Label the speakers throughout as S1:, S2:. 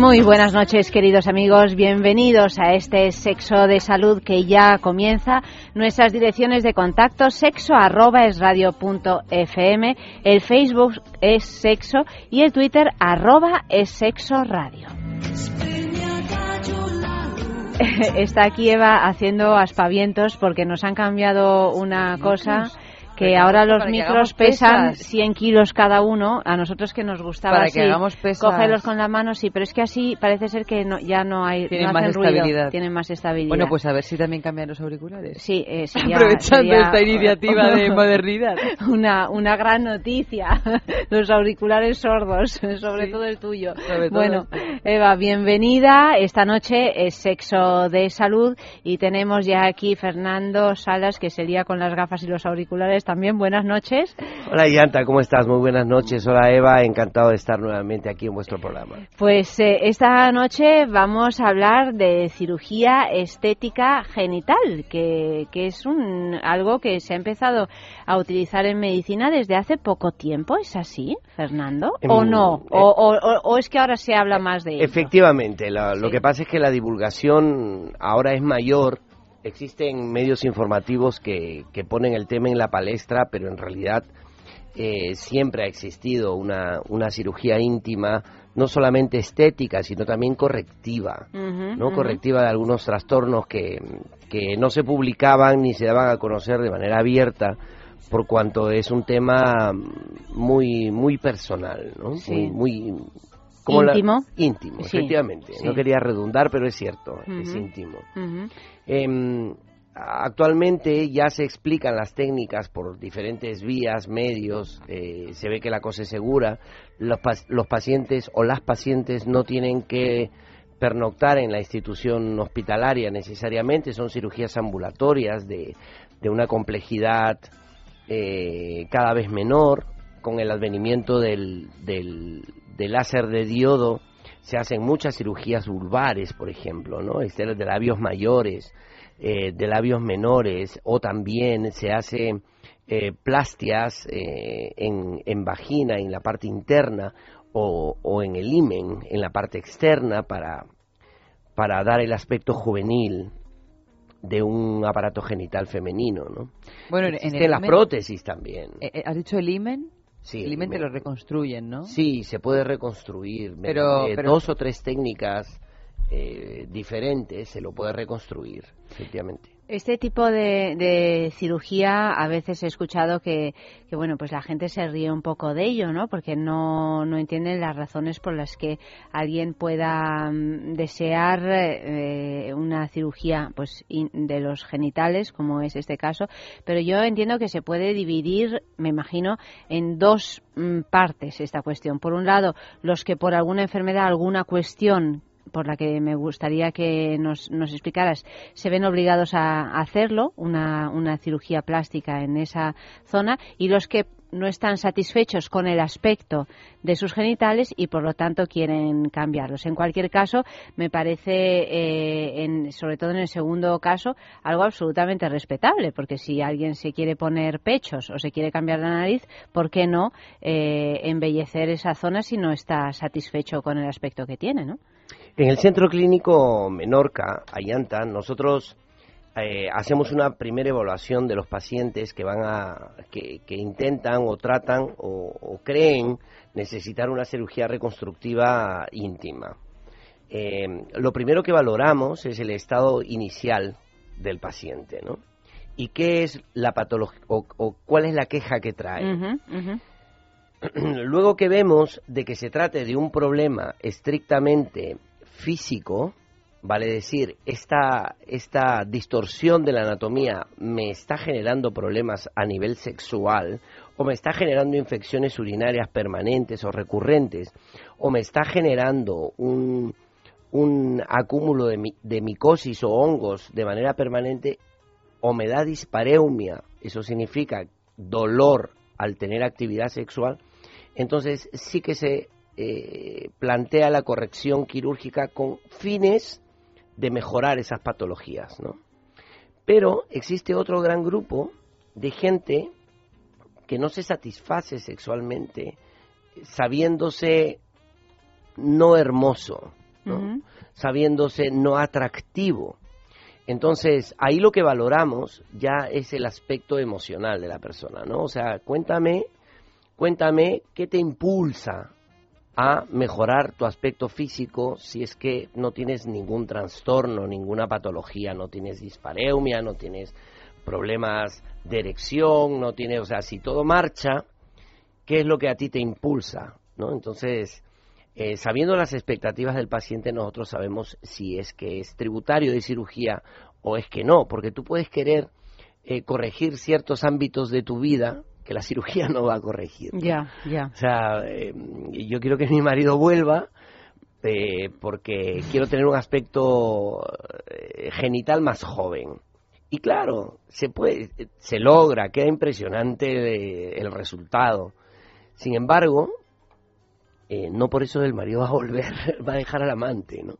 S1: Muy buenas noches, queridos amigos. Bienvenidos a este Sexo de Salud que ya comienza. Nuestras direcciones de contacto sexo el Facebook es sexo y el Twitter arroba es sexo radio. Está aquí Eva haciendo aspavientos porque nos han cambiado una cosa que ahora los micros pesan 100 kilos cada uno. A nosotros que nos gustaba
S2: Para
S1: así,
S2: que hagamos pesas.
S1: cogerlos con la mano, sí, pero es que así parece ser que no, ya no hay
S2: Tienen
S1: no
S2: más
S1: ruido,
S2: estabilidad.
S1: tienen más estabilidad.
S2: Bueno, pues a ver si también cambian los auriculares.
S1: sí, eh, sería-
S2: Aprovechando
S1: sería
S2: esta iniciativa de modernidad.
S1: Una, una gran noticia, los auriculares sordos, sobre
S2: Sí.
S1: todo el tuyo.
S2: Todo
S1: bueno,
S2: este.
S1: Eva, bienvenida. Esta noche es sexo de salud y tenemos ya aquí Fernando Salas, que se lía con las gafas y los auriculares también. Buenas noches.
S3: Hola Yanta, ¿cómo estás? Muy buenas noches. Hola Eva, encantado de estar nuevamente aquí en vuestro programa.
S1: Pues eh, esta noche vamos a hablar de cirugía estética genital, que, que es un, algo que se ha empezado a utilizar en medicina desde hace poco tiempo. ¿Es así, Fernando? ¿O
S3: Em,
S1: no?
S3: eh,
S1: ¿O, o- o- es que ahora se habla más de ello?
S3: Efectivamente, lo
S1: Sí.
S3: que pasa es que la divulgación ahora es mayor. Existen medios informativos que, que ponen el tema en la palestra, pero en realidad eh, siempre ha existido una, una cirugía íntima, no solamente estética, sino también correctiva. ¿no? correctiva de algunos trastornos que, que no se publicaban ni se daban a conocer de manera abierta por cuanto es un tema muy muy personal ¿no?
S1: Sí.
S3: muy, muy como la-
S1: Íntimo.
S3: íntimo
S1: Sí,
S3: efectivamente
S1: sí.
S3: no quería redundar pero es cierto es íntimo
S1: Ujú.
S3: Em, actualmente ya se explican las técnicas por diferentes vías, medios, eh, se ve que la cosa es segura, los, los pacientes o las pacientes no tienen que pernoctar en la institución hospitalaria necesariamente, son cirugías ambulatorias de, de una complejidad eh, cada vez menor, con el advenimiento del, del láser de diodo, se hacen muchas cirugías vulvares, por ejemplo, ¿no? Este, de labios mayores, eh, de labios menores, o también se hace eh, plastias eh, en, en vagina, en la parte interna, o, o en el himen, en la parte externa, para, para dar el aspecto juvenil de un aparato genital femenino, ¿no?
S2: Bueno, en, el
S3: la
S2: himen-
S3: prótesis también.
S2: eh, ¿Has dicho el imen?
S3: Sí,
S2: el imen te
S3: me-
S2: lo reconstruyen, ¿no?
S3: Sí, se puede reconstruir.
S2: Pero- pero-
S3: dos o tres técnicas eh, diferentes se lo puede reconstruir, efectivamente.
S1: Este tipo de, de cirugía a veces he escuchado que, que, bueno, pues la gente se ríe un poco de ello, ¿no? Porque no, no entienden las razones por las que alguien pueda mm, desear eh, una cirugía, pues, in- de los genitales, como es este caso. Pero yo entiendo que se puede dividir, me imagino, en dos mm, partes esta cuestión. Por un lado, los que por alguna enfermedad, alguna cuestión por la que me gustaría que nos, nos explicaras, se ven obligados a hacerlo, una, una cirugía plástica en esa zona, y los que no están satisfechos con el aspecto de sus genitales y por lo tanto quieren cambiarlos. En cualquier caso, me parece, eh, en- sobre todo en el segundo caso, algo absolutamente respetable, porque si alguien se quiere poner pechos o se quiere cambiar la nariz, ¿por qué no eh, embellecer esa zona si no está satisfecho con el aspecto que tiene, no?
S3: En el centro clínico Menorca, Ayanta, nosotros eh, hacemos una primera evaluación de los pacientes que van a que, intentan o tratan o, creen necesitar una cirugía reconstructiva íntima. Eh, lo primero que valoramos es el estado inicial del paciente, ¿no? Y qué es la patología o, o cuál es la queja que trae.
S1: Ujú, ujú.
S3: Luego que vemos de que se trate de un problema estrictamente físico, vale decir, esta, esta distorsión de la anatomía me está generando problemas a nivel sexual, o me está generando infecciones urinarias permanentes o recurrentes, o me está generando un, un acúmulo de, de micosis o hongos de manera permanente, o me da dispareumia, eso significa dolor al tener actividad sexual, entonces sí que se eh, plantea la corrección quirúrgica con fines de mejorar esas patologías, ¿no? Pero existe otro gran grupo de gente que no se satisface sexualmente sabiéndose no hermoso, sabiéndose no atractivo. Entonces, ahí lo que valoramos ya es el aspecto emocional de la persona, ¿no? O sea, cuéntame, cuéntame qué te impulsa a mejorar tu aspecto físico si es que no tienes ningún trastorno, ninguna patología, no tienes dispareumia, no tienes problemas de erección, no tienes, o sea, si todo marcha, ¿qué es lo que a ti te impulsa? ¿no? Entonces, eh, sabiendo las expectativas del paciente, nosotros sabemos si es que es tributario de cirugía o es que no, porque tú puedes querer eh, corregir ciertos ámbitos de tu vida que la cirugía no va a corregir.
S1: Ya, ya.
S3: O sea, eh, yo quiero que mi marido vuelva eh, porque quiero tener un aspecto eh, genital más joven. Y claro, se puede, se logra, queda impresionante el resultado. Sin embargo, no por eso el marido va a volver, va a dejar al amante, ¿no?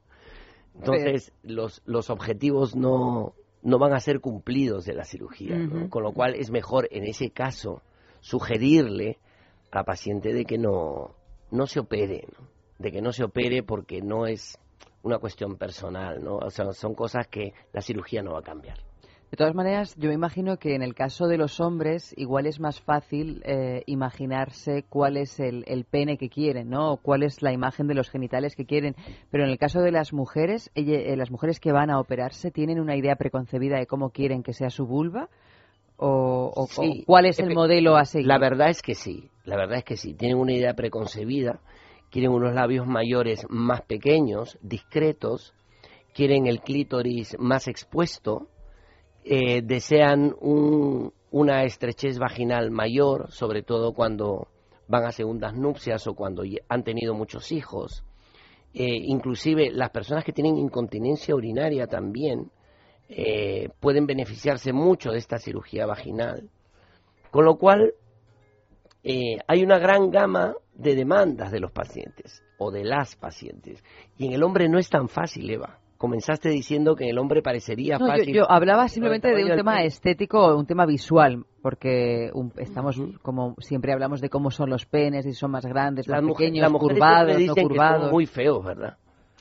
S3: Entonces, los, los objetivos no, no van a ser cumplidos de la cirugía. Con lo cual es mejor, en ese caso, sugerirle a paciente de que no, no se opere, ¿no? De que no se opere porque no es una cuestión personal, ¿no? O sea, son cosas que la cirugía no va a cambiar.
S2: De todas maneras, yo me imagino que en el caso de los hombres igual es más fácil eh, imaginarse cuál es el, el pene que quieren, ¿no? O cuál es la imagen de los genitales que quieren. Pero en el caso de las mujeres, ella- eh, las mujeres que van a operarse tienen una idea preconcebida de cómo quieren que sea su vulva o, o- o
S3: Sí,
S2: cuál es el modelo a seguir.
S3: La verdad es que sí, la verdad es que sí. Tienen una idea preconcebida, quieren unos labios mayores más pequeños, discretos, quieren el clítoris más expuesto, eh, desean un- una estrechez vaginal mayor, sobre todo cuando van a segundas nupcias o cuando han tenido muchos hijos. Eh, inclusive las personas que tienen incontinencia urinaria también eh, pueden beneficiarse mucho de esta cirugía vaginal. Con lo cual, eh, hay una gran gama de demandas de los pacientes o de las pacientes. Y en el hombre no es tan fácil, Eva. Comenzaste diciendo que en el hombre parecería
S2: No,
S3: fácil.
S2: yo hablaba simplemente de un tema estético o un tema visual, porque un- estamos, como siempre hablamos de cómo son los penes, si son más grandes, más
S3: mujer-
S2: pequeños,
S3: las
S2: curvados, no
S3: que
S2: curvados.
S3: son muy feos, ¿verdad?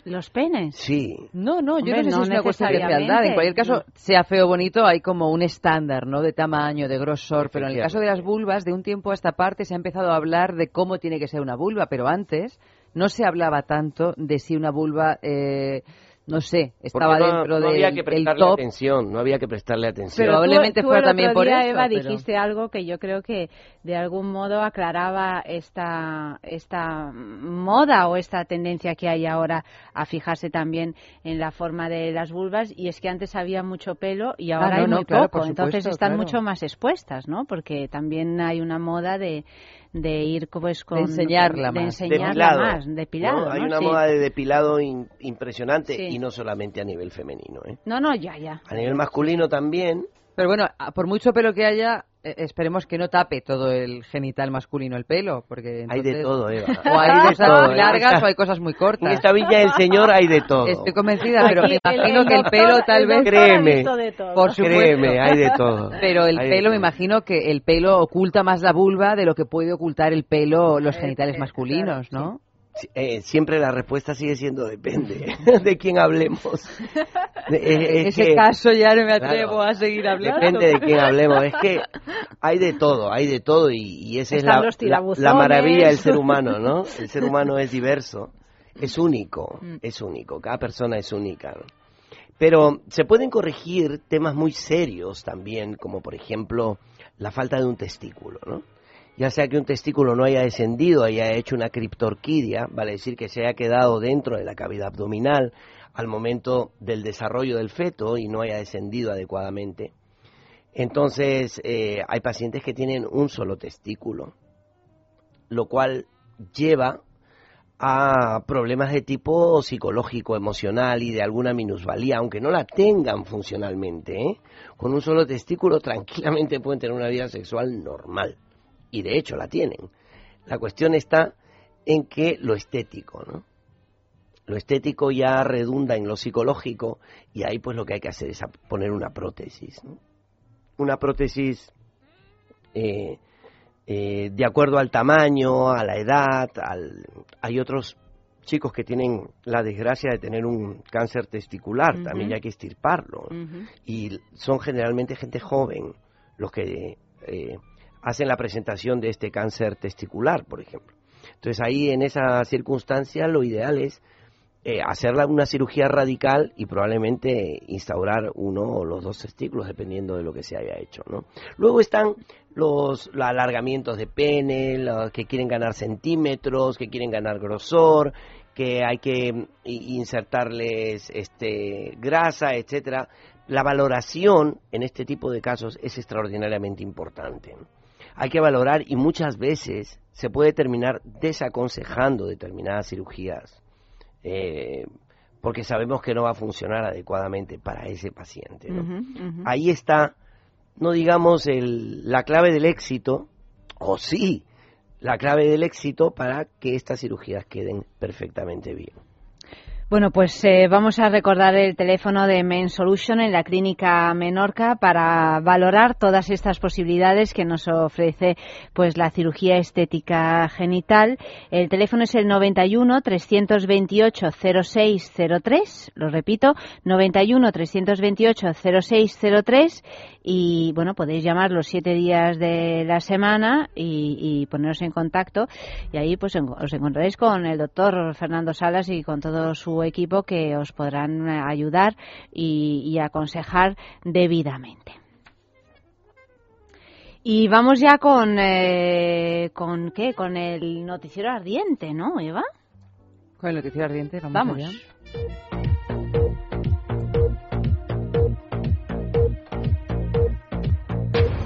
S1: ¿Los penes?
S3: Sí.
S2: No, no, yo
S1: Hombre,
S2: no sé si
S1: no
S2: es una cuestión de fealdad. En cualquier caso, sea feo o bonito, hay como un estándar, ¿no? De tamaño, de grosor. Pero en el caso de las vulvas, de un tiempo a esta parte se ha empezado a hablar de cómo tiene que ser una vulva, pero antes no se hablaba tanto de si una vulva, eh, no sé, estaba
S3: no,
S2: dentro
S3: no
S2: del,
S3: había que
S2: del
S3: prestarle
S2: top.
S3: atención, no había que prestarle atención.
S2: Pero- Probablemente
S1: tú,
S2: fuera
S1: el
S2: también por eso,
S1: Eva,
S2: pero-
S1: dijiste algo que yo creo que de algún modo aclaraba esta, esta moda o esta tendencia que hay ahora a fijarse también en la forma de las vulvas y es que antes había mucho pelo y ahora
S2: Ah, no,
S1: hay
S2: no,
S1: muy
S2: claro,
S1: poco, entonces están
S2: claro.
S1: mucho más expuestas, ¿no? Porque también hay una moda de, de ir pues con
S2: enseñarla
S1: de
S2: más.
S1: enseñarla
S3: Depilado,
S1: más, depilado,
S3: ¿no? Hay
S1: ¿no?
S3: una
S1: Sí.
S3: moda de depilado in- impresionante
S1: Sí.
S3: y no solamente a nivel femenino, ¿eh?
S1: No, no, ya, ya.
S3: A nivel masculino también.
S2: Pero bueno, por mucho pelo que haya, eh, esperemos que no tape todo el genital masculino el pelo, porque
S3: Hay de
S2: entonces-
S3: todo, Eva.
S2: O hay
S3: de
S2: cosas
S3: todo,
S2: muy
S3: ¿eh?
S2: largas o hay cosas muy
S3: En
S2: cortas.
S3: esta villa del Señor hay de todo.
S2: Estoy convencida, pero me
S1: Aquí
S2: imagino
S1: el
S2: que el
S1: doctor-
S2: pelo tal
S1: el
S2: vez...
S3: Créeme.
S2: Por supuesto.
S3: Créeme, hay de todo.
S2: Pero el
S3: Hay
S2: pelo, me imagino que el pelo oculta más la vulva de lo que puede ocultar el pelo los genitales masculinos, ¿no?
S3: Eh, siempre la respuesta sigue siendo depende de quién hablemos. Es
S2: ese
S3: que-
S2: caso ya no me
S3: claro,
S2: atrevo a seguir hablando.
S3: Depende de quién hablemos. Es que hay de todo, hay de todo y, y esa es la, la, maravilla del ser humano, ¿no? El ser humano es diverso, es único,
S1: Mm.
S3: es único, cada persona es única. ¿no? Pero se pueden corregir temas muy serios también, como por ejemplo la falta de un testículo, ¿no? Ya sea que un testículo no haya descendido, haya hecho una criptorquidia, vale decir que se haya quedado dentro de la cavidad abdominal al momento del desarrollo del feto y no haya descendido adecuadamente. Entonces, eh, hay pacientes que tienen un solo testículo, lo cual lleva a problemas de tipo psicológico, emocional y de alguna minusvalía, aunque no la tengan funcionalmente. ¿eh? Con un solo testículo tranquilamente pueden tener una vida sexual normal. Y de hecho la tienen. La cuestión está en que lo estético, ¿no? Lo estético ya redunda en lo psicológico y ahí pues lo que hay que hacer es poner una prótesis, ¿no? Una prótesis eh, eh, de acuerdo al tamaño, a la edad, al... hay otros chicos que tienen la desgracia de tener un cáncer testicular, también hay que estirparlo. Y son generalmente gente joven los que eh, hacen la presentación de este cáncer testicular, por ejemplo. Entonces ahí en esa circunstancia lo ideal es eh, hacer una cirugía radical y probablemente instaurar uno o los dos testículos dependiendo de lo que se haya hecho. ¿no? Luego están los, alargamientos de pene, los que quieren ganar centímetros, que quieren ganar grosor, que hay que insertarles este, grasa, etcétera. La valoración en este tipo de casos es extraordinariamente importante. Hay que valorar y muchas veces se puede terminar desaconsejando determinadas cirugías eh, porque sabemos que no va a funcionar adecuadamente para ese paciente. Ahí está, no digamos el, la clave del éxito, o sí, la clave del éxito para que estas cirugías queden perfectamente bien.
S1: Bueno, pues eh, vamos a recordar el teléfono de Men Solution en la clínica Menorca para valorar todas estas posibilidades que nos ofrece pues la cirugía estética genital. El teléfono es el 91 328 0603, lo repito, 91 328 0603 y bueno, podéis llamar los siete días de la semana y, poneros en contacto y ahí pues os encontraréis con el doctor Fernando Salas y con todo su equipo que os podrán ayudar y, aconsejar debidamente. Y vamos ya con, eh, con qué, con el noticiero ardiente, ¿no, Eva?
S2: Con el noticiero ardiente, vamos. vamos.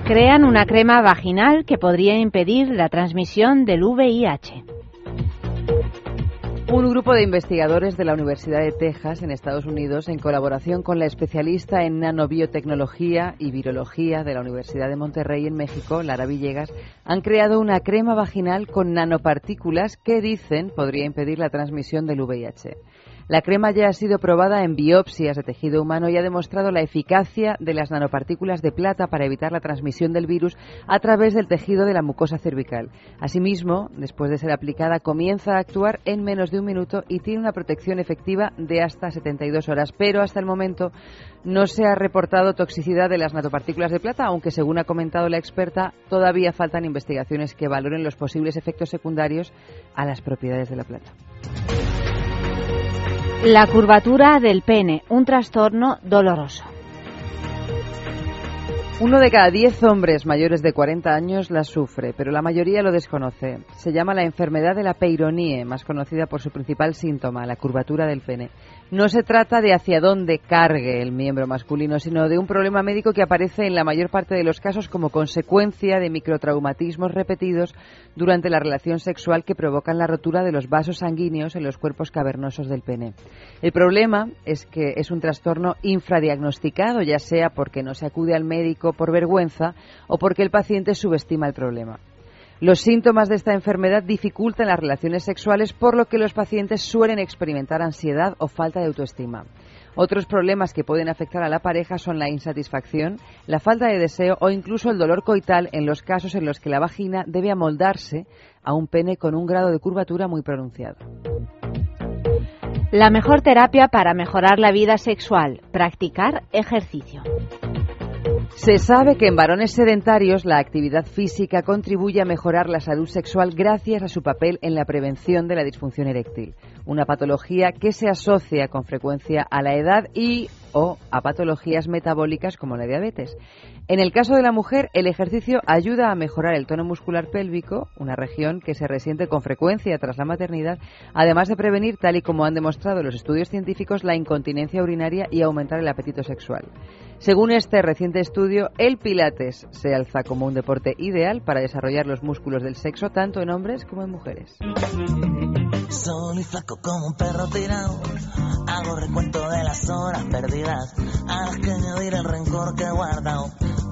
S1: crean una crema vaginal que podría impedir la transmisión del VIH.
S2: Un grupo de investigadores de la Universidad de Texas en Estados Unidos, en colaboración con la especialista en nanobiotecnología y virología de la Universidad de Monterrey en México, Lara Villegas, han creado una crema vaginal con nanopartículas que dicen podría impedir la transmisión del VIH. La crema ya ha sido probada en biopsias de tejido humano y ha demostrado la eficacia de las nanopartículas de plata para evitar la transmisión del virus a través del tejido de la mucosa cervical. Asimismo, después de ser aplicada, comienza a actuar en menos de un minuto y tiene una protección efectiva de hasta 72 horas. Pero hasta el momento no se ha reportado toxicidad de las nanopartículas de plata, aunque según ha comentado la experta, todavía faltan investigaciones que valoren los posibles efectos secundarios a las propiedades de la plata.
S1: La curvatura del pene, un trastorno doloroso.
S2: Uno de cada diez hombres mayores de 40 años la sufre, pero la mayoría lo desconoce. Se llama la enfermedad de la peironie, más conocida por su principal síntoma, la curvatura del pene. No se trata de hacia dónde cargue el miembro masculino, sino de un problema médico que aparece en la mayor parte de los casos como consecuencia de microtraumatismos repetidos durante la relación sexual que provocan la rotura de los vasos sanguíneos en los cuerpos cavernosos del pene. El problema es que es un trastorno infradiagnosticado, ya sea porque no se acude al médico por vergüenza o porque el paciente subestima el problema. Los síntomas de esta enfermedad dificultan las relaciones sexuales, por lo que los pacientes suelen experimentar ansiedad o falta de autoestima. Otros problemas que pueden afectar a la pareja son la insatisfacción, la falta de deseo o incluso el dolor coital en los casos en los que la vagina debe amoldarse a un pene con un grado de curvatura muy pronunciado.
S1: La mejor terapia para mejorar la vida sexual, practicar ejercicio.
S2: Se sabe que en varones sedentarios la actividad física contribuye a mejorar la salud sexual gracias a su papel en la prevención de la disfunción eréctil, una patología que se asocia con frecuencia a la edad y o a patologías metabólicas como la diabetes. En el caso de la mujer, el ejercicio ayuda a mejorar el tono muscular pélvico, una región que se resiente con frecuencia tras la maternidad, además de prevenir, tal y como han demostrado los estudios científicos, la incontinencia urinaria y aumentar el apetito sexual. Según este reciente estudio, el Pilates se alza como un deporte ideal para desarrollar los músculos del sexo tanto en hombres como en mujeres. Como un perro hago recuento las horas perdidas, que añadir el rencor que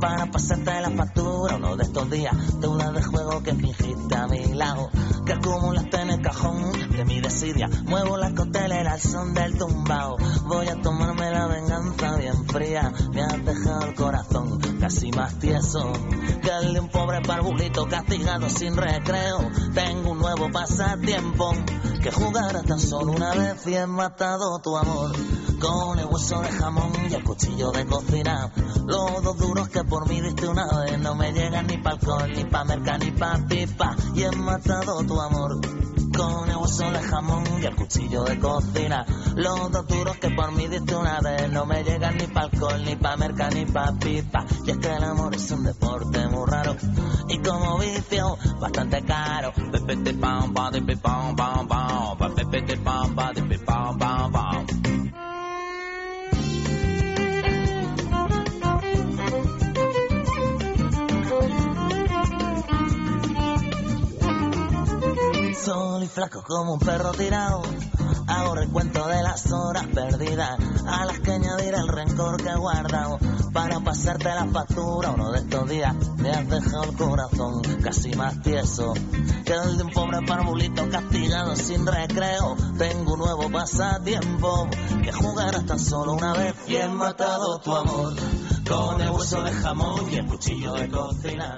S4: para pasarte la factura uno de estos días. Deuda de juego que fingiste a mi lado, que acumulaste en el cajón de mi desidia. Muevo la costelera al son del tumbao. Voy a tomarme la venganza bien fría. Me has dejado el corazón casi más tieso que el de un pobre parvulito castigado sin recreo. Tengo un nuevo pasatiempo que jugar hasta solo una vez y he matado tu amor con el hueso de jamón y el cuchillo de cocina. Los dos duros que por mí diste una vez no me llegan ni pa' alcohol, ni pa' merca, ni pa' pipa. Y he matado tu amor con el hueso de jamón y el cuchillo de cocina. Los dos duros que por mí diste una vez no me llegan ni pa' alcohol, ni pa' merca, ni pa' pipa. Y es que el amor es un deporte muy raro y como vicio bastante caro. Soy flaco como un perro tirado. Hago recuento de las horas perdidas, a las que añadir el rencor que he guardado. Para pasarte la factura uno de estos días, me has dejado el corazón casi más tieso que el de un pobre parvulito castigado sin recreo. Tengo un nuevo pasatiempo que jugar hasta solo una vez y he matado tu amor con el hueso de jamón y el cuchillo de cocina.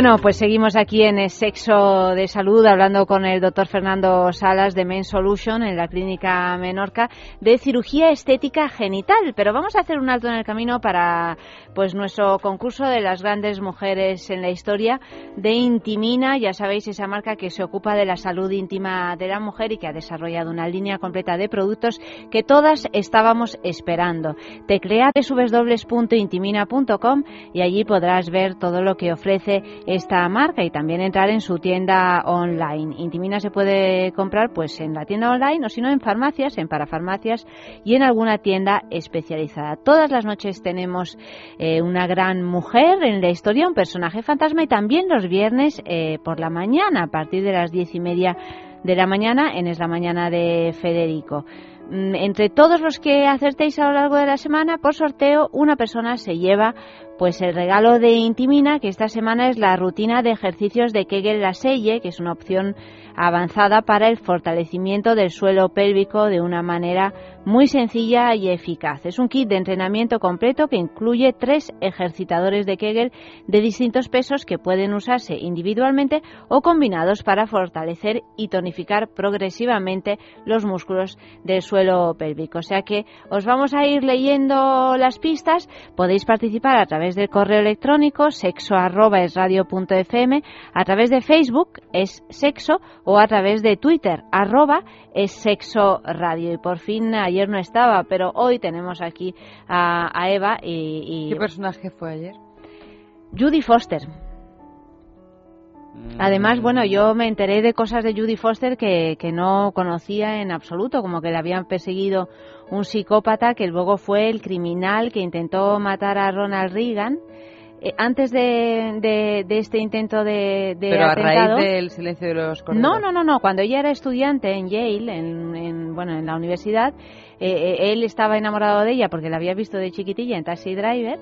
S1: Bueno, pues seguimos aquí en el Sexo de Salud hablando con el doctor Fernando Salas de Men Solution en la clínica Menorca de cirugía estética genital. Pero vamos a hacer un alto en el camino para pues nuestro concurso de las grandes mujeres en la historia de Intimina. Ya sabéis, esa marca que se ocupa de la salud íntima de la mujer y que ha desarrollado una línea completa de productos que todas estábamos esperando. Teclea www.intimina.com y allí podrás ver todo lo que ofrece esta marca y también entrar en su tienda online. Intimina se puede comprar pues en la tienda online o si no en farmacias, en parafarmacias y en alguna tienda especializada. Todas las noches tenemos eh, una gran mujer en la historia, un personaje fantasma y también los viernes eh, por la mañana a partir de las diez y media de la mañana en Es la Mañana de Federico entre todos los que acertéis a lo largo de la semana, por sorteo, una persona se lleva pues el regalo de Intimina, que esta semana es la rutina de ejercicios de Kegel Laselle, que es una opción avanzada para el fortalecimiento del suelo pélvico de una manera muy sencilla y eficaz. Es un kit de entrenamiento completo que incluye tres ejercitadores de Kegel de distintos pesos que pueden usarse individualmente o combinados para fortalecer y tonificar progresivamente los músculos del suelo pélvico. O sea que os vamos a ir leyendo las pistas, podéis participar a través través del correo electrónico sexo arroba es radio punto fm, a través de Facebook es sexo o a través de Twitter arroba es sexo radio. Y por fin ayer no estaba, pero hoy tenemos aquí a, a Eva y, y
S2: ¿Qué personaje fue ayer?
S1: Judy Foster.
S2: Mm.
S1: Además, bueno, yo me enteré de cosas de Judy Foster que, que no conocía en absoluto, como que le habían perseguido un psicópata que luego fue el criminal que intentó matar a Ronald Reagan. Eh, antes de, de- de este intento de, de
S2: Pero a raíz del silencio de los corderos.
S1: no, no, no, no. Cuando ella era estudiante en Yale, en, en- bueno, en la universidad, eh, eh, él estaba enamorado de ella porque la había visto de chiquitilla en Taxi Driver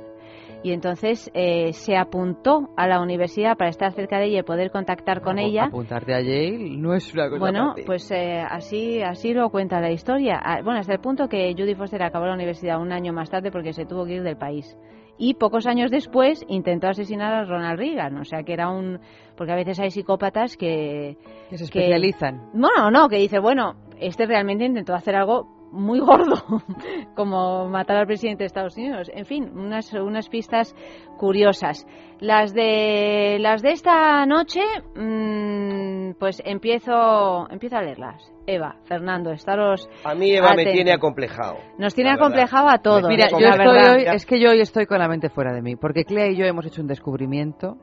S1: y entonces eh, se apuntó a la universidad para estar cerca de ella y poder contactar con ella.
S2: Apuntarte a Yale no es una cosa
S1: Bueno,
S2: fácil.
S1: pues eh, así así lo cuenta la historia. Ah, Bueno, hasta el punto que Judy Foster acabó la universidad un año más tarde porque se tuvo que ir del país. Y pocos años después intentó asesinar a Ronald Reagan. O sea, que era un... Porque a veces hay psicópatas que...
S2: que se
S1: que-
S2: especializan.
S1: Bueno, no, que dice, bueno, este realmente intentó hacer algo muy gordo, como matar al presidente de Estados Unidos. En fin, unas, unas pistas curiosas. Las de las de esta noche, mm, pues empiezo empiezo a leerlas. Eva, Fernando, estaros
S3: A mí Eva me tiene acomplejado.
S1: Nos tiene acomplejado a todos.
S2: Mira, yo estoy hoy, es que yo hoy estoy con la mente fuera de mí, porque Clea y yo hemos hecho un descubrimiento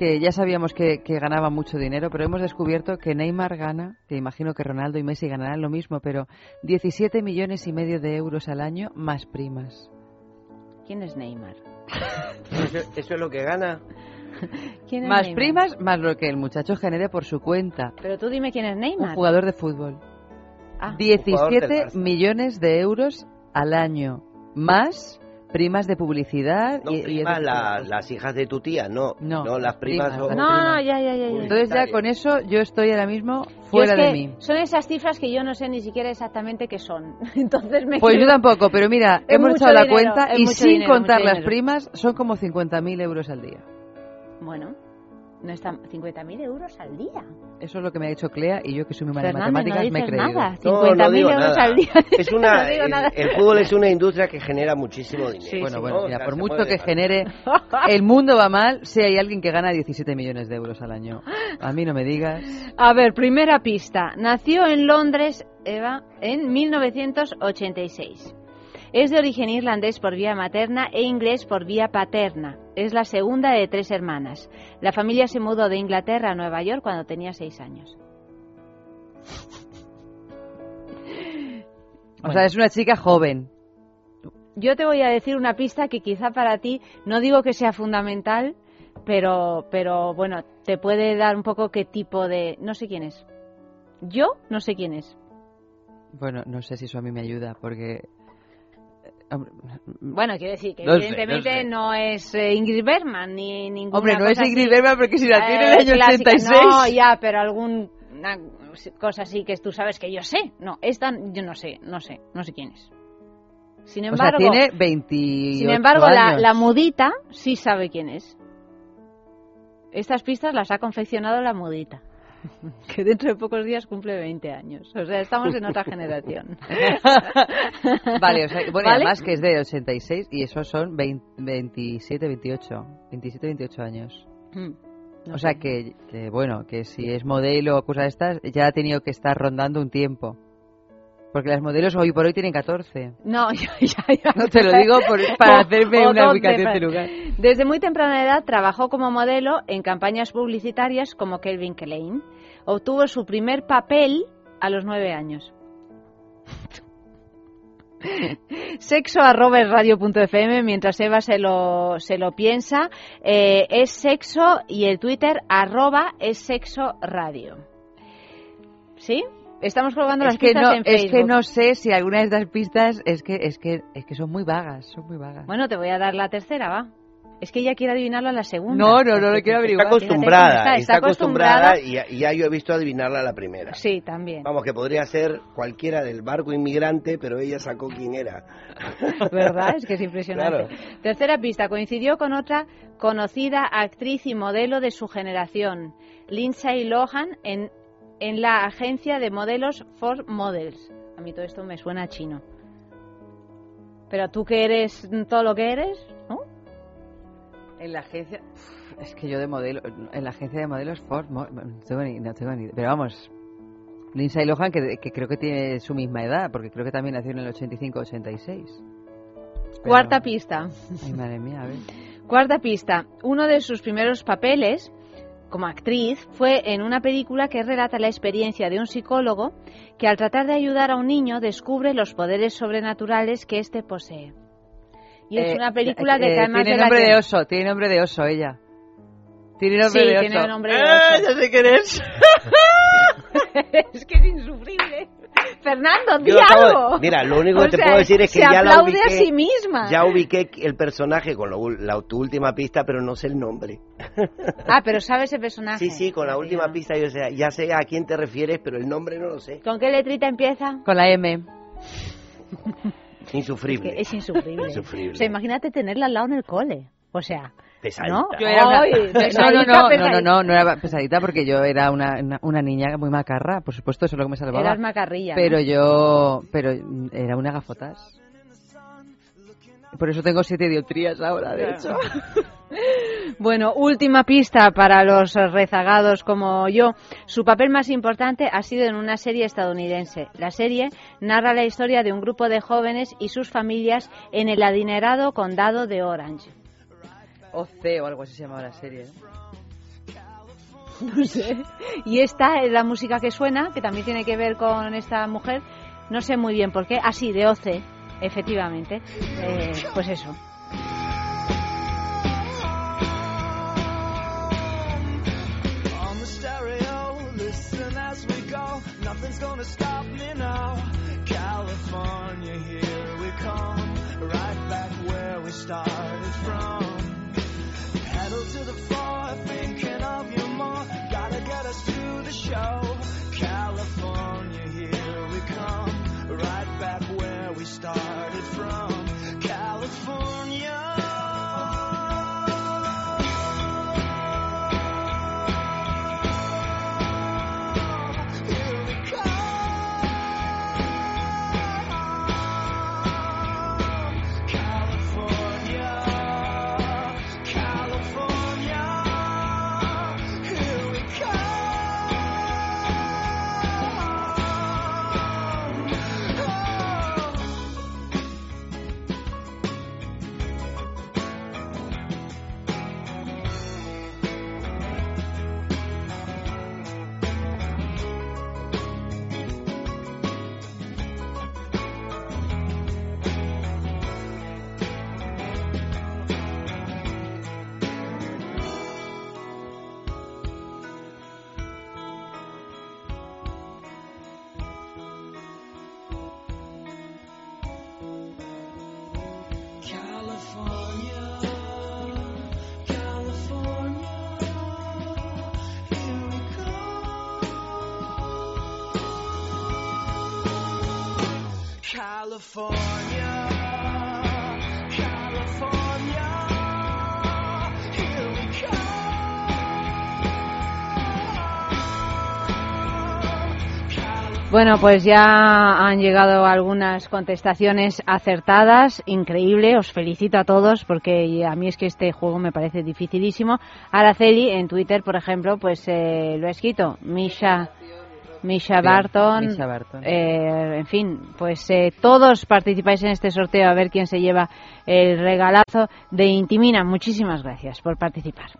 S2: que ya sabíamos que, que ganaba mucho dinero, pero hemos descubierto que Neymar gana, que imagino que Ronaldo y Messi ganarán lo mismo, pero 17 millones y medio de euros al año más primas.
S1: ¿Quién es Neymar?
S3: Eso, eso es lo que gana.
S1: ¿Quién es
S2: Más
S1: Neymar?
S2: primas, más lo que el muchacho genere por su cuenta.
S1: Pero tú dime quién es
S2: Un
S1: Neymar.
S2: jugador de fútbol.
S1: Ah,
S3: jugador del
S2: 17
S3: Barça.
S2: millones de euros al año, más primas de publicidad
S3: No
S2: y,
S3: primas la- las hijas de tu tía, no.
S2: No,
S3: las primas
S2: primas,
S3: son...
S2: las
S1: no,
S2: primas.
S1: no, ya, ya, ya. ya.
S2: Entonces ya con eso yo estoy ahora mismo fuera
S1: es que
S2: de mí.
S1: Son esas cifras que yo no sé ni siquiera exactamente qué son. Entonces me
S2: Pues yo tampoco, pero mira,
S1: Es
S2: hemos echado la
S1: dinero,
S2: cuenta
S1: es
S2: y sin
S1: dinero,
S2: contar las
S1: dinero.
S2: primas son como 50.000 euros al día.
S1: Bueno, no está 50.000 euros al día.
S2: Eso es lo que me ha dicho Clea y yo que soy muy mala en
S1: Fernando, no
S2: matemáticas me he
S1: dices
S2: creído.
S1: nada.
S3: No,
S1: 50.000
S3: no digo
S1: euros
S3: nada.
S1: al día.
S3: Es una,
S1: No digo
S3: el,
S1: nada.
S3: el fútbol es una industria que genera muchísimo dinero.
S1: Sí,
S2: bueno,
S1: sí.
S2: bueno,
S3: ¿no?
S2: mira,
S3: O sea,
S2: por mucho que genere, el mundo va mal si hay alguien que gana 17 millones de euros al año. A mí no me digas.
S1: A ver, primera pista. Nació en Londres, Eva, en 1986. Es de origen irlandés por vía materna e inglés por vía paterna. Es la segunda de tres hermanas. La familia se mudó de Inglaterra a Nueva York cuando tenía seis años.
S2: O sea, es una chica joven.
S1: Yo te voy a decir una pista que quizá para ti, no digo que sea fundamental, pero, pero bueno, te puede dar un poco qué tipo de... No sé quién es. Yo no sé quién es.
S2: Bueno, no sé si eso a mí me ayuda, porque...
S1: Bueno, quiero decir que
S2: No
S1: evidentemente
S2: no
S1: no,
S2: sé.
S1: es eh, Ingrid Bergman ni ninguna
S2: Hombre, no es Ingrid
S1: así,
S2: Bergman porque si nació en el
S1: eh,
S2: año
S1: clásica.
S2: 86...
S1: No, ya, pero alguna cosa así que tú sabes que yo sé. No, esta yo no sé, no sé, no sé quién es. Sin
S2: o sea,
S1: embargo,
S2: tiene 28
S1: sin embargo la, la mudita sí sabe quién es. Estas pistas las ha confeccionado la mudita. Que dentro de pocos días cumple 20 años. O sea, estamos en otra generación.
S2: Vale, o sea, bueno,
S1: ¿Vale?
S2: además que es de 86 y esos son 20 27, 28. 27, 28 años.
S1: Mm, no
S2: o sea que, que, bueno, que si es modelo o cosas de estas, ya ha tenido que estar rondando un tiempo. Porque las modelos hoy por hoy tienen 14.
S1: No, ya, ya, ya.
S2: No te lo digo por- para hacerme
S1: o
S2: una ubicación de lugar.
S1: Desde muy temprana edad trabajó como modelo en campañas publicitarias como Kelvin Klein. Obtuvo su primer papel a los nueve años. Sexo arroba radio.fm mientras Eva se lo, se lo piensa. Eh, es sexo y el Twitter arroba es sexo radio. ¿Sí? Estamos colgando las
S2: Es que,
S1: pistas
S2: no,
S1: en
S2: es
S1: Facebook.
S2: que no sé si alguna de estas pistas es que, es que, es que son muy vagas, son muy vagas.
S1: Bueno, te voy a dar la tercera, va. Es que ella quiere adivinarlo a la segunda.
S2: no, no, no lo quiero
S3: Está
S2: averiguar.
S3: acostumbrada,
S1: está,
S3: está,
S1: está
S3: acostumbrada,
S1: acostumbrada.
S3: y, y ya yo he visto adivinarla a la primera.
S1: Sí, también.
S3: Vamos, que podría ser cualquiera del barco inmigrante, pero ella sacó quién era.
S1: ¿Verdad? Es que es impresionante.
S3: Claro.
S1: Tercera pista. Coincidió con otra conocida actriz y modelo de su generación, Lindsay Lohan, en, en la agencia de modelos Ford Models. A mí todo esto me suena a chino. Pero tú que eres todo lo que eres, ¿no?
S2: En la agencia, es que yo de modelo, en la agencia de modelos Ford, no tengo ni, no tengo ni pero vamos, Lindsay Lohan, que, que, creo que tiene su misma edad, porque creo que también nació en el 85-86.
S1: Cuarta pista.
S2: Ay, madre mía, a ver.
S1: Cuarta pista. Uno de sus primeros papeles como actriz fue en una película que relata la experiencia de un psicólogo que al tratar de ayudar a un niño descubre los poderes sobrenaturales que éste posee. Y es
S2: Eh,
S1: una película de
S2: eh,
S1: que además
S2: Tiene
S1: de la
S2: nombre
S1: que-
S2: de oso, tiene nombre de oso ella. Tiene nombre
S1: Sí,
S2: de oso.
S1: tiene nombre de
S2: ¡Eh,
S1: oso.
S2: ya sé quién es!
S1: es que es insufrible. Fernando, di
S3: Yo acabo de-
S1: algo.
S3: mira, lo único
S1: O
S3: que te
S1: sea,
S3: puedo decir es que ya la ubiqué.
S1: a sí misma.
S3: Ya ubiqué el personaje con la, ul- la- tu última pista, pero no sé el nombre.
S1: Ah, pero sabes el personaje.
S3: Sí, sí, con la última pista yo sé, ya sé a quién te refieres, pero el nombre no lo sé.
S1: ¿Con qué letrita empieza?
S2: Con la M.
S3: Insufrible.
S1: Que es insufrible.
S3: Insufrible.
S1: O sea, imagínate tenerla al lado en el cole. O sea,
S3: Pesadita.
S1: ¿no?
S2: Yo era una-
S1: Ay,
S2: No, no, no, no,
S1: pesadita.
S2: no, no, no era pesadita porque yo era una, una, una niña muy macarra, por supuesto, eso es lo que me salvaba.
S1: Eras macarrilla. ¿no?
S2: Pero yo, pero era una gafotas. Por eso tengo siete dioptrías ahora, de hecho.
S1: Bueno, última pista para los rezagados como yo. Su papel más importante ha sido en una serie estadounidense. La serie narra la historia de un grupo de jóvenes y sus familias en el adinerado condado de Orange.
S2: O C o algo así se llamaba la serie.
S1: No sé. Y esta es la música que suena, que también tiene que ver con esta mujer. No sé muy bien por qué. Así, de OC, efectivamente. Eh, pues eso.
S5: Nothing's gonna stop me now. California, here we come. Right back where we started from. To the floor, thinking of you more. Gotta get us to the show. California, here we come. Right back where we started from. California.
S1: Bueno, pues ya han llegado algunas contestaciones acertadas, increíble, os felicito a todos porque a mí es que este juego me parece dificilísimo. Araceli en Twitter, por ejemplo, pues eh, lo ha escrito, Misha, Misha Barton,
S2: Misha Barton.
S1: eh, en fin, pues eh, todos participáis en este sorteo a ver quién se lleva el regalazo de Intimina. Muchísimas gracias por participar.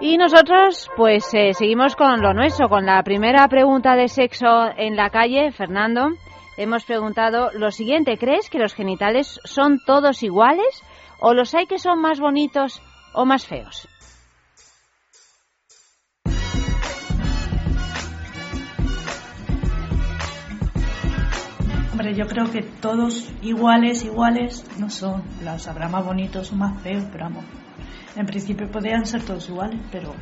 S1: Y nosotros, pues eh, seguimos con lo nuestro, con la primera pregunta de sexo en la calle, Fernando. Hemos preguntado lo siguiente, ¿crees que los genitales son todos iguales o los hay que son más bonitos o más feos?
S6: Hombre, yo creo que todos iguales, iguales no son. Los habrá más bonitos o más feos, pero vamos. En principio podrían ser todos iguales, pero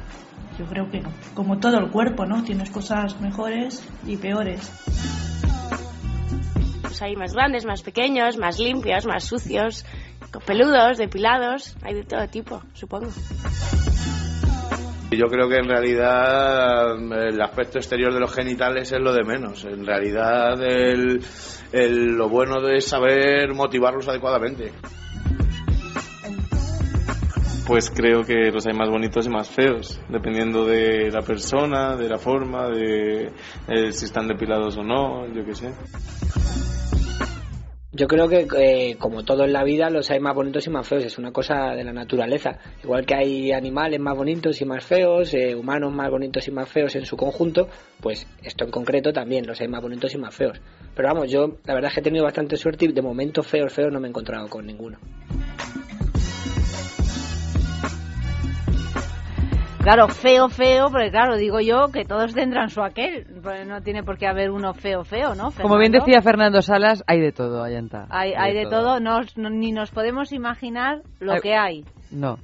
S6: yo creo que no. Como todo el cuerpo, ¿no? Tienes cosas mejores y peores.
S7: Pues hay más grandes, más pequeños, más limpios, más sucios, peludos, depilados, hay de todo tipo, supongo.
S8: Yo creo que en realidad el aspecto exterior de los genitales es lo de menos. En realidad el, el- lo bueno es saber motivarlos adecuadamente.
S9: pues creo que los hay más bonitos y más feos, dependiendo de la persona, de la forma, de eh, si están depilados o no, yo qué sé.
S10: Yo creo que eh, como todo en la vida los hay más bonitos y más feos, es una cosa de la naturaleza. Igual que hay animales más bonitos y más feos, eh, humanos más bonitos y más feos en su conjunto, pues esto en concreto también los hay más bonitos y más feos. Pero vamos, yo la verdad es que he tenido bastante suerte y de momento feos, feos no me he encontrado con ninguno.
S1: Claro, feo, feo, porque claro, digo yo que todos tendrán su aquel. No tiene por qué haber uno feo, feo, ¿no?
S2: Como bien
S1: Fernando?
S2: decía Fernando Salas, hay de todo, Ayanta.
S1: Hay, hay de todo, no, no- ni nos podemos imaginar lo
S2: Hay-
S1: que hay.
S2: No.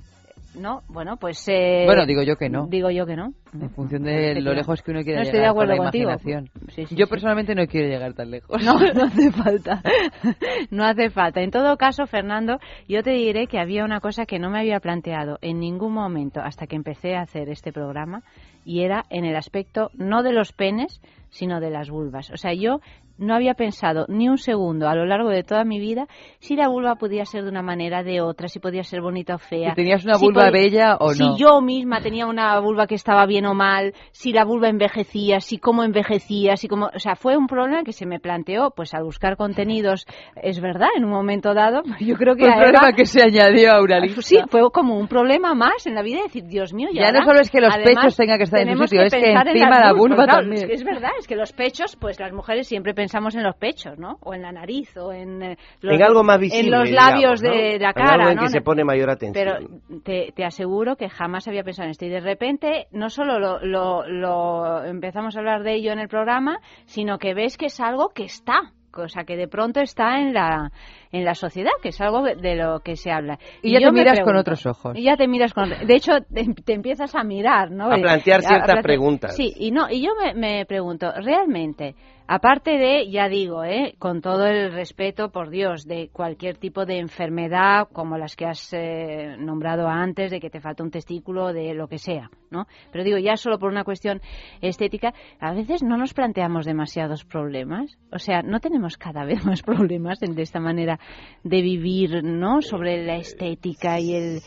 S1: ¿No? Bueno, pues... eh,
S2: Bueno, digo yo que no.
S1: Digo yo que no.
S2: En función de
S1: que
S2: lo lejos que uno quiera
S1: No
S2: llegar
S1: estoy de
S2: con la
S1: contigo.
S2: imaginación.
S1: Sí, sí,
S2: yo
S1: sí.
S2: personalmente no quiero llegar tan lejos.
S1: No, no hace falta. No hace falta. En todo caso, Fernando, yo te diré que había una cosa que no me había planteado en ningún momento hasta que empecé a hacer este programa y era en el aspecto no de los penes, sino de las vulvas. O sea, yo no había pensado ni un segundo a lo largo de toda mi vida si la vulva podía ser de una manera, de otra, si podía ser bonita o fea.
S2: Si tenías una
S1: si
S2: vulva bella o
S1: si
S2: no.
S1: yo misma tenía una vulva que estaba bien o mal, si la vulva envejecía, si cómo envejecía, si cómo, o sea, fue un problema que se me planteó, pues al buscar contenidos, es verdad, en un momento dado, yo creo que
S2: un problema
S1: Eva-
S2: que se añadió a una lista.
S1: Sí, fue como un problema más en la vida, decir, Dios mío, y
S2: Ya no solo es que los
S1: además,
S2: pechos tengan que estar en su sitio, es que
S1: en
S2: encima
S1: las
S2: la vulva
S1: claro,
S2: también.
S1: Es que es verdad, es que los pechos, pues las mujeres siempre pensamos en los pechos, ¿no? O en la nariz, o en eh, los,
S3: en algo más visible.
S1: en los
S3: digamos,
S1: labios
S3: ¿no?
S1: de la
S3: En
S1: cara,
S3: algo en
S1: ¿no?
S3: que se pone mayor atención.
S1: Pero te, te aseguro que jamás había pensado en esto. Y de repente, no solo lo, lo- lo empezamos a hablar de ello en el programa, sino que ves que es algo que está. Cosa que de pronto está en la, en la sociedad, que es algo de lo que se habla.
S2: Y ya te miras con otros ojos.
S1: Y ya te miras con De hecho, te, te empiezas a mirar, ¿no?
S3: A plantear
S1: a-
S3: ciertas
S1: plantear-
S3: preguntas.
S1: Sí, y no, y yo me, me pregunto, realmente, aparte de, ya digo, ¿eh? con todo el respeto, por Dios, de cualquier tipo de enfermedad, como las que has eh, nombrado antes, de que te falta un testículo, de lo que sea, ¿no? Pero digo, ya solo por una cuestión estética, a veces no nos planteamos demasiados problemas. O sea, no tenemos cada vez más problemas en- de esta manera de vivir, ¿no? Sobre la estética y el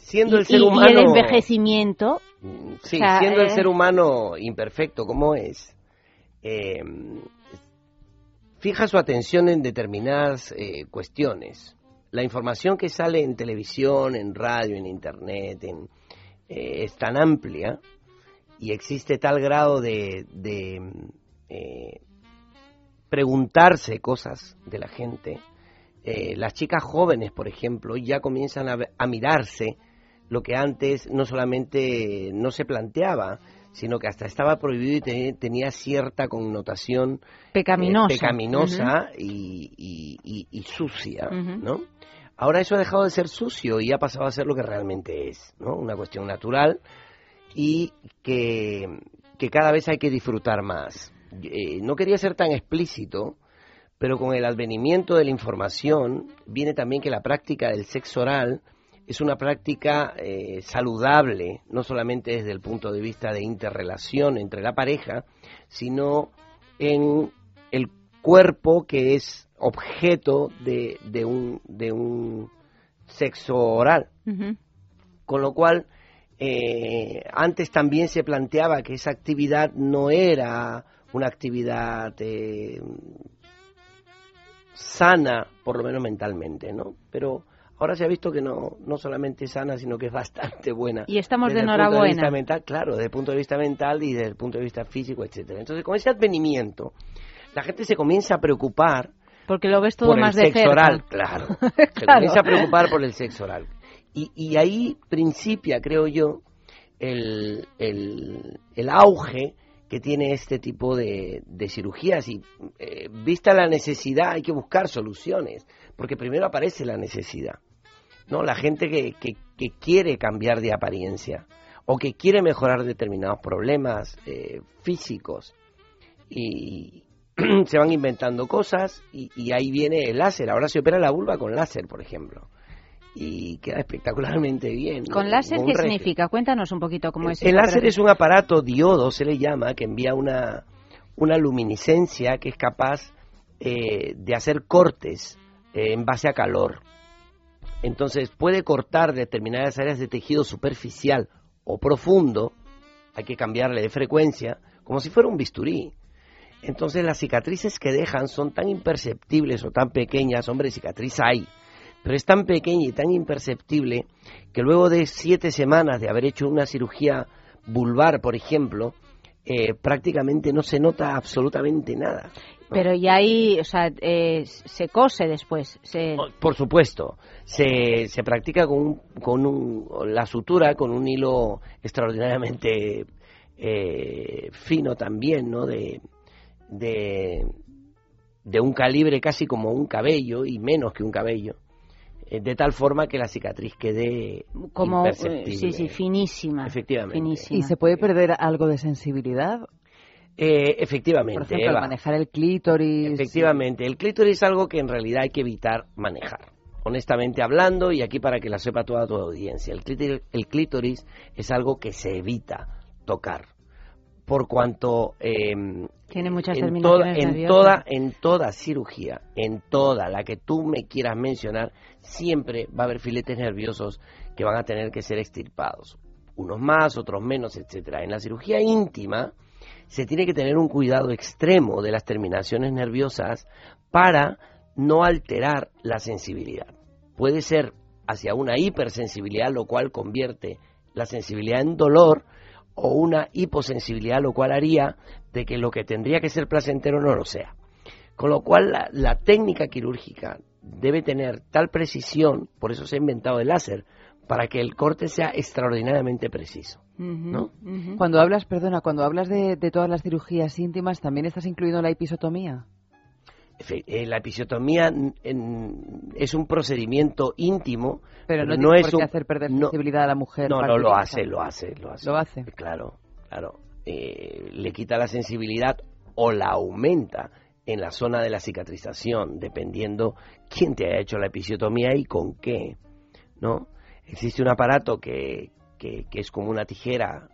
S3: Siendo
S1: y-
S3: el ser
S1: y- y
S3: humano-
S1: el envejecimiento.
S3: Sí,
S1: O sea,
S3: siendo el
S1: eh,
S3: ser humano imperfecto como es, eh, fija su atención en determinadas eh, cuestiones. La información que sale en televisión, en radio, en internet, en, eh, es tan amplia y existe tal grado de, de, eh, preguntarse cosas de la gente. Eh, las chicas jóvenes, por ejemplo, ya comienzan a, a mirarse lo que antes no solamente no se planteaba, sino que hasta estaba prohibido y te- tenía cierta connotación
S1: Pecaminosa.
S3: eh, pecaminosa y, y- y- y sucia. ¿no? Ahora eso ha dejado de ser sucio y ha pasado a ser lo que realmente es, ¿no? Una cuestión natural y que, que cada vez hay que disfrutar más. Eh, no quería ser tan explícito, pero con el advenimiento de la información viene también que la práctica del sexo oral es una práctica eh, saludable, no solamente desde el punto de vista de interrelación entre la pareja, sino en el cuerpo que es objeto de, de un, de un sexo oral. Con lo cual, eh, antes también se planteaba que esa actividad no era una actividad eh, sana, por lo menos mentalmente, ¿no? Pero ahora se ha visto que no, no solamente es sana, sino que es bastante buena.
S1: Y estamos de
S3: Desde el punto
S1: enhorabuena.
S3: vista mental, claro, desde el punto de vista mental y desde el punto de vista físico, etcétera. Entonces, con ese advenimiento, la gente se comienza a preocupar
S1: Porque lo ves todo
S3: por
S1: más
S3: el
S1: de
S3: sexo
S1: cerca.
S3: oral, claro. Se comienza a preocupar por el sexo oral. Y, y ahí principia, creo yo, el, el, el auge que tiene este tipo de, de cirugías. Y eh, vista la necesidad, hay que buscar soluciones, porque primero aparece la necesidad. ¿no? La gente que, que, que quiere cambiar de apariencia o que quiere mejorar determinados problemas eh, físicos y se van inventando cosas y, y ahí viene el láser. Ahora se opera la vulva con láser, por ejemplo. Y queda espectacularmente bien. ¿no?
S1: ¿Con láser qué significa? Cuéntanos un poquito cómo es
S3: El láser es un aparato diodo, se le llama, que envía una, una luminiscencia que es capaz eh, de hacer cortes eh, en base a calor. Entonces puede cortar determinadas áreas de tejido superficial o profundo, hay que cambiarle de frecuencia, como si fuera un bisturí. Entonces las cicatrices que dejan son tan imperceptibles o tan pequeñas, hombre, cicatriz hay, pero es tan pequeña y tan imperceptible que luego de siete semanas de haber hecho una cirugía vulvar, por ejemplo, eh, prácticamente no se nota absolutamente nada.
S1: Pero ya ahí, o sea, eh, se cose después. Se...
S3: Por supuesto, se, se practica con, un- con un- la sutura con un hilo extraordinariamente eh, fino también, ¿no? De, de, de un calibre casi como un cabello y menos que un cabello, de tal forma que la cicatriz quede
S1: como eh,
S3: imperceptible.
S1: sí sí finísima
S3: Efectivamente.
S1: finísima.
S2: ¿Y se puede perder algo de sensibilidad?
S3: Eh, efectivamente,
S2: Por ejemplo, al manejar el clítoris.
S3: Efectivamente, el clítoris es algo que en realidad hay que evitar manejar. Honestamente hablando, y aquí para que la sepa toda tu audiencia, el clítoris, el clítoris es algo que se evita tocar. Por cuanto eh,
S1: tiene muchas
S3: en toda, en toda cirugía, en toda la que tú me quieras mencionar, siempre va a haber filetes nerviosos que van a tener que ser extirpados. Unos más, otros menos, etcétera. En la cirugía íntima se tiene que tener un cuidado extremo de las terminaciones nerviosas para no alterar la sensibilidad. Puede ser hacia una hipersensibilidad, lo cual convierte la sensibilidad en dolor, o una hiposensibilidad, lo cual haría de que lo que tendría que ser placentero no lo sea. Con lo cual la, la técnica quirúrgica debe tener tal precisión, por eso se ha inventado el láser, para que el corte sea extraordinariamente preciso. ¿no?
S2: Cuando hablas, perdona, cuando hablas de, de todas las cirugías íntimas, ¿también estás incluyendo la episotomía?
S3: Eh, La episiotomía en- es un procedimiento íntimo,
S2: Pero no,
S3: no
S2: tiene
S3: es
S2: por qué
S3: un-
S2: hacer perder
S3: no-
S2: sensibilidad a la mujer.
S3: No, no lo hace, lo hace, lo hace.
S2: Lo hace.
S3: Claro, claro. Eh, le quita la sensibilidad o la aumenta en la zona de la cicatrización, dependiendo quién te haya hecho la episiotomía y con qué, ¿no? Existe un aparato que, que, que es como una tijera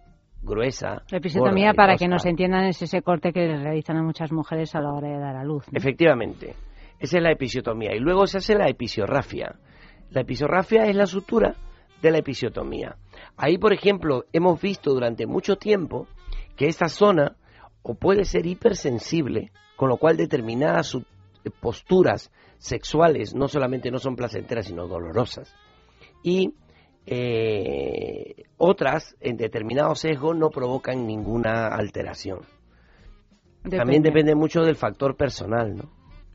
S3: gruesa.
S1: La episiotomía,
S3: gorda
S1: para que nos entiendan, es ese corte que le realizan a muchas mujeres a la hora de dar a luz. ¿no?
S3: Efectivamente, esa es la episiotomía. Y luego se hace la episiorrafia. La episiorrafia es la sutura de la episiotomía. Ahí, por ejemplo, hemos visto durante mucho tiempo que esta zona o puede ser hipersensible, con lo cual determinadas su- posturas sexuales no solamente no son placenteras, sino dolorosas. Y eh, otras, en determinado sesgo, no provocan ninguna alteración. También
S1: Depende.
S3: mucho del factor personal, ¿no?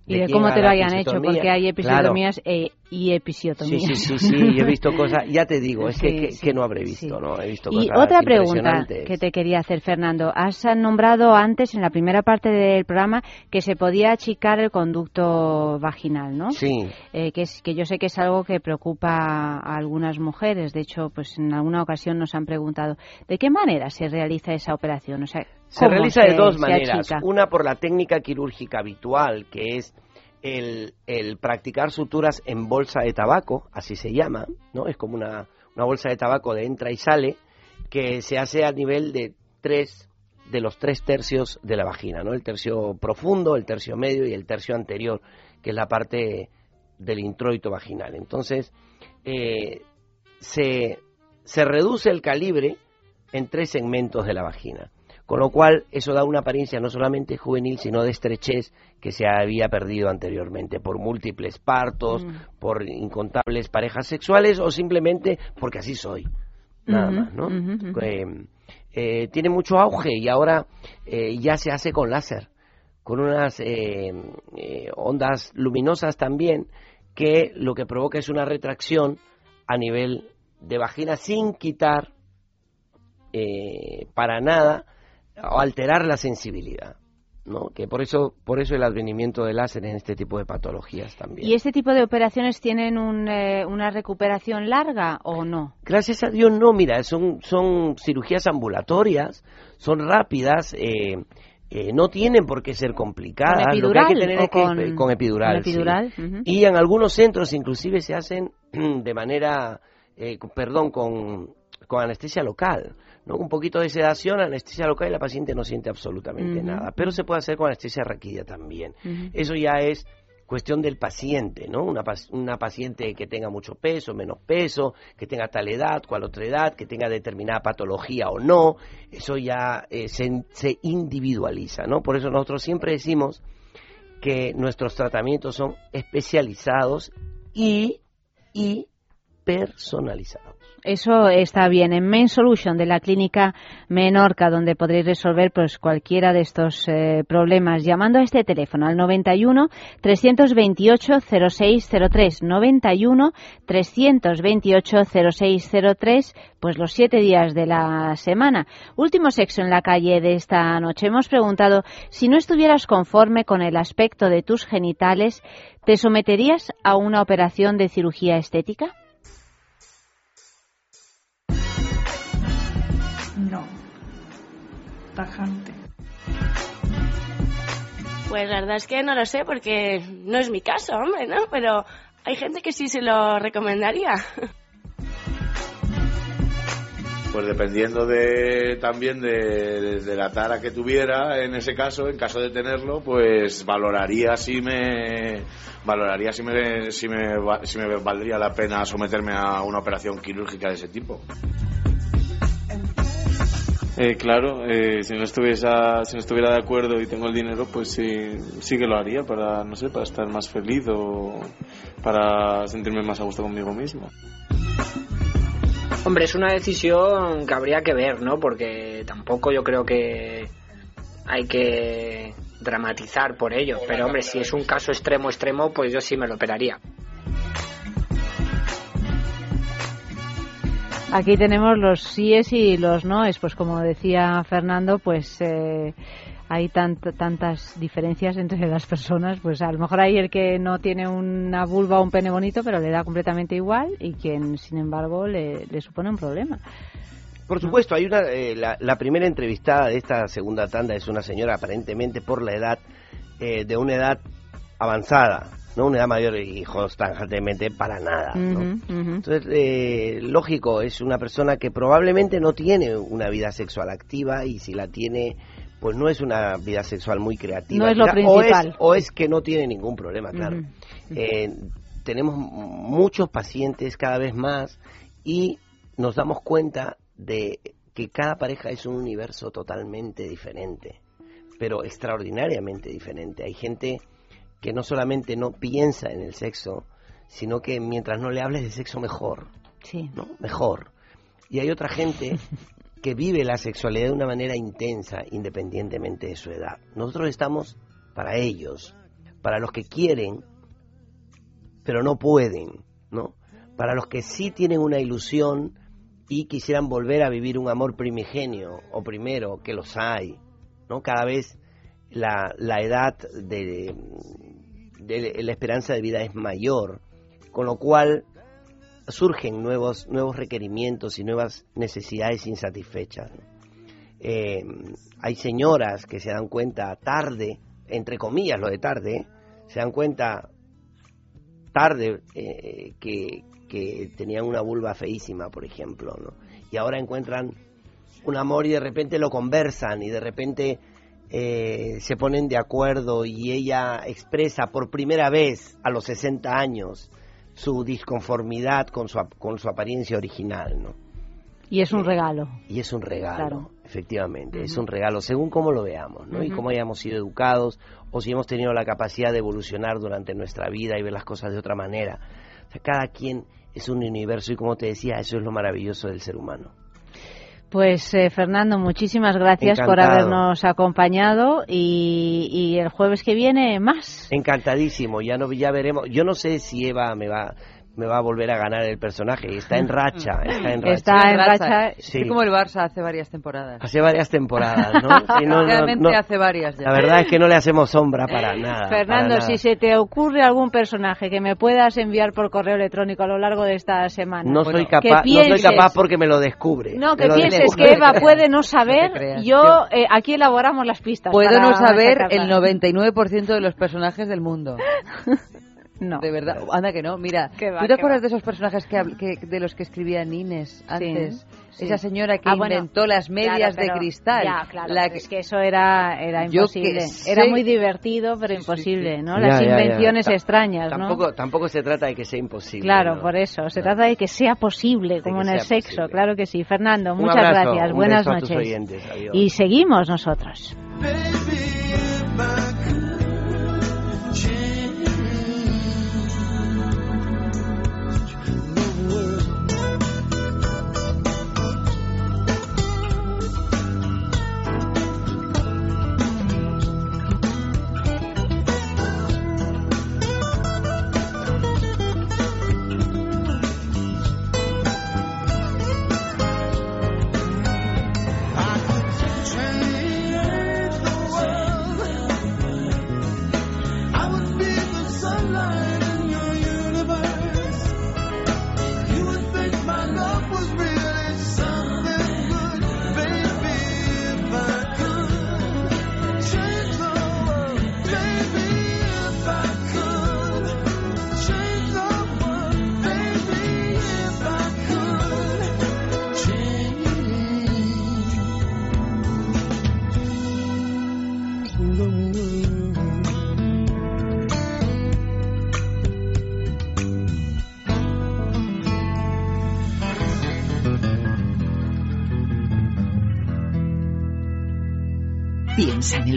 S1: Y de cómo te lo hayan hecho, porque hay
S3: Claro.
S1: episiotomías e- y
S3: Sí,
S1: episiotomías.
S3: sí, sí, sí, yo he visto cosas, ya te digo, es que,
S1: Sí,
S3: que,
S1: sí,
S3: que no habré visto,
S1: sí.
S3: ¿no? He visto
S1: Y
S3: cosas
S1: otra pregunta que te quería hacer, Fernando. Has nombrado antes, en la primera parte del programa, que se podía achicar el conducto vaginal, ¿no?
S3: Sí.
S1: Eh, que, es, que yo sé que es algo que preocupa a algunas mujeres. De hecho, pues en alguna ocasión nos han preguntado de qué manera se realiza esa operación. O sea,
S3: Se
S1: ¿cómo
S3: realiza de dos maneras.
S1: achica?
S3: Una por la técnica quirúrgica habitual, que es el, practicar suturas en bolsa de tabaco, así se llama, ¿no? Es como una, una bolsa de tabaco de entra y sale, que se hace a nivel de tres de los tres tercios de la vagina, ¿no? El tercio profundo, el tercio medio y el tercio anterior, que es la parte del introito vaginal. Entonces, eh, se, se reduce el calibre en tres segmentos de la vagina. Con lo cual, eso da una apariencia no solamente juvenil, sino de estrechez que se había perdido anteriormente por múltiples partos,
S1: Mm.
S3: por incontables parejas sexuales o simplemente porque así soy. Nada más, ¿no?
S1: ujú.
S3: Eh, eh, tiene mucho auge y ahora eh, ya se hace con láser, con unas eh, eh, ondas luminosas también, que lo que provoca es una retracción a nivel de vagina sin quitar eh, para nada o alterar la sensibilidad. ¿no? Que por eso, por eso el advenimiento del láser en este tipo de patologías también.
S1: ¿Y este tipo de operaciones tienen un, eh, una recuperación larga o no?
S3: Gracias a Dios no, mira, son, son cirugías ambulatorias, son rápidas, eh, eh, no tienen por qué ser complicadas.
S1: ¿Con
S3: Lo que hay que
S1: epidural
S3: tener que
S1: con-
S3: con epidural. sí.
S1: epidural?
S3: Y en algunos centros inclusive se hacen de manera, eh, perdón, con, con anestesia local. ¿No? Un poquito de sedación, anestesia local y la paciente no siente absolutamente nada. Pero se puede hacer con anestesia raquídea también. Eso ya es cuestión del paciente, ¿no? Una paciente que tenga mucho peso, menos peso, que tenga tal edad, cual otra edad, que tenga determinada patología o no, eso ya eh, se, se individualiza, ¿no? Por eso nosotros siempre decimos que nuestros tratamientos son especializados y, y personalizados.
S1: Eso está bien. En Main Solution de la clínica Menorca, donde podréis resolver pues cualquiera de estos eh, problemas, llamando a este teléfono al 91 328 0603 91 328 0603 pues los siete días de la semana. Último sexo en la calle de esta noche. Hemos preguntado si no estuvieras conforme con el aspecto de tus genitales, ¿te someterías a una operación de cirugía estética?
S6: Tajante.
S7: Pues la verdad es que no lo sé porque no es mi caso, hombre, ¿no? Pero hay gente que sí se lo recomendaría.
S8: Pues dependiendo de también de, de la tara que tuviera en ese caso, en caso de tenerlo, pues valoraría si me valoraría si me si me, va- si me valdría la pena someterme a una operación quirúrgica de ese tipo.
S9: Eh, claro, eh, si no estuviera si no estuviera de acuerdo y tengo el dinero, pues sí, sí que lo haría para no sé, para estar más feliz o para sentirme más a gusto conmigo mismo.
S10: Hombre, es una decisión que habría que ver, ¿no? Porque tampoco yo creo que hay que dramatizar por ello. Pero hombre, si es un caso extremo extremo, pues yo sí me lo operaría.
S1: Aquí tenemos los síes y los noes, pues como decía Fernando, pues eh, hay tant- tantas diferencias entre las personas, pues a lo mejor hay el que no tiene una vulva o un pene bonito, pero le da completamente igual y quien, sin embargo, le, le supone un problema.
S3: Por supuesto, hay una eh, la, la primera entrevistada de esta segunda tanda es una señora aparentemente por la edad eh, de una edad avanzada, no una edad mayor y constantemente para nada. ¿no? Entonces, eh, lógico, es una persona que probablemente no tiene una vida sexual activa y si la tiene, pues no es una vida sexual muy creativa.
S1: No es lo
S3: quizá,
S1: principal.
S3: O es, o es que no tiene ningún problema, claro. Eh, tenemos muchos pacientes cada vez más y nos damos cuenta de que cada pareja es un universo totalmente diferente, pero extraordinariamente diferente. Hay gente que no solamente no piensa en el sexo, sino que mientras no le hables de sexo mejor,
S1: Sí.
S3: ¿no? Mejor. Y hay otra gente que vive la sexualidad de una manera intensa, independientemente de su edad. Nosotros estamos para ellos, para los que quieren, pero no pueden, ¿no? Para los que sí tienen una ilusión y quisieran volver a vivir un amor primigenio o primero, que los hay, ¿no? Cada vez la, la edad de, de la esperanza de vida es mayor, con lo cual surgen nuevos, nuevos requerimientos y nuevas necesidades insatisfechas. Eh, hay señoras que se dan cuenta tarde, entre comillas lo de tarde, ¿eh? se dan cuenta tarde eh, que, que tenían una vulva feísima, por ejemplo, ¿no? y ahora encuentran un amor y de repente lo conversan y de repente eh, se ponen de acuerdo y ella expresa por primera vez a los 60 años su disconformidad con su, con su apariencia original, ¿no?
S1: Y es un regalo.
S3: Y es un regalo,
S1: Claro.
S3: efectivamente, es un regalo según cómo lo veamos, ¿no? Y cómo hayamos sido educados o si hemos tenido la capacidad de evolucionar durante nuestra vida y ver las cosas de otra manera. O sea, cada quien es un universo y como te decía, eso es lo maravilloso del ser humano.
S1: Pues eh, Fernando, muchísimas gracias por habernos acompañado y, y el jueves que viene más.
S3: Encantadísimo, ya no ya veremos. Yo no sé si Eva me va me va a volver a ganar el personaje. Está en racha, está en racha.
S1: Está en racha.
S3: Sí.
S2: Es como el Barça hace varias temporadas.
S3: Hace varias temporadas, ¿no? Sí, no, no,
S2: Realmente
S3: no.
S2: hace varias ya.
S3: La verdad es que no le hacemos sombra para nada.
S1: Fernando,
S3: para nada.
S1: si se te ocurre algún personaje que me puedas enviar por correo electrónico a lo largo de esta semana,
S3: no soy capaz, no soy capaz porque me lo descubre.
S1: No, que pienses
S3: descubre.
S1: que Eva puede no saber, yo eh, aquí elaboramos las pistas.
S2: Puedo no saber el 99% de los personajes del mundo.
S1: No.
S2: De verdad, anda que no. Mira,
S1: va,
S2: ¿tú te acuerdas
S1: va.
S2: de esos personajes que, que- de los que escribía Nines antes?
S1: sí.
S2: Esa señora que
S1: Ah, bueno,
S2: inventó las medias
S1: claro, pero-
S2: de cristal.
S1: Ya, claro,
S2: La
S1: pero es que eso era, era
S2: que
S1: imposible.
S2: sé-
S1: Era muy divertido, pero imposible, ¿no? Las
S3: Ya, ya, ya.
S1: invenciones extrañas, ¿no?
S3: Tampoco, tampoco se trata de que sea imposible.
S1: Claro,
S3: ¿no?
S1: por eso. Se trata de que sea posible, como
S3: que
S1: en el sexo. Claro que sí. Fernando,
S3: Un
S1: muchas
S3: abrazo,
S1: gracias. Buenas noches.
S3: oyentes.
S1: Y seguimos nosotros.
S11: Piensa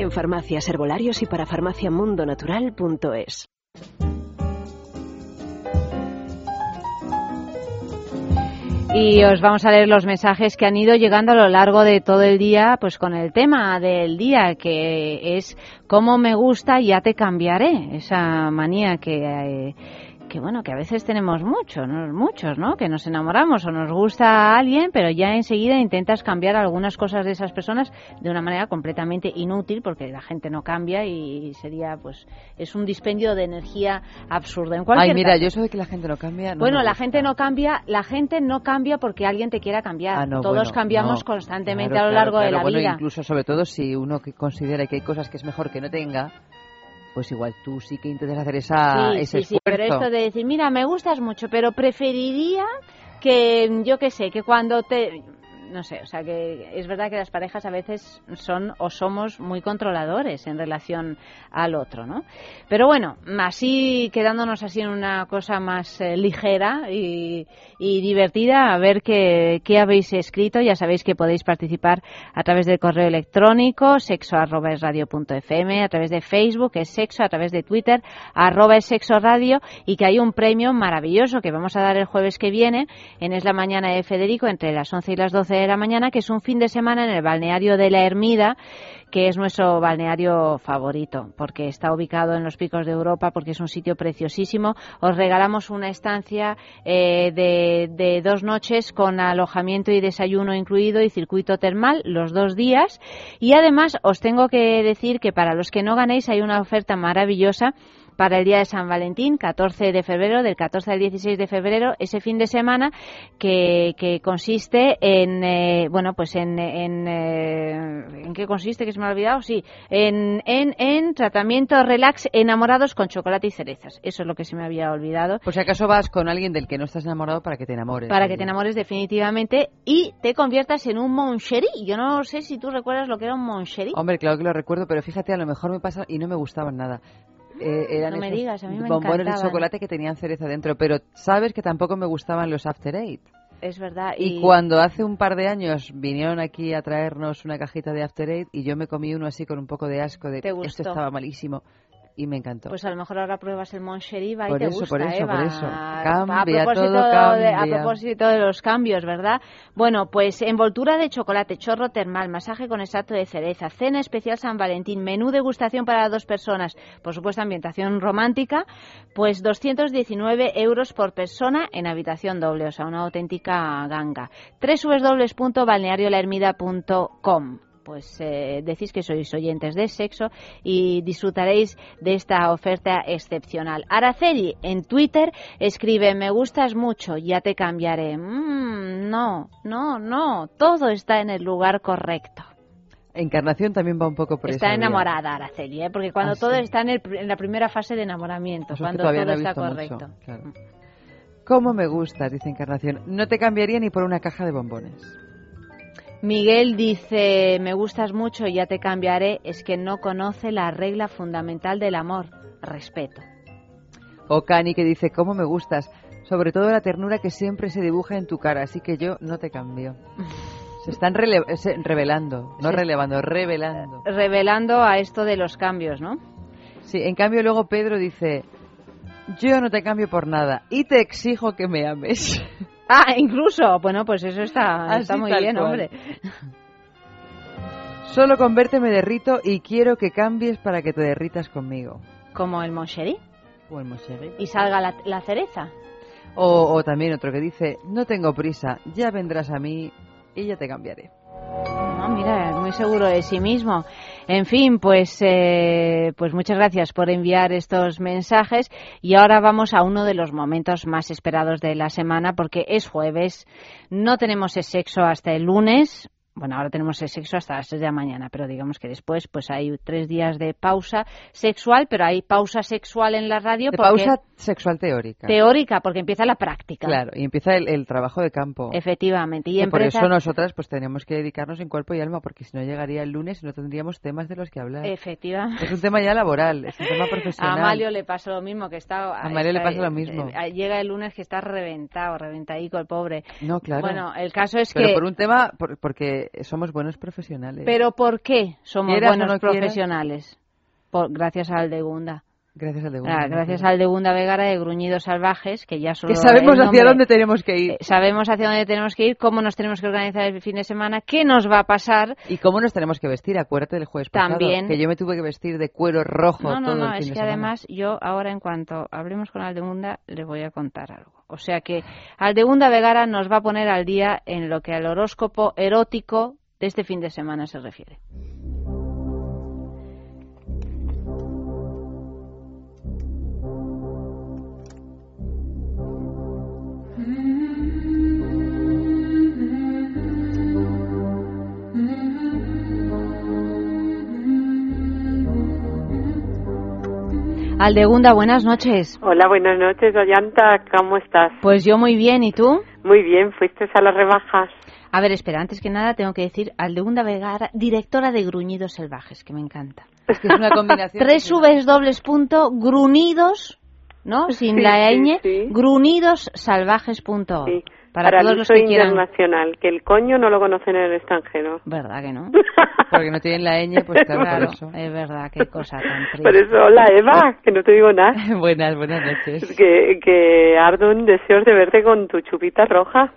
S12: En farmacias, herbolarios y para farmaciamundonatural.es.
S1: Y os vamos a leer los mensajes que han ido llegando a lo largo de todo el día, pues con el tema del día, que es cómo me gusta, ya te cambiaré. Esa manía que, eh, que bueno, que a veces tenemos mucho, ¿no? muchos, ¿no? Que nos enamoramos o nos gusta a alguien, pero ya enseguida intentas cambiar algunas cosas de esas personas de una manera completamente inútil, porque la gente no cambia y sería, pues, es un dispendio de energía absurdo. En cualquier
S2: Ay, mira,
S1: caso-
S2: yo eso de que la gente no cambia. no
S1: bueno, la gente no cambia, la gente no cambia porque alguien te quiera cambiar.
S2: Ah, no,
S1: Todos
S2: bueno,
S1: cambiamos
S2: no.
S1: constantemente
S2: Claro,
S1: a lo
S2: claro,
S1: largo de la
S2: Bueno,
S1: vida.
S2: incluso, sobre todo, si uno que considera que hay cosas que es mejor que no tenga, pues igual tú sí que intentas hacer esa,
S1: sí,
S2: ese
S1: sí, sí, pero esto de decir, mira, me gustas mucho, pero preferiría que, yo qué sé, que cuando te... No sé, o sea que es verdad que las parejas a veces son o somos muy controladores en relación al otro, ¿no? Pero bueno, así quedándonos así en una cosa más eh, ligera y, divertida, a ver qué, qué habéis escrito. Ya sabéis que podéis participar a través del correo electrónico sexo arroba a través de Facebook es sexo, a través de Twitter arroba es sexo radio y que hay un premio maravilloso que vamos a dar el jueves que viene en Es la Mañana de Federico entre las 11 y las 12 de la mañana, que es un fin de semana en el balneario de la Ermida, que es nuestro balneario favorito, porque está ubicado en los picos de Europa, porque es un sitio preciosísimo. Os regalamos una estancia eh, de, de dos noches con alojamiento y desayuno incluido y circuito termal los dos días. Y además os tengo que decir que para los que no ganéis hay una oferta maravillosa para el día de San Valentín, 14 de febrero, del 14 al 16 de febrero, ese fin de semana que, que consiste en, eh, bueno, pues en, en, eh, ¿en qué consiste? Que se me ha olvidado, sí, en, en, en tratamiento relax enamorados con chocolate y cerezas. Eso es lo que se me había olvidado.
S2: Por si acaso vas con alguien del que no estás enamorado para que te enamores.
S1: Para que te enamores definitivamente y te conviertas en un moncherí. Yo no sé si tú recuerdas lo que era un moncherí.
S2: Hombre, claro que lo recuerdo, pero fíjate, a lo mejor me pasa y no me gustaban nada. Eh, eran
S1: no me
S2: esos
S1: digas, a mí me
S2: bombones de chocolate que tenían cereza dentro, pero sabes que tampoco me gustaban los After Eight.
S1: Es verdad.
S2: Y, cuando hace un par de años vinieron aquí a traernos una cajita de After Eight y yo me comí uno así con un poco de asco de
S1: ¿Te
S2: esto estaba malísimo y me encantó.
S1: Pues a lo mejor ahora pruebas el Moncherí va y te
S2: eso,
S1: gusta,
S2: por eso,
S1: Eva.
S2: por eso.
S1: A
S2: Cambia,
S1: propósito
S2: todo
S1: de- a propósito de los cambios, ¿verdad? Bueno, pues envoltura de chocolate, chorro termal, masaje con extracto de cereza, cena especial San Valentín, menú degustación para dos personas, por supuesto ambientación romántica, pues 219 euros por persona en habitación doble, o sea, una auténtica ganga. www.balneariolahermida.com pues eh, decís que sois oyentes de sexo y disfrutaréis de esta oferta excepcional. Araceli en Twitter escribe me gustas mucho, ya te cambiaré. Mm, no, no, no, todo está en el lugar correcto.
S2: Encarnación también va un poco por
S1: Está
S2: esa vía.
S1: enamorada Araceli, ¿eh? porque cuando
S2: Ah,
S1: todo
S2: sí.
S1: está en, el en la primera fase de enamoramiento,
S2: Eso
S1: cuando todo
S2: no
S1: está correcto.
S2: mucho, claro. ¿Cómo me gustas? Dice Encarnación. No te cambiaría ni por una caja de bombones.
S1: Miguel dice, me gustas mucho, ya te cambiaré, es que no conoce la regla fundamental del amor, respeto.
S2: O Cani que dice, ¿cómo me gustas? Sobre todo la ternura que siempre se dibuja en tu cara, así que yo no te cambio. Se están eh, se- revelando, no relevando, revelando.
S1: Revelando a esto de los cambios, ¿no?
S2: Sí, en cambio luego Pedro dice, yo no te cambio por nada y te exijo que me ames.
S1: Ah, incluso, bueno, pues eso está, está muy bien,
S2: cual.
S1: hombre.
S2: Solo con verte me derrito y quiero que cambies para que te derritas conmigo.
S1: Como el Moncherí.
S2: O el Moncherí.
S1: Y salga la, la cereza.
S2: O, o también otro que dice, no tengo prisa, ya vendrás a mí y ya te cambiaré.
S1: No, mira, es muy seguro de sí mismo. En fin, pues, eh, pues muchas gracias por enviar estos mensajes y ahora vamos a uno de los momentos más esperados de la semana porque es jueves, no tenemos sexo hasta el lunes. Bueno, ahora tenemos el sexo hasta las 6 de la mañana, pero digamos que después pues hay tres días de pausa sexual, pero hay pausa sexual en la radio
S2: De
S1: porque
S2: pausa sexual teórica.
S1: teórica porque empieza la práctica.
S2: Claro, y empieza el, el trabajo de campo.
S1: Efectivamente. Y
S2: Y por eso nosotras pues tenemos que dedicarnos en cuerpo y alma, porque si no llegaría el lunes y no tendríamos temas de los que hablar.
S1: Efectivamente.
S2: Es un tema ya laboral, es un tema
S1: A
S2: profesional.
S1: Amalio le pasó lo mismo, que está...
S2: A Amalio le pasa lo mismo.
S1: eh, llega el lunes que está reventado, reventadico el pobre.
S2: No, claro.
S1: Bueno, el caso es
S2: Pero
S1: que...
S2: por un tema, por- porque somos buenos profesionales.
S1: ¿Pero por qué somos
S2: Quieras
S1: buenos
S2: no
S1: profesionales? Por, gracias al de Gunda.
S2: Gracias al de
S1: Ah, gracias al de Gunda Vegara de Gruñidos Salvajes, que ya solo
S2: Que sabemos hacia dónde tenemos que ir.
S1: eh, Sabemos hacia dónde tenemos que ir, cómo nos tenemos que organizar el fin de semana, qué nos va a pasar.
S2: ¿Y cómo nos tenemos que vestir? Acuérdate del jueves pasado,
S1: También.
S2: que yo me tuve que vestir de cuero rojo
S1: No, no,
S2: todo
S1: no,
S2: el fin
S1: es
S2: de
S1: que
S2: semana.
S1: además yo ahora en cuanto hablemos con Aldegunda les voy a contar algo. O sea que Aldegunda Vegara nos va a poner al día en lo que al horóscopo erótico de este fin de semana se refiere. Aldegunda, buenas noches.
S13: Hola, buenas noches, Ollanta. ¿Cómo estás?
S1: Pues yo muy bien, ¿y tú?
S13: Muy bien, ¿fuiste a las rebajas?
S1: A ver, espera, antes que nada tengo que decir Aldegunda Vegara, directora de Gruñidos Salvajes, que me encanta.
S2: Es que es una combinación.
S1: Tres gruñidos, ¿no? Sin
S13: Sí,
S1: la
S13: sí,
S1: ñ,
S13: sí.
S1: grunidossalvajes.org. Para,
S13: Para
S1: todos
S13: el
S1: los
S13: uso
S1: que quieran.
S13: internacional, que el coño no lo conocen en el extranjero.
S1: ¿Verdad que no?
S2: Porque no tienen la ñ, pues claro,
S1: es verdad, qué cosa tan triste.
S13: Por eso, hola Eva, que no te digo nada.
S2: buenas, buenas noches.
S13: Que, que ardo un deseo de verte con tu chupita roja.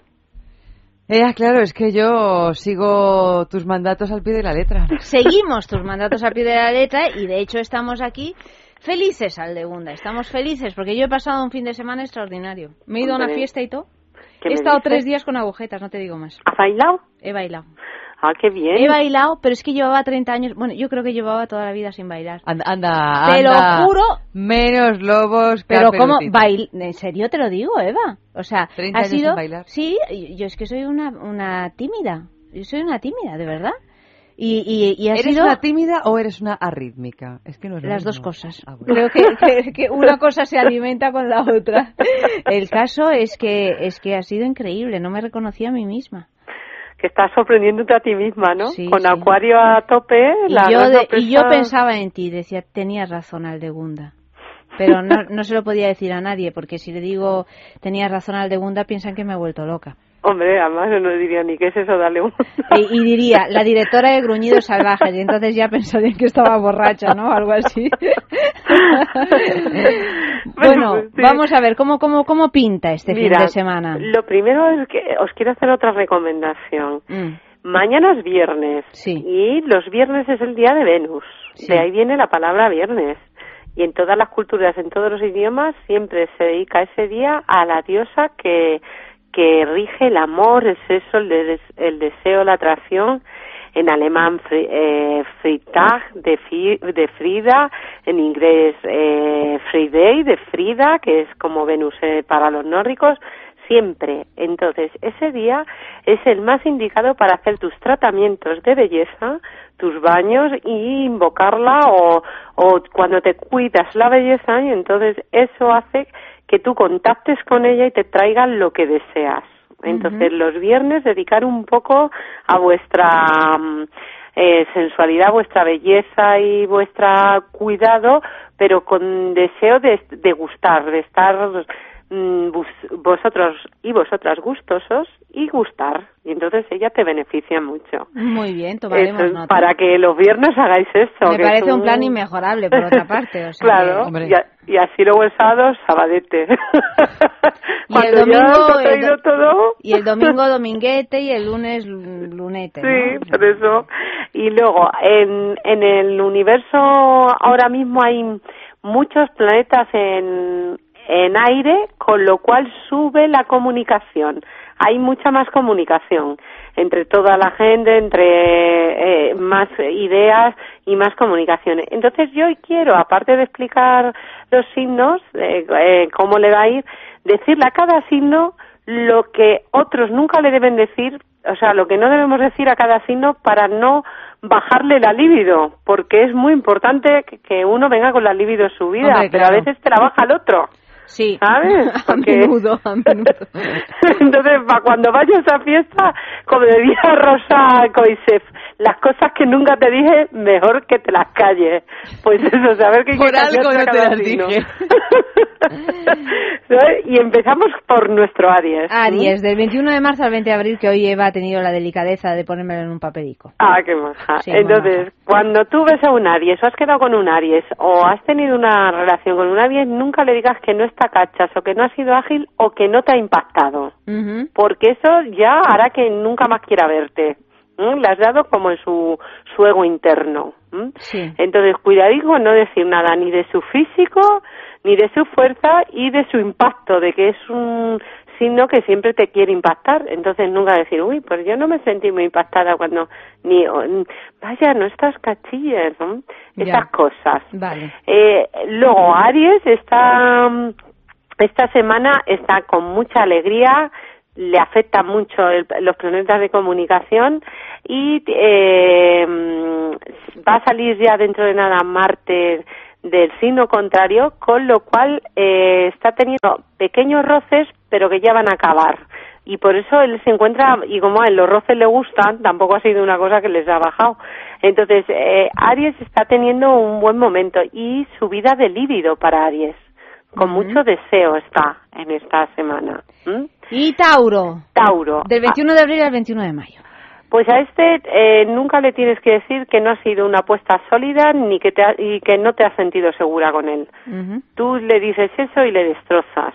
S2: Eh, claro, es que yo sigo tus mandatos al pie de la letra.
S1: Seguimos tus mandatos al pie de la letra y de hecho estamos aquí felices, Aldegunda. Estamos felices porque yo he pasado un fin de semana extraordinario. Me he ido a una fiesta y todo.
S13: ¿Qué
S1: He
S13: me
S1: estado
S13: dices?
S1: tres días con agujetas, no te digo más.
S13: ¿Has bailado?
S1: He bailado.
S13: Ah, qué bien.
S1: He bailado, pero es que llevaba 30 años. Bueno, yo creo que llevaba toda la vida sin bailar.
S2: Anda, anda,
S1: Te lo juro.
S2: Menos lobos que
S1: Pero cómo
S2: pelotita.
S1: bail, en serio te lo digo, Eva. O sea,
S2: 30
S1: ha
S2: años sin
S1: sido
S2: bailar.
S1: Sí, yo es que soy una una tímida. Yo soy una tímida, de verdad. Y, y, y ha
S2: ¿Eres
S1: sido
S2: una tímida o eres una arrítmica? Es que no es
S1: las dos cosas.
S2: Ah, bueno.
S1: Creo que, que- que una cosa se alimenta con la otra. El caso es que es que ha sido increíble. No me reconocía a mí misma.
S13: Que estás sorprendiéndote a ti misma, ¿no?
S1: Sí,
S13: Con
S1: sí.
S13: acuario a tope,
S1: Y
S13: la
S1: yo,
S13: gran
S1: de- y yo pensaba en ti, decía, tenías razón, Aldegunda. Pero no, no se lo podía decir a nadie, porque si le digo tenías razón, Aldegunda, piensan que me he vuelto loca.
S13: Hombre, además no diría ni qué es eso, dale un...
S1: Y, y diría, la directora de Gruñidos Salvajes, y entonces ya pensarían que estaba borracha, ¿no? Algo así. bueno,
S13: pues sí.
S1: vamos a ver, ¿cómo, cómo, cómo pinta este fin de semana?
S13: Lo primero es que os quiero hacer otra recomendación.
S1: Mm,
S13: Mañana es viernes
S1: Sí.
S13: y los viernes es el día de Venus. De ahí viene la palabra viernes. Y en todas las culturas, en todos los idiomas, siempre se dedica ese día a la diosa que, que rige el amor, el sexo, el, des- el deseo, la atracción. En alemán, Fri- eh, Freitag de, Fi- de Frida. En inglés, eh, Friday de Frida, que es como Venus eh, para los nórdicos siempre. Entonces, ese día es el más indicado para hacer tus tratamientos de belleza, tus baños y invocarla o, o cuando te cuidas la belleza y entonces eso hace que tú contactes con ella y te traiga lo que deseas. Entonces, los viernes dedicar un poco a vuestra mm, eh, sensualidad, vuestra belleza y vuestra cuidado, pero con deseo de, de gustar, de estar mm, vosotros y vosotras gustosos y gustar. Y entonces ella te beneficia mucho.
S1: Muy bien, tomaremos
S13: Eso es
S1: nota.
S13: para que los viernes hagáis esto.
S1: Me
S13: que
S1: parece
S13: es
S1: un plan inmejorable, por otra parte. o sea
S13: claro,
S1: que-
S13: y, a- y así luego el sábado, sabadete.
S1: Y el domingo, el do-
S13: todo,
S1: y el domingo dominguete y el lunes lu- lunete. ¿no?
S13: Sí, por eso. Y luego, en, en el universo ahora mismo hay muchos planetas en, en aire, con lo cual sube la comunicación. Hay mucha más comunicación entre toda la gente, entre eh, más ideas y más comunicaciones. Entonces yo hoy quiero, aparte de explicar los signos, eh, eh, cómo le va a ir, decirle a cada signo lo que otros nunca le deben decir, o sea, lo que no debemos decir a cada signo para no bajarle la libido, porque es muy importante que, uno venga con la libido subida,
S1: Hombre,
S13: pero a veces te la baja el otro.
S1: Sí,
S13: ¿Sabes?
S1: a
S13: Porque-
S1: menudo, a menudo.
S13: Entonces, para cuando vayas a fiesta, como decía Rosa Coisef, las cosas que nunca te dije, mejor que te las calles. Pues eso, saber que hay que
S2: Por algo no te las
S13: signo.
S2: dije.
S13: Y empezamos por nuestro Aries.
S1: Aries, del 21 de marzo al 20 de abril, que hoy Eva ha tenido la delicadeza de ponérmelo en un papelico.
S13: Ah, qué maja.
S1: Sí,
S13: Entonces, cuando tú ves a un Aries o has quedado con un Aries o has tenido una relación con un Aries, nunca le digas que no está cachas o que no ha sido ágil o que no te ha impactado. Porque eso ya hará que nunca más quiera verte. ¿M? Le has dado como en su, su ego interno.
S1: Sí.
S13: Entonces, cuidadico no decir nada ni de su físico, ni de su fuerza y de su impacto, de que es un signo que siempre te quiere impactar. Entonces, nunca decir, uy, pues yo no me sentí muy impactada cuando ni, vaya, no estás cachillas, ¿no?
S1: Ya.
S13: Esas cosas.
S1: Vale.
S13: Eh, luego, Aries está, mm, esta semana está con mucha alegría, le afecta mucho el- los planetas de comunicación y eh, va a salir ya dentro de nada Marte del signo contrario, con lo cual eh, está teniendo pequeños roces, pero que ya van a acabar. Y por eso él se encuentra, y como a él los roces le gustan, tampoco ha sido una cosa que les ha bajado. Entonces, eh, Aries está teniendo un buen momento y subida de líbido para Aries. Con mucho deseo está en esta semana.
S1: Y Tauro,
S13: Tauro.
S1: del 21 de abril al 21 de mayo.
S13: Pues a este eh, nunca le tienes que decir que no ha sido una apuesta sólida ni que te ha- y que no te has sentido segura con él. Tú le dices eso y le destrozas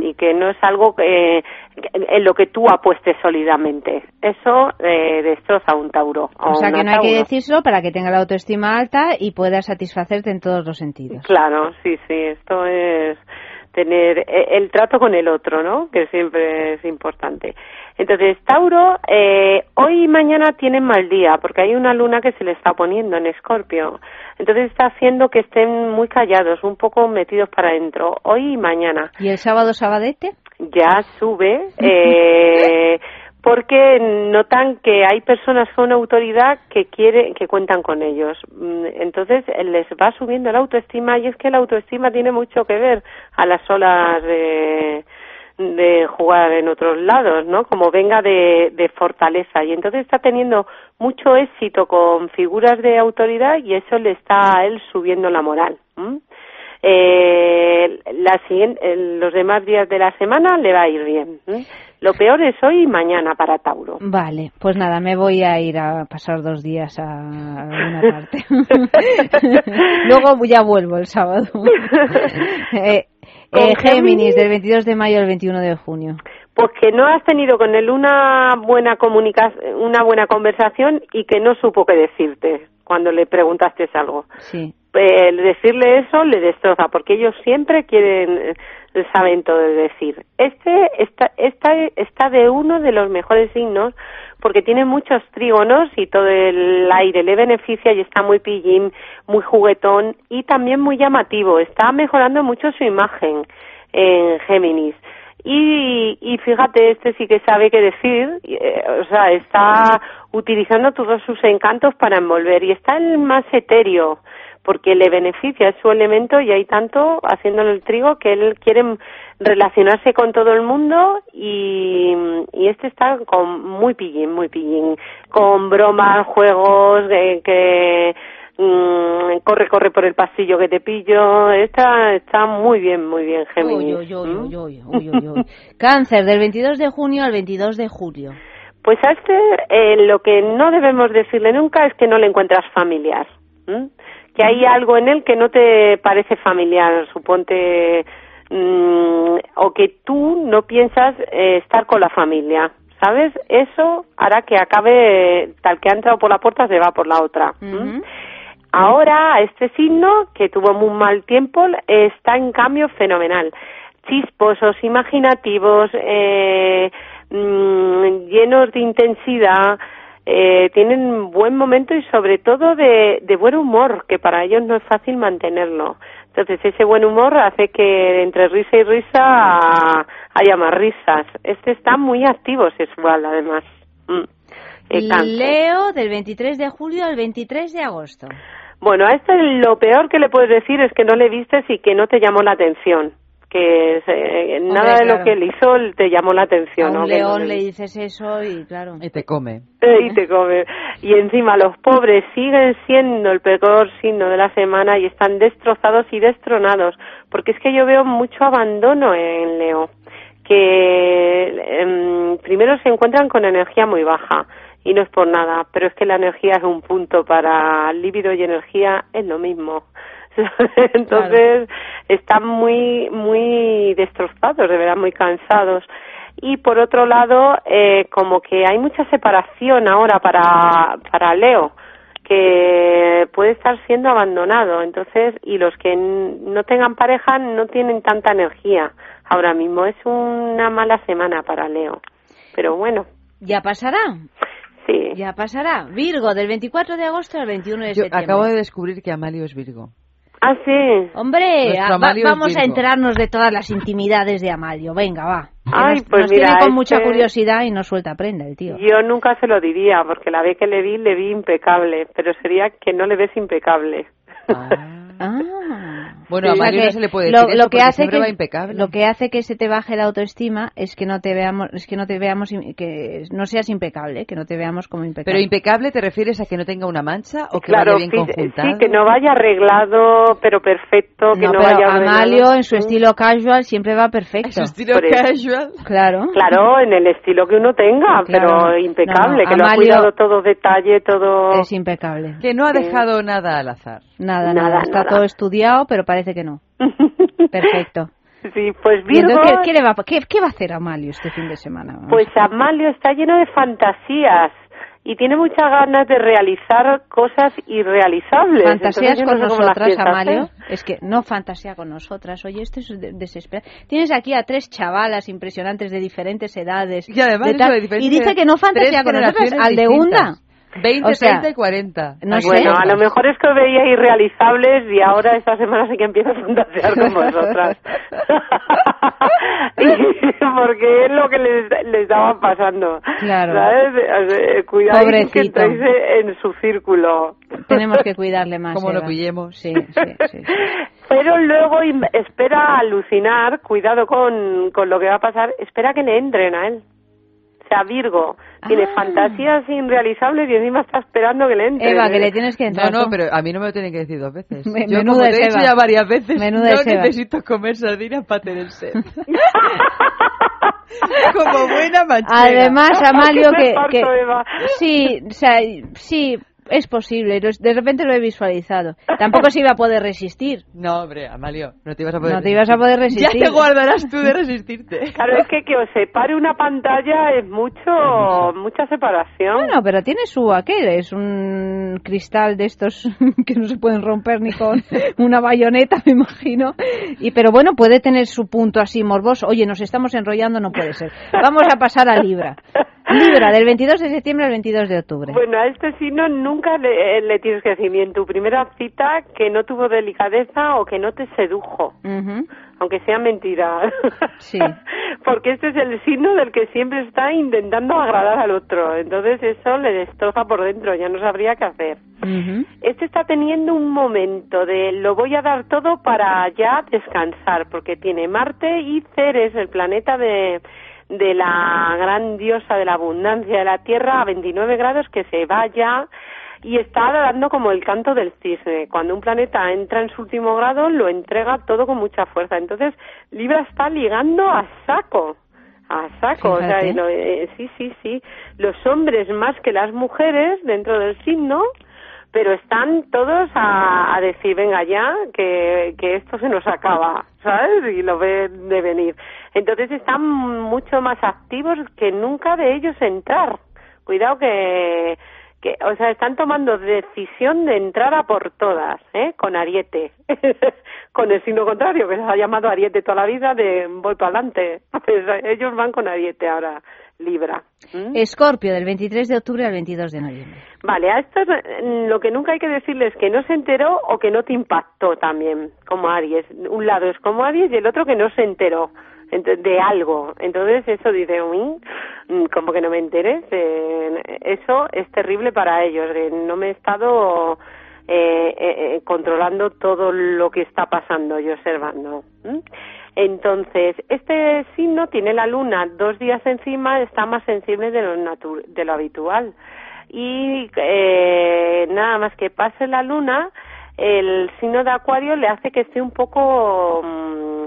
S13: y que no es algo que, en lo que tú apuestes sólidamente. Eso eh, destroza a un Tauro. a
S1: O sea que no hay que decírselo para que tenga la autoestima alta y pueda satisfacerte en todos los sentidos.
S13: Claro, sí, sí, esto es tener eh, el trato con el otro, ¿no? Que siempre es importante. Entonces, Tauro, eh, hoy y mañana tienen mal día, porque hay una luna que se le está poniendo en Escorpio. Entonces está haciendo que estén muy callados, un poco metidos para adentro, hoy y mañana.
S1: ¿Y el sábado sabadete?
S13: Ya sube, eh, porque notan que hay personas con autoridad que quiere, que cuentan con ellos. Mm, Entonces les va subiendo la autoestima y es que la autoestima tiene mucho que ver a las olas de, de jugar en otros lados, ¿no? Como venga de, de fortaleza. Y entonces está teniendo mucho éxito con figuras de autoridad y eso le está a él subiendo la moral. ¿m? Eh, la siguiente- eh, los demás días de la semana le va a ir bien. Lo peor es hoy y mañana para Tauro.
S1: Vale, pues nada, me voy a ir a pasar dos días a alguna parte. Luego ya vuelvo el sábado. eh, eh, Géminis, del 22 de mayo al 21 de junio.
S13: Pues que no has tenido con él una buena una buena conversación y que no supo qué decirte cuando le preguntaste algo.
S1: Sí.
S13: Eh, el decirle eso le destroza porque ellos siempre quieren saben todo de decir este está, está está de uno de los mejores signos porque tiene muchos trígonos y todo el aire le beneficia y está muy pillín muy juguetón y también muy llamativo. Está mejorando mucho su imagen en Géminis y, y fíjate, este sí que sabe qué decir, eh, o sea, está utilizando todos sus encantos para envolver y está el más etéreo, porque le beneficia, es su elemento y hay tanto haciéndolo el trigo que él quiere relacionarse con todo el mundo y, y este está con muy pillín, muy pillín, con bromas, juegos, eh, que mm, corre, corre por el pasillo que te pillo, está, está muy bien, muy bien Géminis.
S1: Uy, uy, uy,
S13: ¿Mm?
S1: uy, uy, uy, uy, uy. Cáncer, del 22 de junio al 22 de julio.
S13: Pues a este eh, lo que no debemos decirle nunca es que no le encuentras familiar. Que hay algo en él que no te parece familiar, suponte, mm, o que tú no piensas eh, estar con la familia. ¿Sabes? Eso hará que acabe tal que ha entrado por la puerta se va por la otra. Ahora, este signo, que tuvo muy mal tiempo, está en cambio fenomenal. Chisposos, imaginativos, eh, mm, llenos de intensidad, eh, tienen buen momento y sobre todo de, de buen humor, que para ellos no es fácil mantenerlo. Entonces ese buen humor hace que entre risa y risa haya más risas. Este está muy activo sexual además. Mm.
S1: Leo, del 23 de julio al 23 de agosto.
S13: Bueno, a este lo peor que le puedes decir es que no le vistes y que no te llamó la atención. Que eh, nada de
S1: claro.
S13: lo que él hizo te llamó la atención.
S1: A león
S13: le-
S1: le dices eso y claro.
S2: Y te come.
S13: Eh, y te come. Y encima los pobres siguen siendo el peor signo de la semana y están destrozados y destronados. Porque es que yo veo mucho abandono en Leo. Que em, primero se encuentran con energía muy baja y no es por nada, pero es que la energía es un punto para líbido y energía es lo mismo. Entonces están muy muy destrozados, de verdad muy cansados. Y por otro lado, eh, como que hay mucha separación ahora para para Leo, que puede estar siendo abandonado. Entonces, y los que no tengan pareja no tienen tanta energía ahora mismo. Es una mala semana para Leo. Pero bueno,
S1: Ya pasará.
S13: Sí.
S1: Ya pasará. Virgo, del 24 de agosto al 21 de
S2: Yo
S1: septiembre.
S2: acabo de descubrir que Amalio es Virgo.
S13: Ah, sí.
S1: Hombre, a- va- vamos a enterarnos de todas las intimidades de Amalio. Venga, va.
S13: Ay,
S1: nos,
S13: pues
S1: nos
S13: mira,
S1: tiene con
S13: este-
S1: mucha curiosidad y no suelta prenda el tío.
S13: Yo nunca se lo diría, porque la vez que le vi, le vi impecable, pero sería que no le ves impecable.
S1: Ah.
S2: Bueno, a
S1: O sea
S2: Mario
S1: que
S2: no se le puede
S1: lo,
S2: decir
S1: lo
S2: eso
S1: que
S2: porque
S1: hace
S2: siempre
S1: que
S2: va impecable.
S1: lo que hace que se te baje la autoestima es que no te veamos es que no te veamos que no seas impecable, que no te veamos como impecable.
S2: Pero impecable te refieres a que no tenga una mancha o que
S13: Claro,
S2: vaya bien
S13: sí,
S2: conjuntado.
S13: sí, que no vaya arreglado, pero perfecto, que
S1: no,
S13: no,
S1: pero
S13: vaya.
S1: Amalio en su estilo casual siempre va perfecto.
S2: su estilo
S13: Por eso.
S2: casual.
S1: Claro.
S13: Claro, en el estilo que uno tenga,
S1: Claro.
S13: pero impecable,
S1: No, no,
S13: que lo ha
S1: Amalio-
S13: cuidado todo detalle, todo...
S1: Es impecable.
S2: Que no ha
S13: Sí.
S2: dejado nada al azar.
S1: Nada,
S13: Nada,
S1: nada, está
S13: nada.
S1: todo estudiado, pero parece que no. Perfecto.
S13: Sí, pues
S1: ¿Y entonces
S13: Virgo...
S1: ¿qué, qué le va, qué, qué va a hacer Amalio este fin de semana?
S13: Pues Amalio está lleno de fantasías y tiene muchas ganas de realizar cosas irrealizables.
S1: ¿Fantasías
S13: Entonces
S1: con
S13: no sé
S1: nosotras, Amalio?
S13: hacer.
S1: Es que no fantasía con nosotras. Oye, esto es de- desesperante. Tienes aquí a tres chavalas impresionantes de diferentes edades.
S2: Y además
S1: de
S2: eso
S1: tal-
S2: de diferentes
S1: y dice que no fantasía con nosotras. Al de
S2: distintas.
S1: Unda.
S2: 20,
S1: O sea,
S2: 30 y 40.
S1: no sé.
S13: Bueno, a lo mejor es que os veía irrealizables y ahora esta semana sí que empiezo a fantasear con vosotras. Porque es lo que les, les estaba pasando.
S1: Claro.
S13: ¿Sabes? Eh, Cuidado que
S1: Pobrecito.
S13: entréis en su círculo.
S1: Tenemos que cuidarle más.
S2: Como lo pillemos.
S1: Sí, sí, sí.
S13: Pero luego espera alucinar, cuidado con, con lo que va a pasar, espera que le entren a él. O sea, Virgo tiene
S1: Ah.
S13: fantasías irrealizables y encima está esperando que le entren.
S1: Eva, que
S13: ¿eh?
S1: le tienes que entrar.
S2: No, no, pero a mí no me lo tienen que decir dos veces.
S1: Me-
S2: Yo,
S1: menuda
S2: como te he dicho
S1: Eva.
S2: ya varias veces,
S1: Menuda Eva.
S2: necesito comer sardinas para tener sed. como buena manchega.
S1: Además, Amalio,
S13: ¿Qué me
S1: que, que
S13: Eva?
S1: sí, o sea, sí, es posible. lo- De repente lo he visualizado. Tampoco se iba a poder resistir.
S2: No, hombre, Amalio, no te ibas a poder
S1: No te ibas a poder resistir.
S2: Ya te guardarás tú de resistirte.
S13: Claro, es que que os separe una pantalla es mucho, mucha separación.
S1: Bueno, pero tiene su aquel, es un cristal de estos que no se pueden romper ni con una bayoneta, me imagino. Y pero bueno, puede tener su punto así morboso. Oye, nos estamos enrollando, no puede ser. Vamos a pasar a Libra. Libra, del 22 de septiembre al 22 de octubre.
S13: Bueno, a este signo nunca le, le tienes que decir ni en tu primera cita que no tuvo delicadeza o que no te sedujo, aunque sea mentira.
S1: Sí.
S13: Porque este es el signo del que siempre está intentando agradar al otro. Entonces eso le destroza por dentro, ya no sabría qué hacer.
S1: Ujú.
S13: Este está teniendo un momento de lo voy a dar todo para ya descansar, porque tiene Marte y Ceres, el planeta de, de la gran diosa de la abundancia de la Tierra, a 29 grados, que se vaya y está dando como el canto del cisne. Cuando un planeta entra en su último grado, lo entrega todo con mucha fuerza. Entonces, Libra está ligando a saco. A saco, o sea, lo- eh, sí, sí, sí. Los hombres más que las mujeres dentro del signo, pero están todos a, a decir, venga ya, que, que esto se nos acaba, ¿sabes? Y lo ven de venir. Entonces están mucho más activos que nunca de ellos entrar. Cuidado que, que, o sea, están tomando decisión de entrar a por todas, ¿eh? Con Ariete. con el signo contrario, que se ha llamado Ariete toda la vida, de voy para adelante. Pues ellos van con Ariete ahora, Libra. ¿Mm?
S1: Escorpio, del 23 de octubre al 22 de noviembre.
S13: Vale, a esto es- lo que nunca hay que decirles es que no se enteró o que no te impactó también, como Aries. Un lado es como Aries y el otro que no se enteró ent- de algo. Entonces eso dice, mm, como que no me enteré. eh, eso es terrible para ellos. que no me he estado eh, eh, eh, controlando todo lo que está pasando y observando. Entonces, este signo tiene la luna dos días encima, está más sensible de lo, natu- de lo habitual. Y eh, nada más que pase la luna, el signo de Acuario le hace que esté un poco mm,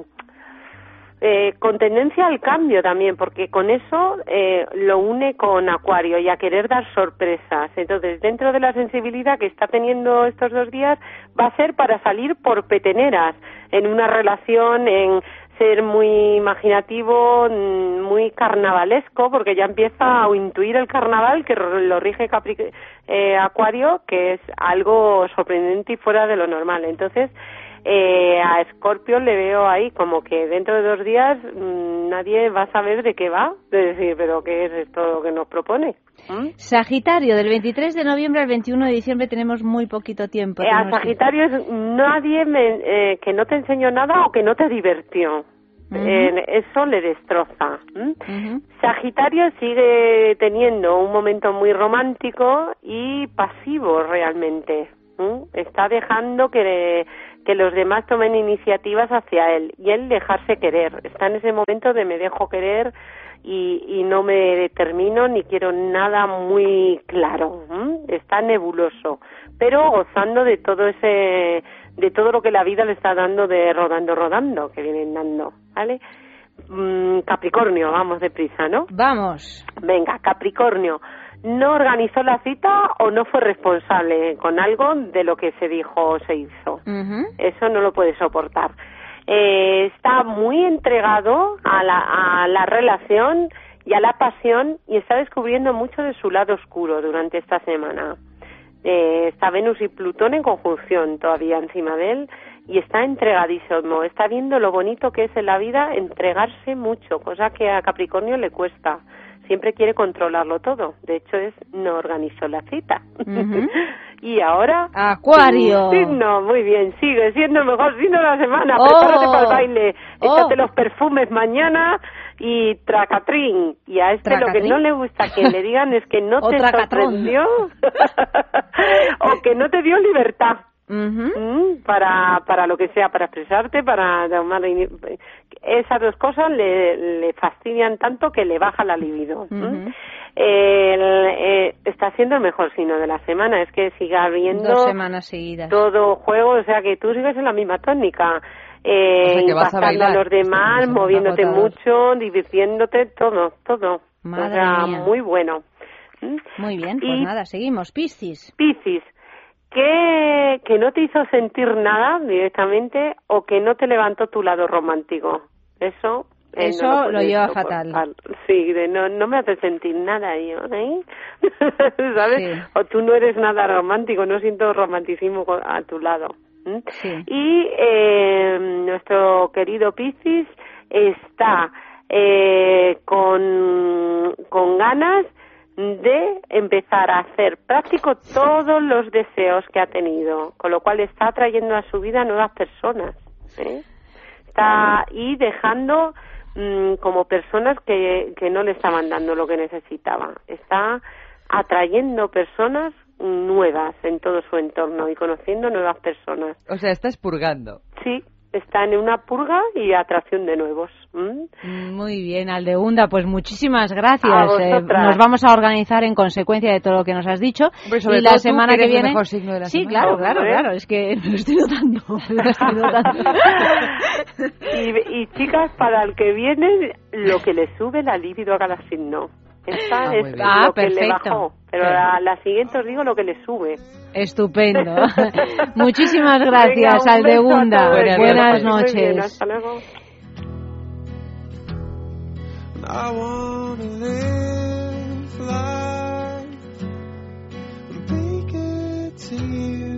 S13: eh, con tendencia al cambio también, porque con eso eh, lo une con Acuario y a querer dar sorpresas. Entonces, dentro de la sensibilidad que está teniendo estos dos días, va a ser para salir por peteneras en una relación, en ser muy imaginativo, mm, muy carnavalesco, porque ya empieza a intuir el carnaval que lo rige Capri- eh, Acuario, que es algo sorprendente y fuera de lo normal. Entonces, eh, a Scorpio le veo ahí como que dentro de dos días mm, nadie va a saber de qué va, de decir, pero qué es esto que nos propone. ¿Mm?
S1: Sagitario, del 23 de noviembre al 21 de diciembre tenemos muy poquito tiempo.
S13: Eh, a
S1: que-
S13: Sagitario es nadie me- eh, que no te enseñó nada o que no te divirtió. Eh, eso le destroza. Sagitario sigue teniendo un momento muy romántico y pasivo realmente. Está dejando que, que los demás tomen iniciativas hacia él y él dejarse querer. Está en ese momento de me dejo querer y, y no me determino ni quiero nada muy claro. Está nebuloso, pero gozando de todo ese de todo lo que la vida le está dando de rodando rodando que vienen dando, ¿vale? Mm, Capricornio, vamos deprisa, ¿no?
S1: Vamos.
S13: Venga, Capricornio, ¿no organizó la cita o no fue responsable con algo de lo que se dijo o se hizo? Eso no lo puede soportar. Eh, está muy entregado a la, a la relación y a la pasión y está descubriendo mucho de su lado oscuro durante esta semana. Eh, está Venus y Plutón en conjunción todavía encima de él y está entregadísimo, está viendo lo bonito que es en la vida entregarse mucho, cosa que a Capricornio le cuesta. Siempre quiere controlarlo todo. De hecho, es no organizó la cita. y ahora.
S1: Acuario.
S13: tu signo, muy bien. Sigue siendo el mejor signo de la semana.
S1: Oh.
S13: Prepárate para el baile.
S1: Oh.
S13: Échate los perfumes mañana y tracatrín. Y a este lo que no le gusta que le digan es que no te sorprendió o que no te dio libertad. Mm, para para lo que sea para expresarte para tomar esas dos cosas le, le fastidian tanto que le baja la libido. El, eh, está siendo el mejor signo de la semana es que siga habiendo
S1: Dos semanas seguidas.
S13: todo juego o sea que tú sigues en la misma tónica eh,
S2: O sea, que vas a
S13: impactando a
S2: bailar.
S13: los demás moviéndote mucho divirtiéndote todo todo
S1: Madre
S13: o sea
S1: mía.
S13: muy bueno ¿m?
S1: Muy bien, pues
S13: Y-
S1: nada, seguimos. Piscis.
S13: Piscis, que, que no te hizo sentir nada directamente o que no te levantó tu lado romántico. Eso. eh,
S1: Eso
S13: no
S1: lo lleva fatal.
S13: Sí, de no, no me hace sentir nada yo, ¿eh? ¿Sabes?
S1: Sí.
S13: O tú no eres nada romántico, no siento romanticismo a tu lado. Y eh, nuestro querido Piscis está eh, con, con ganas de empezar a hacer práctico todos los deseos que ha tenido, con lo cual está atrayendo a su vida nuevas personas. ¿eh? Está y dejando mm, como personas que, que no le estaban dando lo que necesitaba. Está atrayendo personas nuevas en todo su entorno y conociendo nuevas personas.
S2: O sea, estás purgando.
S13: Sí, está en una purga y atracción de nuevos. ¿m?
S1: Muy bien, Aldegunda, pues muchísimas gracias.
S13: A
S1: Eh, nos vamos a organizar en consecuencia de todo lo que nos has dicho.
S2: Sobre
S1: y la
S2: todo
S1: semana
S2: que
S1: que,
S2: eres el
S1: viene.
S2: mejor signo de la
S1: sí,
S2: semana.
S1: claro, claro, claro. Es que me lo estoy notando. me lo estoy notando.
S13: y, y chicas, para el que viene, lo que le sube la libido a cada signo. Esta
S1: Ah,
S13: es lo
S1: Ah,
S13: que le
S1: perfecto.
S13: bajó. Pero la, la siguiente os digo lo que le sube.
S1: Estupendo. Muchísimas
S13: Venga,
S1: gracias,
S13: un beso a
S1: Aldegunda. Buenas
S13: bien,
S1: noches.
S13: hasta luego.
S5: I wanna live life and make it to you.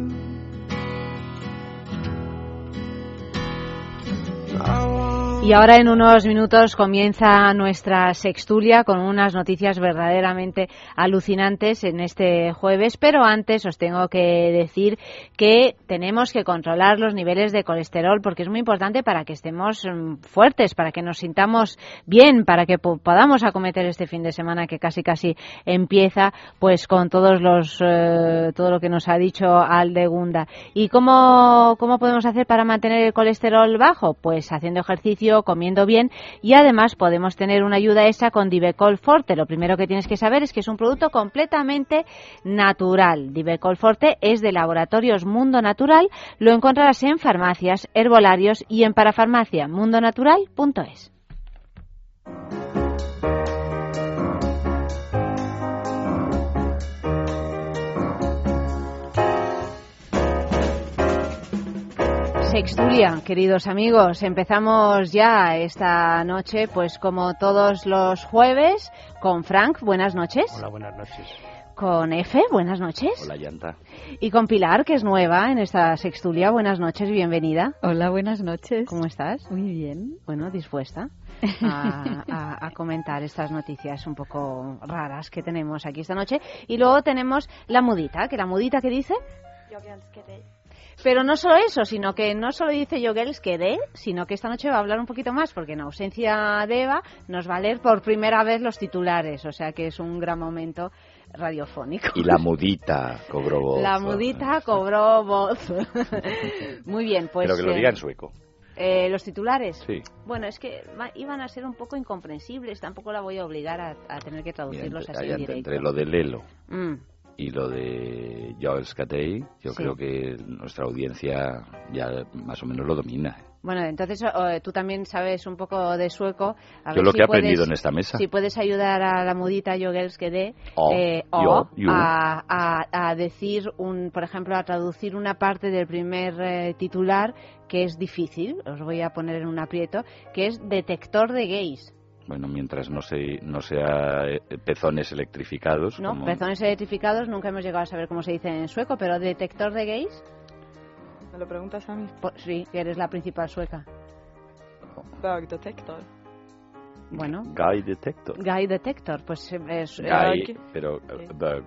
S1: Y ahora en unos minutos comienza nuestra sextulia con unas noticias verdaderamente alucinantes en este jueves, pero antes os tengo que decir que tenemos que controlar los niveles de colesterol porque es muy importante para que estemos mm, fuertes, para que nos sintamos bien, para que po- podamos acometer este fin de semana que casi casi empieza pues con todos los eh, todo lo que nos ha dicho Aldegunda. ¿Y cómo, cómo podemos hacer para mantener el colesterol bajo? Pues haciendo ejercicio, comiendo bien y además podemos tener una ayuda extra con Divecol Forte. Lo primero que tienes que saber es que es un producto completamente natural. Divecol Forte es de Laboratorios Mundo Natural. Lo encontrarás en farmacias, herbolarios y en parafarmacia mundonatural.es. Sextulia, queridos amigos, empezamos ya esta noche, pues como todos los jueves, con Frank, buenas noches.
S14: Hola, buenas noches.
S1: Con Efe, buenas noches.
S14: Hola, Llanta.
S1: Y con Pilar, que es nueva en esta sextulia, buenas noches, bienvenida.
S15: Hola, buenas noches.
S1: ¿Cómo estás?
S15: Muy bien.
S1: Bueno, dispuesta a, a- a comentar estas noticias un poco raras que tenemos aquí esta noche. Y luego tenemos la mudita, que la mudita que dice... Pero no solo eso, sino que no solo dice Yogels que de, sino que esta noche va a hablar un poquito más, porque en ausencia de Eva nos va a leer por primera vez los titulares, o sea que es un gran momento radiofónico.
S14: Y la mudita cobró voz.
S1: La mudita cobró voz. Muy bien, pues...
S14: Pero que lo
S1: eh,
S14: diga en sueco.
S1: eh, los titulares.
S14: Sí.
S1: Bueno, es que va- iban a ser un poco incomprensibles. Tampoco la voy a obligar a, a tener que
S14: Mira,
S1: traducirlos
S14: entre,
S1: así en
S14: entre-
S1: directo.
S14: entre lo de Lelo
S1: Mm.
S14: Y lo de Joel Scatey, yo
S1: Sí.
S14: creo que nuestra audiencia ya más o menos lo domina.
S1: Bueno, entonces eh, tú también sabes un poco de sueco. A
S14: Yo
S1: ver
S14: lo
S1: si
S14: que he
S1: puedes-
S14: aprendido en esta mesa.
S1: Si puedes ayudar a la mudita Jogels que dé eh, a decir, un, por ejemplo, a traducir una parte del primer eh, titular que es difícil, os voy a poner en un aprieto, que es detector de gays.
S14: Bueno, mientras no, se, no sea eh, pezones electrificados.
S1: ¿no?
S14: como-
S1: Pezones electrificados, nunca hemos llegado a saber cómo se dice en sueco, pero detector de gays,
S15: ¿Me lo preguntas a mí?
S1: pues sí, que eres la principal sueca.
S15: Bug detector.
S1: Bueno,
S14: Guy Detector.
S1: gay detector, pues eh, es...
S14: Guy,
S1: eh,
S14: pero eh, bug.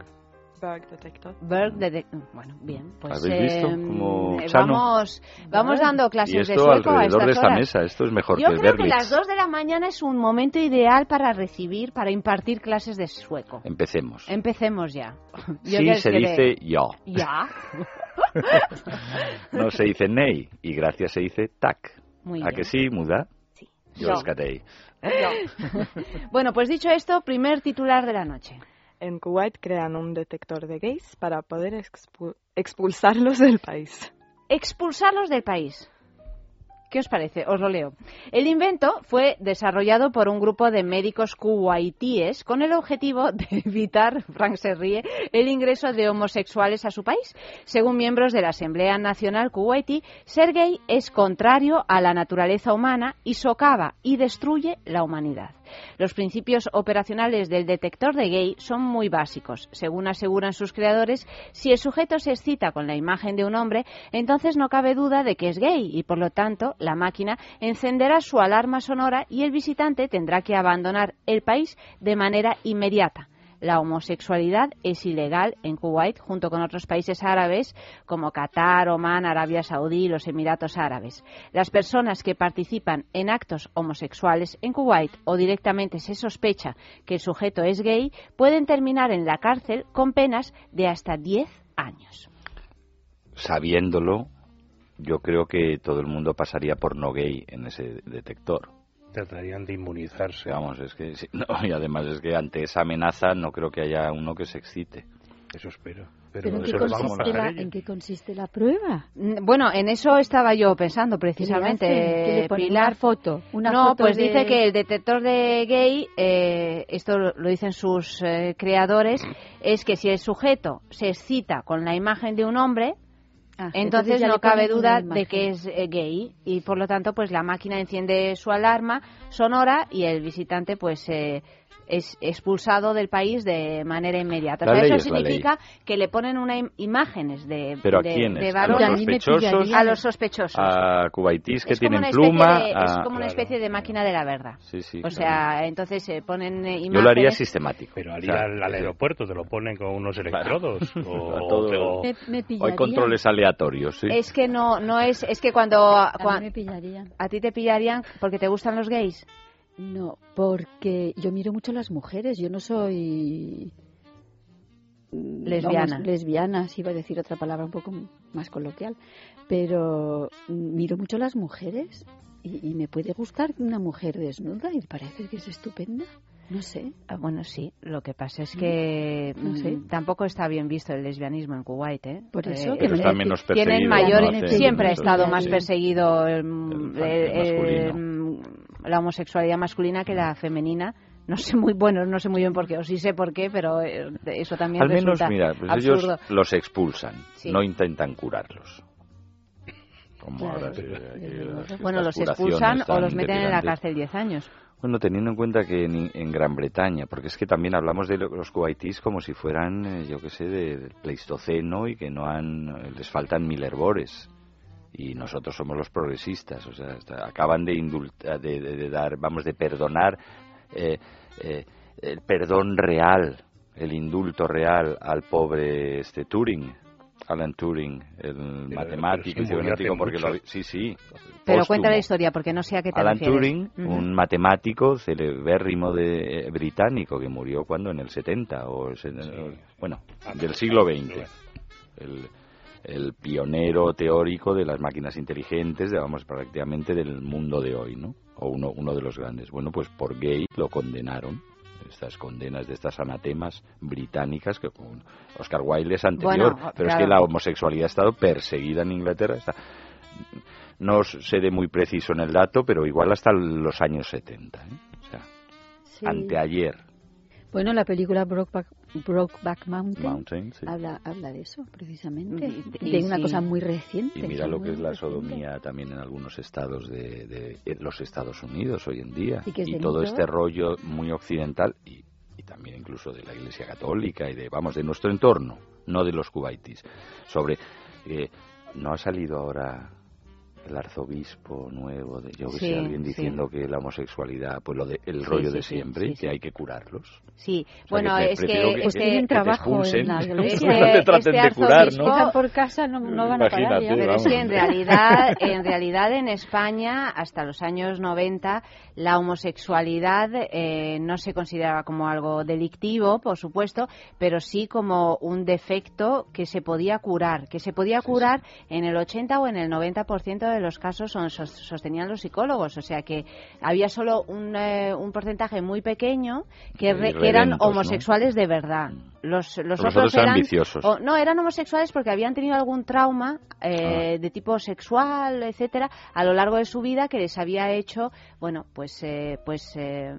S15: Bug detector.
S1: Berg de... Bueno, bien, pues
S14: ¿Habéis visto?
S1: em,
S14: Como
S1: eh,
S14: Chano.
S1: vamos, vamos dando
S14: Y
S1: clases de
S14: esto
S1: sueco a
S14: alrededor
S1: estas
S14: de esta
S1: horas.
S14: mesa, esto es mejor
S1: Yo
S14: que
S1: creo que
S14: Berlitz.
S1: las 2 de la mañana es un momento ideal para recibir, para impartir clases de sueco.
S14: Empecemos.
S1: Empecemos ya. Yo
S14: Sí
S1: que
S14: se
S1: que
S14: dice yo.
S1: Ya.
S14: No se dice ney y gracias se dice tac.
S1: Muy
S14: ¿A
S1: bien.
S14: que sí, muda? Sí. Yo
S1: Yo.
S14: escatei.
S1: bueno, pues dicho esto, primer titular de la noche.
S15: En Kuwait crean un detector de gays para poder expu- expulsarlos del país.
S1: Expulsarlos del país. ¿Qué os parece? Os lo leo. El invento fue desarrollado por un grupo de médicos kuwaitíes con el objetivo de evitar, Frank se ríe, el ingreso de homosexuales a su país. Según miembros de la Asamblea Nacional Kuwaití, ser gay es contrario a la naturaleza humana y socava y destruye la humanidad. Los principios operacionales del detector de gay son muy básicos. Según aseguran sus creadores, si el sujeto se excita con la imagen de un hombre, entonces no cabe duda de que es gay y, por lo tanto, la máquina encenderá su alarma sonora y el visitante tendrá que abandonar el país de manera inmediata. La homosexualidad es ilegal en Kuwait junto con otros países árabes como Qatar, Omán, Arabia Saudí y los Emiratos Árabes. Las personas que participan en actos homosexuales en Kuwait o directamente se sospecha que el sujeto es gay pueden terminar en la cárcel con penas de hasta 10 años.
S14: Sabiéndolo, yo creo que todo el mundo pasaría por no gay en ese detector.
S16: Tratarían de inmunizarse.
S14: Vamos, es que sí, no, y además es que ante esa amenaza no creo que haya uno que se excite.
S16: Eso espero.
S17: ¿Pero en qué,
S14: eso lo vamos a
S17: consiste la, en qué consiste la prueba?
S1: Mm, Bueno, en eso estaba yo pensando precisamente.
S17: ¿Qué.
S1: Pilar,
S17: ¿Una foto? ¿Una
S1: no,
S17: foto
S1: pues
S17: de-
S1: dice que el detector de gay, eh, esto lo lo dicen sus eh, creadores, es que si el sujeto se excita con la imagen de un hombre,
S17: Ah,
S1: entonces, no cabe duda de que es eh, gay y por lo tanto pues la máquina enciende su alarma sonora y el visitante pues eh, es expulsado del país de manera inmediata.
S14: La
S1: O sea,
S14: ley
S1: eso
S14: es la
S1: significa que le ponen una im- imágenes de,
S14: ¿Pero a
S1: de,
S14: quiénes?
S1: de
S14: ¿A los
S1: varones
S14: sospechosos?
S1: a los sospechosos.
S14: A cubaitíes que tienen pluma.
S1: de-
S14: a-
S1: es como una especie de máquina de la verdad.
S14: Sí, sí,
S1: o
S14: claro.
S1: sea, entonces se ponen eh, imágenes.
S14: Yo lo haría sistemático.
S16: Pero
S14: O
S16: al ir
S14: sea,
S16: al, aeropuerto te lo ponen con unos electrodos. o,
S14: A todo-
S16: o-
S17: Me, me
S14: o hay controles aleatorios, sí.
S1: Es que no, no es, es que cuando,
S17: A mí
S1: cuan-
S17: me pillarían.
S1: a ti te pillarían porque te gustan los gays.
S17: No, porque yo miro mucho a las mujeres. Yo no soy mm,
S1: Lesbiana.
S17: vamos, lesbiana, si iba a decir otra palabra un poco más coloquial, pero miro mucho a las mujeres y, y me puede gustar una mujer desnuda y parece que es estupenda. No sé.
S1: Ah, bueno, sí. Lo que pasa es que
S17: No sé.
S1: mm, tampoco está bien visto el lesbianismo en Kuwait, ¿eh?
S17: Por eso,
S1: Eh,
S17: que Pero
S14: está menos
S1: tienen mayor, siempre ha estado más
S14: sí.
S1: perseguido el-
S14: El
S1: el-
S14: masculino.
S1: el- la homosexualidad masculina que la femenina. No sé muy bueno, no sé muy bien por qué, o sí sé por qué, pero eh, eso también
S14: Al menos,
S1: resulta
S14: mira, pues
S1: absurdo.
S14: ellos los expulsan,
S1: Sí.
S14: no intentan curarlos. Como
S1: Claro.
S14: ahora
S1: Bueno, los expulsan o los meten en la cárcel 10 años.
S14: Bueno, teniendo en cuenta que en, Gran Bretaña, porque es que también hablamos de los kuwaitíes como si fueran, eh, yo qué sé, de- del Pleistoceno y que no han, les faltan mil herbores. Y nosotros somos los progresistas, o sea, acaban de dar, vamos, de perdonar eh, eh, el perdón real, el indulto real al pobre este Turing, Alan Turing, el matemático
S16: sí,
S14: y científico, porque
S16: mucho.
S14: lo, sí, sí.
S1: Pero
S14: póstumo.
S1: cuenta la historia, porque no sé a qué te
S14: Alan
S1: refieres.
S14: Turing, un matemático celebérrimo de, eh, británico que murió cuando en el 70 o se- bueno, del siglo XX. El, el pionero teórico de las máquinas inteligentes, de, vamos, prácticamente del mundo de hoy, ¿no? O uno, uno de los grandes. Bueno, pues por gay lo condenaron. Estas condenas de estas anatemas británicas que con Oscar Wilde es anterior,
S1: Bueno,
S14: pero es que la homosexualidad ha estado perseguida en Inglaterra. Está, no seré muy preciso en el dato, pero igual hasta los años 70. ¿eh? O sea,
S17: Sí.
S14: anteayer.
S17: Bueno, la película Brokeback, Brokeback Mountain,
S14: Mountain, sí.
S17: habla, habla de eso, precisamente.
S1: Y-
S17: de
S1: y
S17: una
S1: sí.
S17: cosa muy reciente.
S14: Y mira lo que es la
S17: reciente.
S14: sodomía también en algunos estados de, de- de los Estados Unidos hoy en día.
S17: Y que es
S14: todo este rollo muy occidental y, y también incluso de la Iglesia Católica y de, vamos, de nuestro entorno, no de los cubaitis. Sobre, eh, ¿no ha salido ahora el arzobispo nuevo de yo que
S1: Sí,
S14: sé, alguien
S1: sí.
S14: diciendo que la homosexualidad, pues lo de, el
S1: Sí,
S14: rollo
S1: sí,
S14: de
S1: sí,
S14: siempre,
S1: sí, sí.
S14: que hay que curarlos?
S1: Sí,
S14: O sea,
S1: bueno,
S14: que
S1: es que,
S14: que-
S1: este,
S14: que
S17: trabajo en la
S14: no
S17: iglesia.
S14: te traten
S1: este
S14: de curar,
S1: arzobispo-
S14: ¿no?
S17: Por casa, no, no van a parar ya.
S1: Pero es que en realidad, en realidad en España, hasta los años 90, la homosexualidad eh, no se consideraba como algo delictivo, por supuesto, pero sí como un defecto que se podía curar, que se podía curar en el 80 o en el 90% de los casos son, sos- sostenían los psicólogos, o sea que había solo un, eh, un porcentaje muy pequeño que, re- que eran homosexuales de verdad. Los, los
S14: Los
S1: otros
S14: eran
S1: eran
S14: viciosos.
S1: o- no, eran homosexuales porque habían tenido algún trauma eh, de tipo sexual, etcétera, a lo largo de su vida que les había hecho, bueno, pues, eh, pues eh,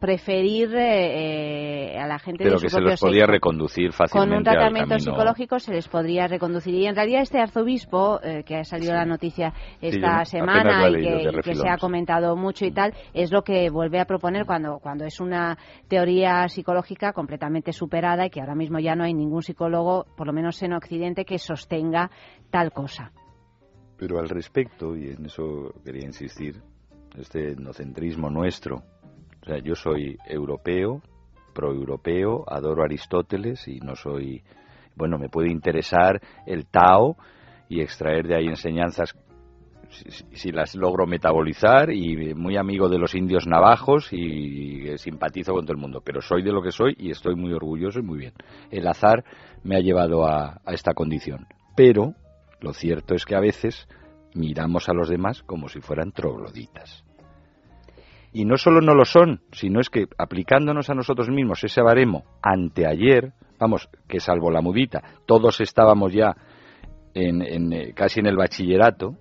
S1: preferir eh, eh, a la gente
S14: Pero
S1: de su
S14: que se los podía
S1: sexo.
S14: reconducir
S1: Con
S14: fácilmente
S1: un tratamiento
S14: al
S1: psicológico se les podría reconducir. Y en realidad este arzobispo, eh, que ha salido la noticia esta
S14: apenas
S1: semana y que, y que se ha
S14: sí.
S1: comentado mucho y tal, es lo que vuelve a proponer cuando, cuando es una teoría psicológica completamente superada y que ahora mismo ya no hay ningún psicólogo, por lo menos en Occidente, que sostenga tal cosa.
S14: Pero al respecto, y en eso quería insistir, este etnocentrismo nuestro, o sea, yo soy europeo, proeuropeo, adoro Aristóteles y no soy, bueno, me puede interesar el Tao y extraer de ahí enseñanzas si- si las logro metabolizar y muy amigo de los indios navajos y, simpatizo con todo el mundo, pero soy de lo que soy y estoy muy orgulloso y muy bien. El azar me ha llevado a, esta condición, pero lo cierto es que a veces miramos a los demás como si fueran trogloditas. Y no solo no lo son, sino es que aplicándonos a nosotros mismos ese baremo anteayer, vamos, que salvo la mudita, todos estábamos ya en, en, eh, casi en el bachillerato,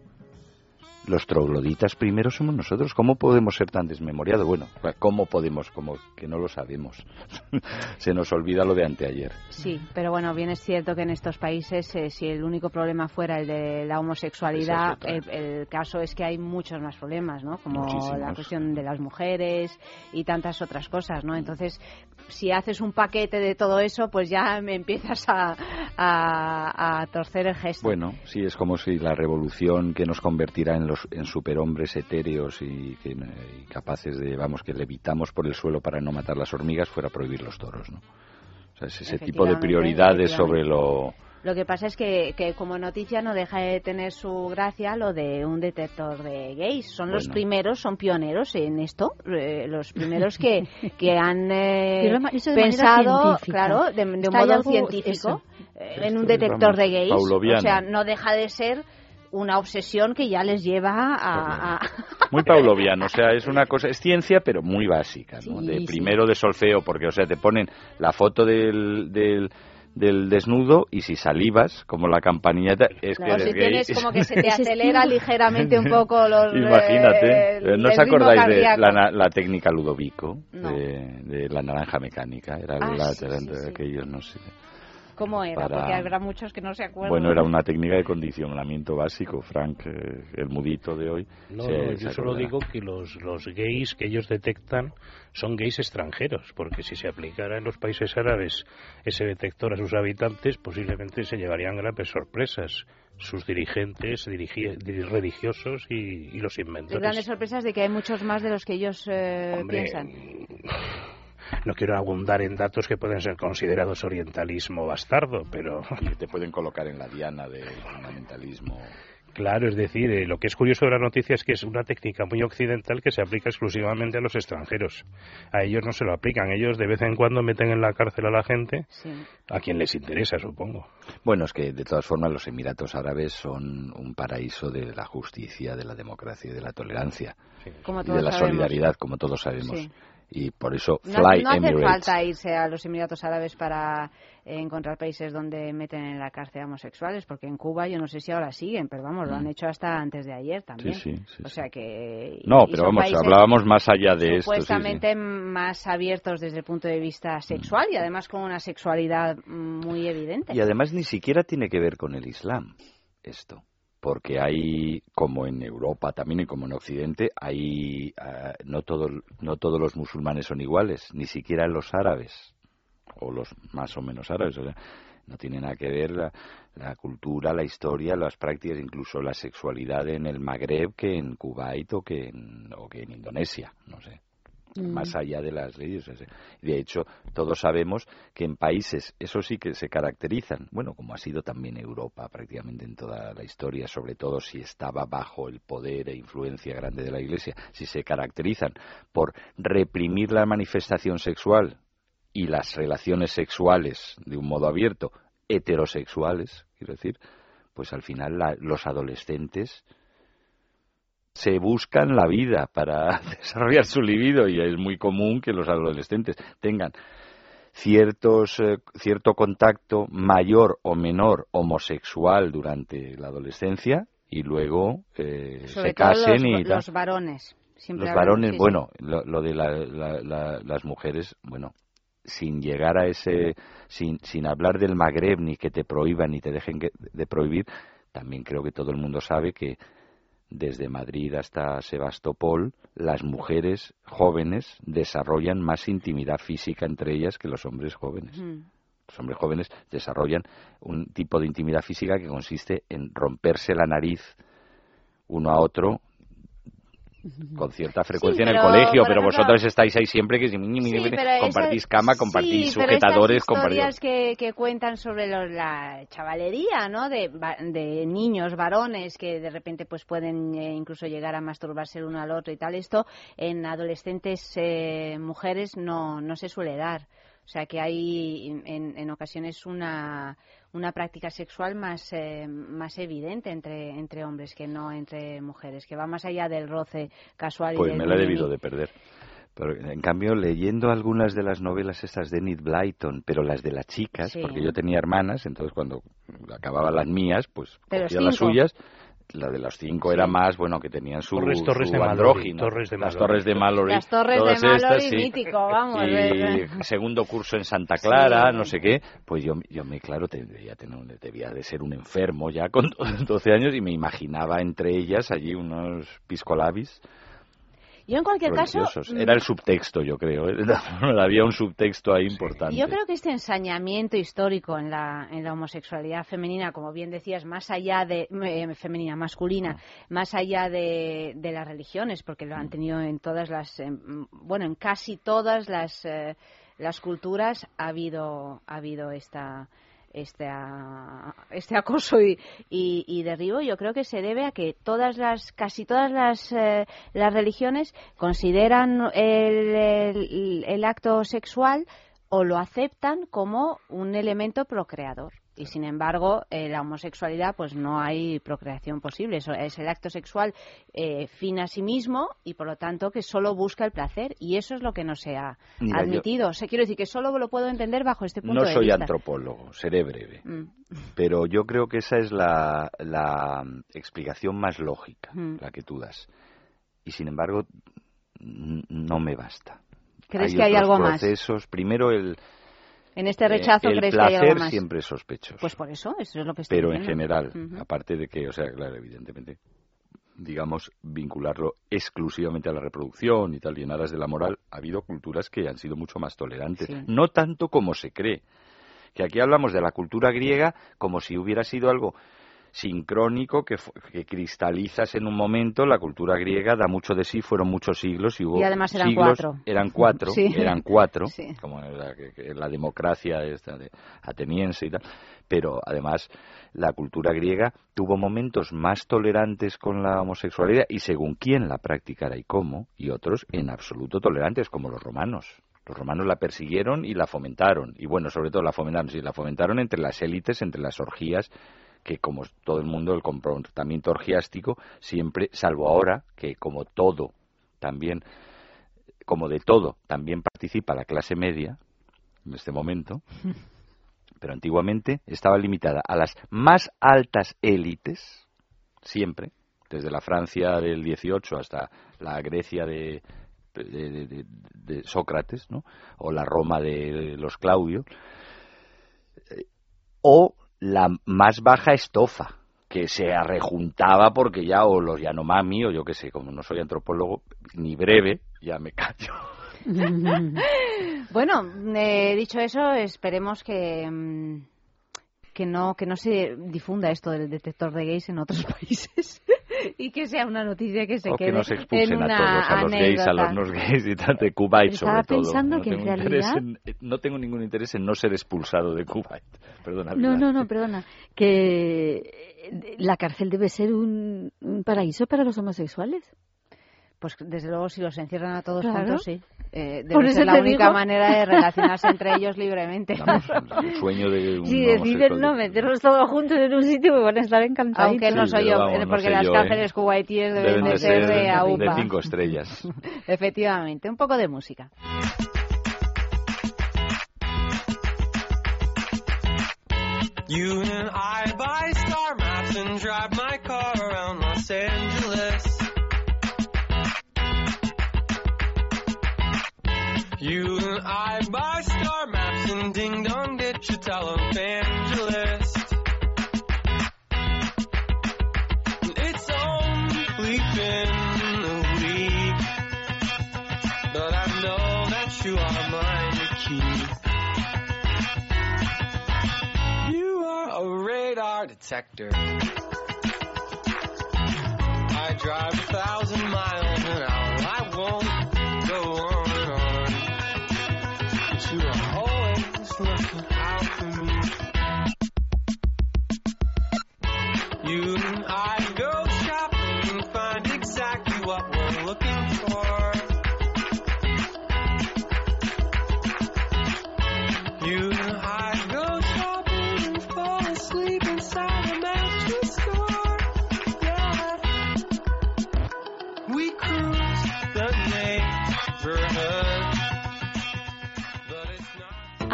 S14: los trogloditas primero somos nosotros. ¿Cómo podemos ser tan desmemoriados? Bueno, ¿cómo podemos? Como que no lo sabemos. Se nos olvida lo de anteayer.
S1: Sí, pero bueno, bien es cierto que en estos países, eh, si el único problema fuera el de la homosexualidad,
S14: es
S1: el, el caso es que hay muchos más problemas, ¿no? Como
S14: Muchísimos.
S1: la cuestión de las mujeres y tantas otras cosas, ¿no? Entonces, si haces un paquete de todo eso, pues ya me empiezas a, a, a torcer el gesto.
S14: Bueno, sí, es como si la revolución que nos convertirá en los en superhombres etéreos y, que, y capaces de, vamos, que levitamos por el suelo para no matar las hormigas fuera prohibir los toros, ¿no? O sea, es ese tipo de prioridades sobre lo...
S1: Lo que pasa es que, que como noticia no deja de tener su gracia lo de un detector de gays. Son los primeros, son pioneros en esto, eh, los primeros que, que han eh,
S17: de
S1: pensado, claro, de, de un modo
S17: algo-
S1: científico,
S17: eso.
S1: eh, en un detector de gays.
S14: pauloviano.
S1: O sea, no deja de ser una obsesión que ya les lleva a... a-
S14: Muy pauloviano, o sea, es una cosa, es ciencia, pero muy básica, ¿no?
S1: Sí,
S14: de
S1: sí.
S14: primero de solfeo, porque, o sea, te ponen la foto del, del, del desnudo y si salivas, como la campanilla, es que
S1: o
S14: eres
S1: si
S14: gay.
S1: tienes como que se te acelera ligeramente un poco los... eh,
S14: Imagínate,
S1: el-
S14: ¿no os acordáis de la, na- la técnica Ludovico?
S1: No.
S14: De, de la naranja mecánica, era
S1: Ah,
S14: la,
S1: sí, sí, sí.
S14: aquellos, no sé.
S1: ¿Cómo era?
S14: para-
S1: Porque habrá muchos que no se acuerdan.
S14: Bueno, era una técnica de condicionamiento básico, Frank, eh, el mudito de hoy.
S16: No,
S14: se-
S16: no,
S14: se
S16: yo solo digo que los, los gays que ellos detectan son gays extranjeros, porque si se aplicara en los países árabes ese detector a sus habitantes, posiblemente se llevarían grandes sorpresas sus dirigentes, religiosos y, y los
S1: Las
S16: inventores.
S1: grandes sorpresas de que hay muchos más de los que ellos eh,
S16: Hombre,
S1: piensan.
S16: no quiero abundar en datos que pueden ser considerados orientalismo bastardo, pero...
S14: Que te pueden colocar en la diana del fundamentalismo.
S16: Claro, es decir, eh, lo que es curioso de la noticia es que es una técnica muy occidental que se aplica exclusivamente a los extranjeros. A ellos no se lo aplican. Ellos de vez en cuando meten en la cárcel a la gente, a quien les interesa, supongo.
S14: Bueno, es que de todas formas los Emiratos Árabes son un paraíso de la justicia, de la democracia y de la tolerancia.
S1: Como
S14: y de la
S1: sabemos.
S14: solidaridad, como todos sabemos.
S1: Sí.
S14: Y por eso
S1: No,
S14: Fly
S1: no hace
S14: Emirates.
S1: falta irse a los Emiratos Árabes para eh, encontrar países donde meten en la cárcel a homosexuales, porque en Cuba yo no sé si ahora siguen, pero vamos, lo han hecho hasta antes de ayer también.
S14: Mm. Sí, sí, sí,
S1: o sea que.
S14: No, pero vamos, hablábamos más allá de esto.
S1: Supuestamente más abiertos desde el punto de vista sexual y además con una sexualidad mm, muy evidente.
S14: Y además ni siquiera tiene que ver con el Islam esto, porque hay, como en Europa también y como en Occidente, hay ah, no, todo, no todos los musulmanes son iguales, ni siquiera los árabes, o los más o menos árabes. O sea, no tiene nada que ver la, la cultura, la historia, las prácticas, incluso la sexualidad en el Magreb que en Kuwait o que en, o que en Indonesia, no sé
S18: Mm.
S14: más allá de las leyes. De hecho, todos sabemos que en países, eso sí que se caracterizan, bueno, como ha sido también Europa prácticamente en toda la historia, sobre todo si estaba bajo el poder e influencia grande de la Iglesia, si se caracterizan por reprimir la manifestación sexual y las relaciones sexuales de un modo abierto, heterosexuales, quiero decir, pues al final la- los adolescentes se buscan la vida para desarrollar su libido y es muy común que los adolescentes tengan ciertos eh, cierto contacto mayor o menor homosexual durante la adolescencia y luego eh,
S1: Sobre
S14: se
S1: todo
S14: casen
S1: los,
S14: y tal.
S1: los varones. Siempre
S14: Los varones,
S1: muchísimo.
S14: bueno, lo, lo de la- la- la- las mujeres, bueno, sin llegar a ese, sin, sin hablar del Magreb ni que te prohíban ni te dejen que- de prohibir, también creo que todo el mundo sabe que desde Madrid hasta Sebastopol, las mujeres jóvenes desarrollan más intimidad física entre ellas que los hombres jóvenes.
S1: Mm.
S14: Los hombres jóvenes desarrollan un tipo de intimidad física que consiste en romperse la nariz uno a otro con cierta frecuencia en el
S1: pero,
S14: colegio, pero vosotros estáis ahí siempre que
S1: Sí, pero
S14: compartís cama, compartís
S1: sí, pero
S14: sujetadores,
S1: estas
S14: compartís...
S1: historias que, que cuentan sobre los- la chavalería, ¿no? De, de niños, varones que de repente pues pueden eh, incluso llegar a masturbarse el uno al otro y tal. Esto en adolescentes eh, mujeres no, no se suele dar. O sea que hay en, en ocasiones una, una práctica sexual más, eh, más evidente entre, entre hombres que no entre mujeres, que va más allá del roce casual y
S14: Pues
S1: del
S14: me la he debido de perder. Pero, en cambio, leyendo algunas de las novelas estas de Enid Blyton, pero las de las chicas,
S1: Sí.
S14: porque yo tenía hermanas, entonces cuando acababan las mías, pues cogía las suyas. La de los cinco era más, bueno, que tenían su,
S16: Torres, Torres
S14: su
S16: de Mallory,
S14: andrógino.
S16: Torres de
S14: las. Torres de Mallory.
S1: Las Torres
S14: todas
S1: de Mallory,
S14: estas, sí.
S1: mítico, vamos.
S14: Y segundo curso en Santa Clara,
S1: Sí.
S14: no sé qué, pues yo, yo me, claro, debía, tener, debía de ser un enfermo ya con 12 años y me imaginaba entre ellas allí unos piscolabis
S1: Yo en cualquier caso,
S14: religiosos.
S1: mm,
S14: Era el subtexto, yo creo. ¿eh? Había un subtexto ahí importante.
S1: Yo creo que este ensañamiento histórico en la, en la homosexualidad femenina, como bien decías, más allá de eh, femenina, masculina, más allá de, de las religiones, porque lo han tenido en todas las, en- bueno, en casi todas las, eh, las culturas ha habido, ha habido esta este, a- este acoso y, y, y derribo yo creo que se debe a que todas las casi todas las, eh, las religiones consideran el- el acto sexual o lo aceptan como un elemento procreador y sin embargo eh, la homosexualidad pues no hay procreación posible Eso es el acto sexual eh, fin a sí mismo y por lo tanto que solo busca el placer y eso es lo que no se ha
S14: Mira, yo-
S1: admitido o sea quiero decir que solo lo puedo entender bajo este punto
S14: No
S1: de
S14: soy
S1: vista
S14: antropólogo, seré breve.
S1: Mm.
S14: Pero yo creo que esa es la, la explicación más lógica,
S1: Mm.
S14: la que tú das. Y sin embargo, no me basta.
S1: ¿Crees que hay algo más?
S14: procesos. Primero, el,
S1: en este rechazo
S14: eh, el
S1: crees que hay
S14: placer
S1: algo más
S14: siempre es sospechoso.
S1: pues por eso eso es lo que estoy
S14: pero en general, aparte de que, o sea, claro, evidentemente, digamos, vincularlo exclusivamente a la reproducción y tal, y en aras de la moral, ha habido culturas que han sido mucho más tolerantes.
S18: Sí.
S14: No tanto como se cree. Que aquí hablamos de la cultura griega como si hubiera sido algo sincrónico que, que cristalizas en un momento. La cultura griega da mucho de sí, fueron muchos siglos y hubo
S1: Y además eran
S14: siglos-
S1: cuatro.
S14: Eran cuatro,
S1: Sí.
S14: eran cuatro,
S1: Sí.
S14: como la democracia esta de ateniense y tal. Pero además la cultura griega tuvo momentos más tolerantes con la homosexualidad y según quién la practicara y cómo, y otros en absoluto tolerantes, como los romanos. Los romanos la persiguieron y la fomentaron. Y bueno, sobre todo la fomentaron, sí, la fomentaron entre las élites, entre las orgías, que como todo el mundo, el comportamiento orgiástico, siempre, salvo ahora, que como todo, también, como de todo, también participa la clase media, en este momento, pero antiguamente estaba limitada a las más altas élites, siempre, desde la Francia del 18 hasta la Grecia de, de, de- Sócrates, ¿no? o la Roma de los Claudios, eh, o la más baja estofa, que se arrejuntaba porque ya o los Yanomami, o yo qué sé, como no soy antropólogo, ni breve, ya me callo.
S1: bueno, eh, dicho eso, esperemos que mm, que no que no se difunda esto del detector de gays en otros países y que sea una noticia que se
S14: o
S1: quede
S14: que nos
S1: en
S14: expulsen
S1: una
S14: a todos, a los gays, a
S1: anécdota.
S14: los no gays y tal, de Kuwait
S1: Estaba
S14: sobre todo.
S1: pensando
S14: no,
S1: que en
S17: realidad-
S14: en- no tengo ningún interés en no ser expulsado de Kuwait. Perdona.
S17: No,
S14: Pilar.
S17: no, no, perdona. Que eh, la cárcel debe ser un, un paraíso para los homosexuales.
S1: Pues desde luego si los encierran a todos
S17: Claro.
S1: juntos, sí. Eh,
S17: Por
S1: debe
S17: eso
S1: ser la única
S17: digo.
S1: manera de relacionarse entre ellos libremente.
S14: El sueño de un
S17: Si deciden no meterlos todos juntos en un sitio, pues van a estar encantados.
S1: Aunque no
S14: Sí,
S1: soy yo,
S14: vamos, no
S1: porque
S14: sé
S1: las
S14: yo, ¿eh?
S1: cárceles kuwaitíes deben,
S14: Deben
S1: de ser de
S14: de
S1: AUPA.
S14: cinco estrellas.
S1: Efectivamente, un poco de música.
S19: You and I buy star maps and drive You and I buy star maps and ding dong ditch a televangelist. And It's only been a week, but I know that you are mine to keep. You are a radar detector. I drive a thousand miles an hour. I won't go on. You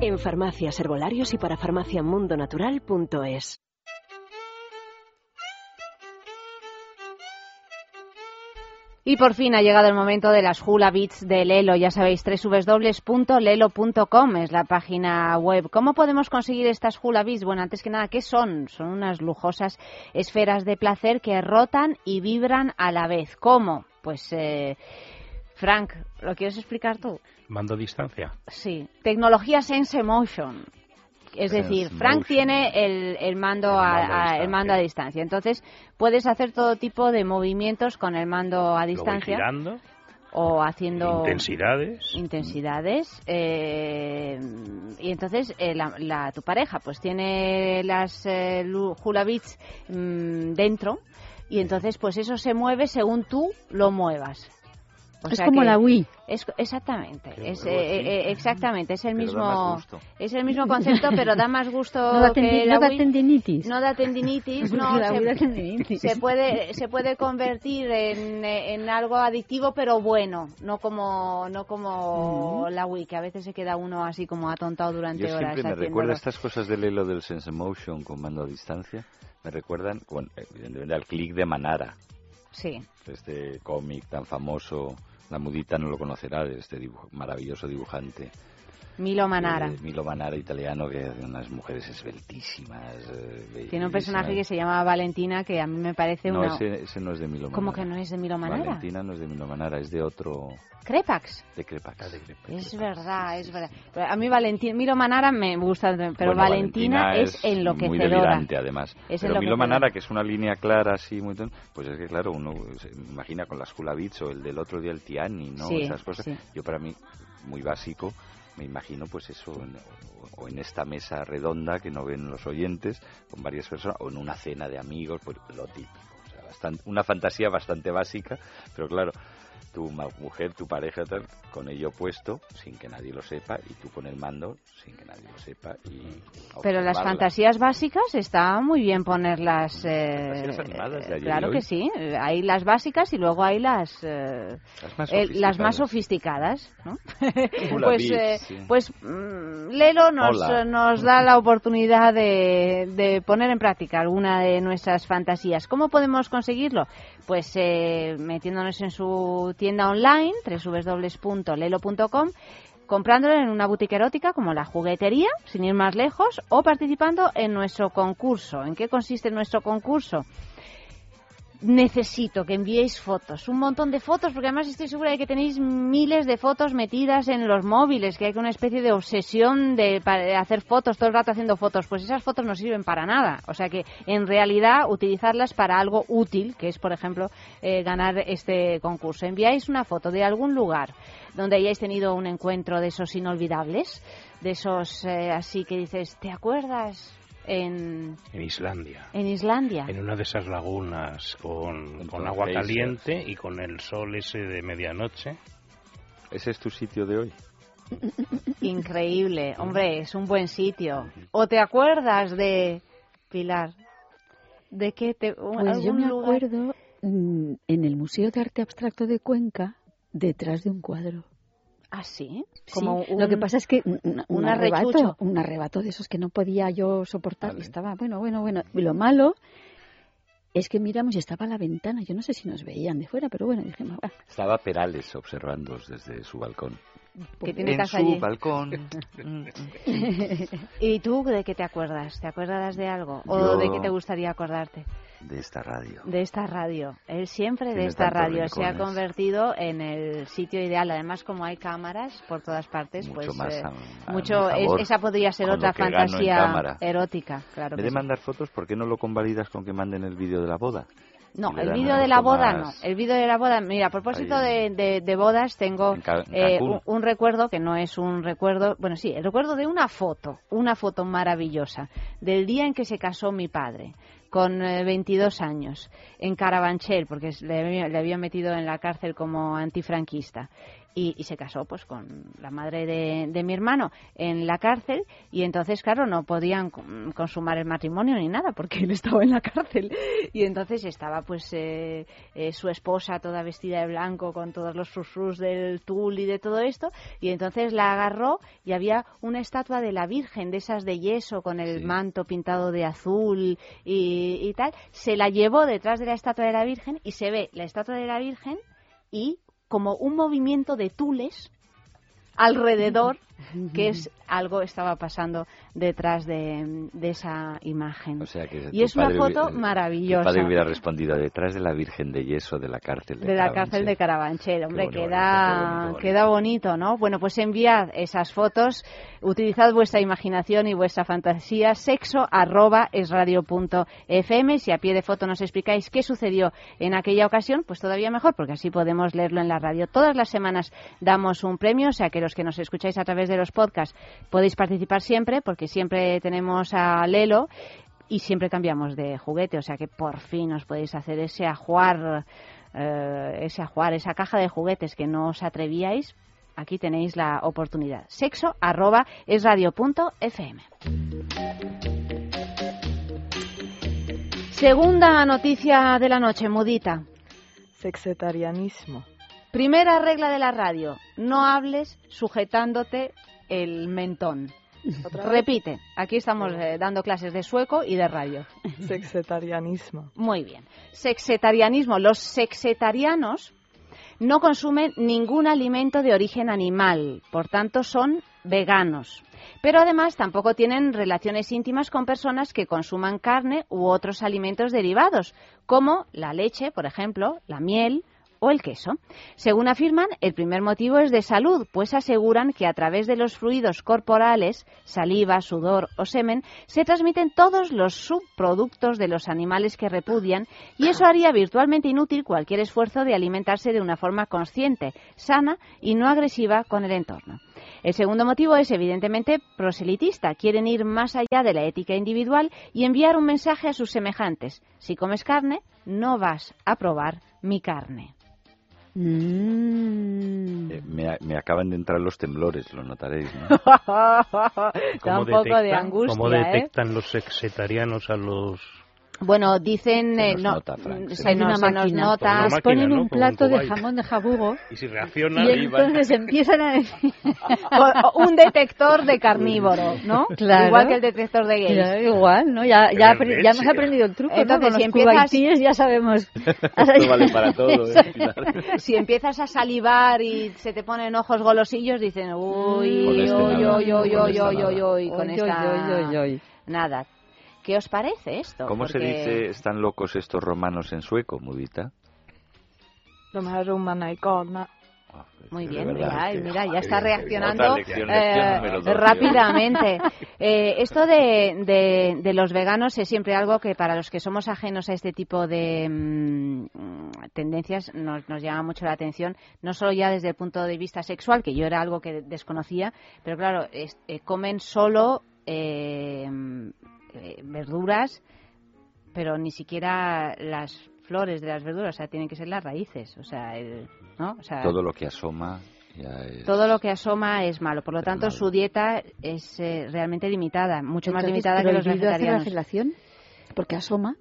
S12: En farmacias, herbolarios y para farmaciamundonatural.es.
S1: Y por fin ha llegado el momento de las Hula Beats de Lelo. Ya sabéis, www.lelo.com es la página web. ¿Cómo podemos conseguir estas Hula Beats? Bueno, antes que nada, ¿qué son? Son unas lujosas esferas de placer que rotan y vibran a la vez. ¿Cómo? Pues, eh, Frank, ¿lo quieres explicar tú?
S16: Mando a distancia.
S1: Sí. Tecnología Sense Motion. Es
S16: Sense
S1: decir, Frank
S16: Motion.
S1: tiene el, el mando a,
S16: mando a
S1: a- el mando a distancia. Entonces, puedes hacer todo tipo de movimientos con el mando a
S16: Lo voy
S1: distancia
S16: girando,
S1: o haciendo
S16: intensidades.
S1: intensidades eh, y entonces eh, la, la- tu pareja pues tiene las eh, hula beats mm, dentro y entonces pues eso se mueve según tú lo muevas O
S17: Es
S1: sea
S17: como
S1: que-
S17: la Wii.
S1: es, exactamente, es, eh, eh, exactamente, es el
S17: Pero
S1: mismo, es el mismo concepto, pero da más gusto
S17: No da
S1: que
S17: tendi-
S1: la
S17: no da
S1: Wii.
S17: tendinitis.
S1: No da tendinitis, no.
S17: la
S1: se,
S17: Wii da tendinitis.
S1: se puede, se puede convertir en, en algo adictivo, pero bueno, no como, no como la Wii, que a veces se queda uno así como atontado durante
S14: Yo
S1: horas.
S14: siempre me recuerda estas cosas del hilo del Sense Motion con mando a distancia, me recuerdan con, evidentemente al clic de Manara.
S1: Sí.
S14: Este cómic tan famoso, la mudita no lo conocerá, este dibujo- maravilloso dibujante.
S1: Milo Manara.
S14: eh, Milo Manara, italiano, que hace unas mujeres esbeltísimas. eh,
S1: Tiene un personaje que se llama Valentina que a mí me parece
S14: No,
S1: una...
S14: ese, ese no es de Milo Manara.
S1: ¿Cómo que no es de Milo Manara?
S14: Valentina no es de Milo Manara, es de otro...
S1: Crepax.
S14: De Crepax.
S1: Es verdad, es verdad. Pero A mí Valentina, Milo Manara me gusta, pero
S14: Bueno,
S1: Valentina, es,
S14: muy
S1: enloquecedora.
S14: delirante, además.
S1: Es
S14: Pero Milo. Manara, que es una línea clara, así, muy pues es que, claro, uno se imagina con las Hula Beats o el del otro día, el Tiani, ¿no?
S1: Sí,
S14: Esas cosas.
S1: sí.
S14: Yo, para mí, muy básico, me imagino, pues eso, en- o, en esta mesa redonda que no ven los oyentes, con varias personas, o en una cena de amigos, pues lo típico. O sea, bastan- una fantasía bastante básica, pero claro, tu mujer, tu pareja, tal, con ello puesto, sin que nadie lo sepa, y tú con el mando, sin que nadie lo sepa, y
S1: Pero las fantasías básicas está muy bien ponerlas. eh,
S14: animadas de y
S1: claro
S14: hoy.
S1: que sí. Hay las básicas y luego hay las eh,
S14: Las más
S1: eh, las más
S14: sofisticadas.
S1: ¿no? Pues
S14: beats,
S1: eh,
S14: sí.
S1: pues mm, Lelo nos,
S14: Hola.
S1: eh, nos da la oportunidad de, de poner en práctica alguna de nuestras fantasías. ¿Cómo podemos conseguirlo? Pues eh, metiéndonos en su tienda online, www.lelo.com comprándolo en una boutique erótica como la juguetería, sin ir más lejos, o participando en nuestro concurso. ¿En qué consiste nuestro concurso? Necesito que enviéis fotos, un montón de fotos, porque además estoy segura de que tenéis miles de fotos metidas en los móviles, que hay una especie de obsesión de, hacer fotos, todo el rato haciendo fotos. Pues esas fotos no sirven para nada. O sea que en realidad utilizarlas para algo útil, que es por ejemplo eh, ganar este concurso. Enviáis una foto de algún lugar donde hayáis tenido un encuentro de esos inolvidables, de esos eh, así que dices, ¿te acuerdas? En,
S16: En Islandia.
S1: en Islandia.
S16: En una de esas lagunas con, con agua
S14: geysers.
S16: caliente y con el sol ese de medianoche.
S14: ¿Ese es tu sitio de hoy?
S1: Increíble, hombre, es un buen sitio. ¿O te acuerdas de Pilar? ¿De qué te
S17: Pues yo me
S1: lugar?
S17: acuerdo mm, en el Museo de Arte Abstracto de Cuenca, detrás de un cuadro.
S1: ¿Ah, sí?
S17: Sí,
S1: Como
S17: Lo que
S1: un-
S17: pasa es que un, un
S1: un
S17: arrebato, un de esos que no podía yo soportar. Estaba, bueno, bueno, bueno. Y lo malo es que miramos y estaba la ventana. Yo no sé si nos veían de fuera, pero bueno, dije, "Va,
S14: Estaba Perales observándoos desde su balcón.
S1: que tiene
S14: en
S1: casa
S14: su
S1: allí.
S14: balcón.
S1: ¿Y tú de qué te acuerdas? ¿Te acuerdas de algo? ¿O
S14: Yo-
S1: de qué te gustaría acordarte?
S14: De esta radio.
S1: De esta radio. Él siempre de esta radio se ha convertido en el sitio ideal. Además, como hay cámaras por todas partes,
S14: Mucho
S1: pues
S14: más
S1: eh,
S14: a- a
S1: mucho
S14: favor,
S1: esa podría ser otra fantasía erótica, claro.
S14: De
S1: sí.
S14: mandar fotos, ¿por qué no lo convalidas con que manden el vídeo de la boda?
S1: No, el vídeo de la boda
S14: más-
S1: no. El vídeo de la boda, mira, a propósito de, de- de bodas, tengo eh, un recuerdo que no es un recuerdo, bueno, sí, el recuerdo de una foto, una foto maravillosa, del día en que se casó mi padre, con eh, 22 años, en Carabanchel, porque le, había- le metido en la cárcel como antifranquista. Y, y se casó pues con la madre de, de mi hermano en la cárcel y entonces claro no podían con- consumar el matrimonio ni nada porque él estaba en la cárcel. Y entonces estaba pues eh, eh, su esposa toda vestida de blanco con todos los frusfrus del tul y de todo esto y entonces la agarró y había una estatua de la Virgen de esas de yeso con el manto pintado de azul y, y tal. Se la llevó detrás de la estatua de la Virgen y se ve la estatua de la Virgen y como un movimiento de tules alrededor, que es algo estaba pasando detrás de, de esa imagen.
S14: O sea que
S1: y es una foto maravillosa
S14: padre hubiera respondido detrás de la Virgen de Yeso de la cárcel de,
S1: de la
S14: Carabanchel".
S1: cárcel de Carabanchel. Hombre,
S14: bonito,
S1: queda, queda bonito, ¿no? Bueno, pues enviad esas fotos, utilizad vuestra imaginación y vuestra fantasía, sexo arroba es radio punto fm. Si a pie de foto nos explicáis qué sucedió en aquella ocasión, pues todavía mejor, porque así podemos leerlo en la radio. Todas las semanas damos un premio, o sea que los que nos escucháis a través de los podcasts podéis participar siempre, porque siempre tenemos a Lelo y siempre cambiamos de juguete, o sea que por fin os podéis hacer ese ajuar, eh, ese ajuar, esa caja de juguetes que no os atrevíais. Aquí tenéis la oportunidad. Sexo arroba es. Segunda noticia de la noche, mudita.
S15: Sexetarianismo.
S1: Primera regla de la radio, no hables sujetándote el mentón. Repite. Aquí estamos eh, dando clases de sueco y de radio.
S15: Sexetarianismo.
S1: Muy bien. Sexetarianismo. Los sexetarianos no consumen ningún alimento de origen animal, por tanto son veganos. Pero además tampoco tienen relaciones íntimas con personas que consuman carne u otros alimentos derivados, como la leche, por ejemplo, la miel, o el queso. Según afirman, el primer motivo es de salud, pues aseguran que a través de los fluidos corporales, saliva, sudor o semen, se transmiten todos los subproductos de los animales que repudian y eso haría virtualmente inútil cualquier esfuerzo de alimentarse de una forma consciente, sana y no agresiva con el entorno. El segundo motivo es evidentemente proselitista. Quieren ir más allá de la ética individual y enviar un mensaje a sus semejantes. Si comes carne, no vas a probar mi carne.
S2: Mm.
S14: Eh, me, me acaban de entrar los temblores, lo notaréis, ¿no?
S1: un poco de angustia,
S16: ¿Cómo
S1: ¿eh?
S16: detectan los sexetarianos a los
S1: Bueno, dicen...
S16: Se
S1: eh, no,
S16: nota, Frank,
S1: se, nos, se nos
S17: máquina.
S1: nota...
S16: Una
S17: Les
S16: máquina,
S17: ponen
S16: ¿no?
S17: un plato
S16: un
S17: de jamón de jabugo
S16: y si reacciona
S17: y
S16: van-
S17: entonces empiezan a decir...
S1: Un detector de carnívoro, ¿no?
S17: Claro.
S1: Igual que el detector de gays.
S17: Ya, igual, ¿no? Ya, ya,
S16: gran
S17: apre- ya hemos aprendido el truco, ¿no?
S1: Entonces,
S17: Con
S1: si
S17: los
S1: empiezas-
S17: ya sabemos...
S14: Esto vale para todo, ¿eh?
S1: Si empiezas a salivar y se te ponen ojos golosillos, dicen, uy, uy, uy, uy, uy,
S14: con
S1: uy, uy, uy, uy, con
S17: Uy,
S1: esta...
S17: uy, uy, uy.
S1: Nada. ¿Qué os parece esto?
S14: ¿Cómo se dice están locos estos romanos en sueco, Mudita?
S15: Är galna.
S1: Muy bien, mira, mira, ya
S14: que-
S1: está reaccionando
S14: lección,
S1: eh, rápidamente. Eh, esto de, de- de los veganos es siempre algo que para los que somos ajenos a este tipo de mm, tendencias nos, nos llama mucho la atención, no solo ya desde el punto de vista sexual, que yo era algo que desconocía, pero claro, es- eh, comen solo eh, eh, verduras, pero ni siquiera las flores de las verduras, o sea, tienen que ser las raíces, o sea, el, ¿no? O sea,
S14: Todo lo que asoma ya es...
S1: todo lo que asoma es malo, por lo tanto su dieta es eh, realmente limitada, mucho más limitada que los
S17: ¿prohibido hacer la
S1: vegetarianos.
S17: relación? Porque asoma.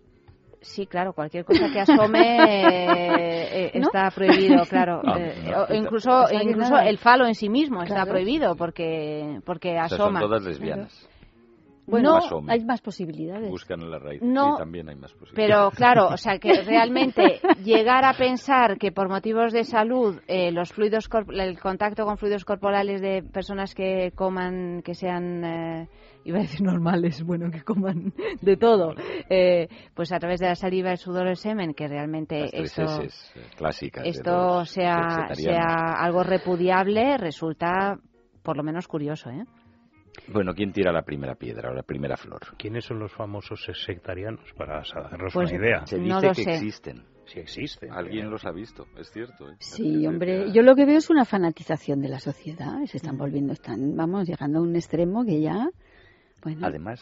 S1: Sí, claro, cualquier cosa que asome eh, eh,
S17: ¿No?
S1: está prohibido, claro.
S14: Ah,
S1: Eh,
S14: no.
S1: o incluso
S17: O
S1: incluso el falo en sí mismo está prohibido porque porque
S14: O sea, son
S1: asoma.
S14: todas lesbianas.
S17: Bueno,
S1: No,
S17: hay más posibilidades.
S14: Buscan en la raíz.
S1: No,
S14: sí, también hay más posibilidades.
S1: Pero claro, o sea que realmente llegar a pensar que por motivos de salud eh, los fluidos el contacto con fluidos corporales de personas que coman que sean eh, iba a decir normales, bueno que coman de todo, eh, pues a través de la saliva, el sudor, el semen, que realmente
S14: Las
S1: esto
S14: eh,
S1: esto sea algo repudiable resulta por lo menos curioso, ¿eh?
S14: Bueno, ¿quién tira la primera piedra o la primera flor?
S16: ¿Quiénes son los famosos sectarianos? Para hacernos
S1: Pues,
S16: una idea.
S14: Se
S1: No
S14: dice
S1: lo
S14: que
S1: sé.
S14: existen.
S16: Si existen.
S14: Alguien los ha visto, es cierto. ¿eh?
S17: Sí, hombre, yo lo que veo es una fanatización de la sociedad. Se están volviendo, están, vamos, llegando a un extremo que ya, bueno,
S14: Además,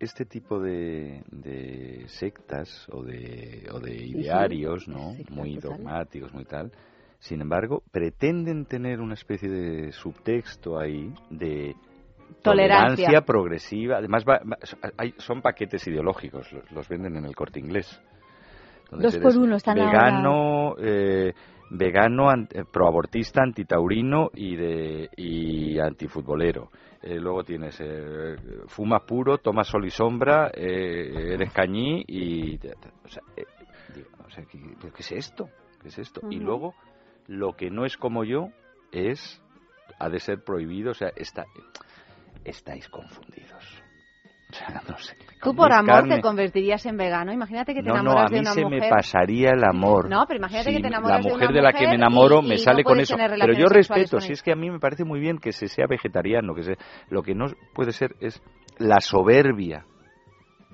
S14: este tipo de, de sectas o de, o de idearios, ¿no?
S17: sectas
S14: Muy
S17: total.
S14: dogmáticos, muy tal. Sin embargo, pretenden tener una especie de subtexto ahí de
S1: Tolerancia.
S14: tolerancia progresiva. Además, va- va- hay- son paquetes ideológicos, los, los venden en el corte inglés.
S17: Dos por uno, están
S14: vegano, eh, vegano, an- eh, proabortista, antitaurino y de y antifutbolero. Eh, luego tienes eh, fumas puro, tomas sol y sombra, eh, eres cañí y o sea, eh, digo, o sea, ¿qué, pero ¿qué es esto? ¿Qué es esto? Y luego lo que no es como yo es ha de ser prohibido, o sea, está estáis confundidos. O sea, no sé.
S1: Tú por amor
S14: carne.
S1: te convertirías en vegano. Imagínate que te
S14: No, no,
S1: enamoras
S14: a
S1: de
S14: mí
S1: una
S14: se
S1: mujer.
S14: me pasaría el amor.
S1: No, pero imagínate que te enamoras
S14: La
S1: de
S14: mujer
S1: una
S14: de la que me
S1: mujer
S14: enamoro
S1: y-
S14: me
S1: y
S14: sale
S1: no
S14: con eso. Pero yo respeto, si es que a mí me parece muy bien que se sea vegetariano, que se, lo que no puede ser es la soberbia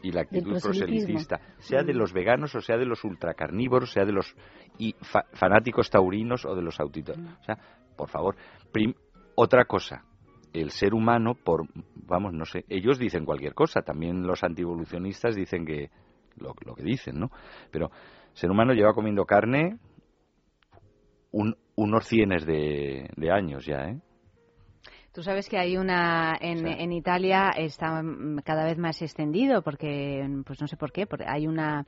S14: y la actitud proselitista, sea de
S17: Mm.
S14: los veganos o sea de los ultracarnívoros, sea de los y fa- fanáticos taurinos o de los autitos. O sea, por favor, prim- otra cosa, el ser humano, por, vamos, no sé, ellos dicen cualquier cosa, también los antievolucionistas dicen que, lo, lo que dicen, ¿no? Pero el ser humano lleva comiendo carne un- unos cienes de, de años ya, ¿eh?
S1: Tú sabes que hay una en, en Italia está mm, cada vez más extendido porque pues no sé por qué, porque hay una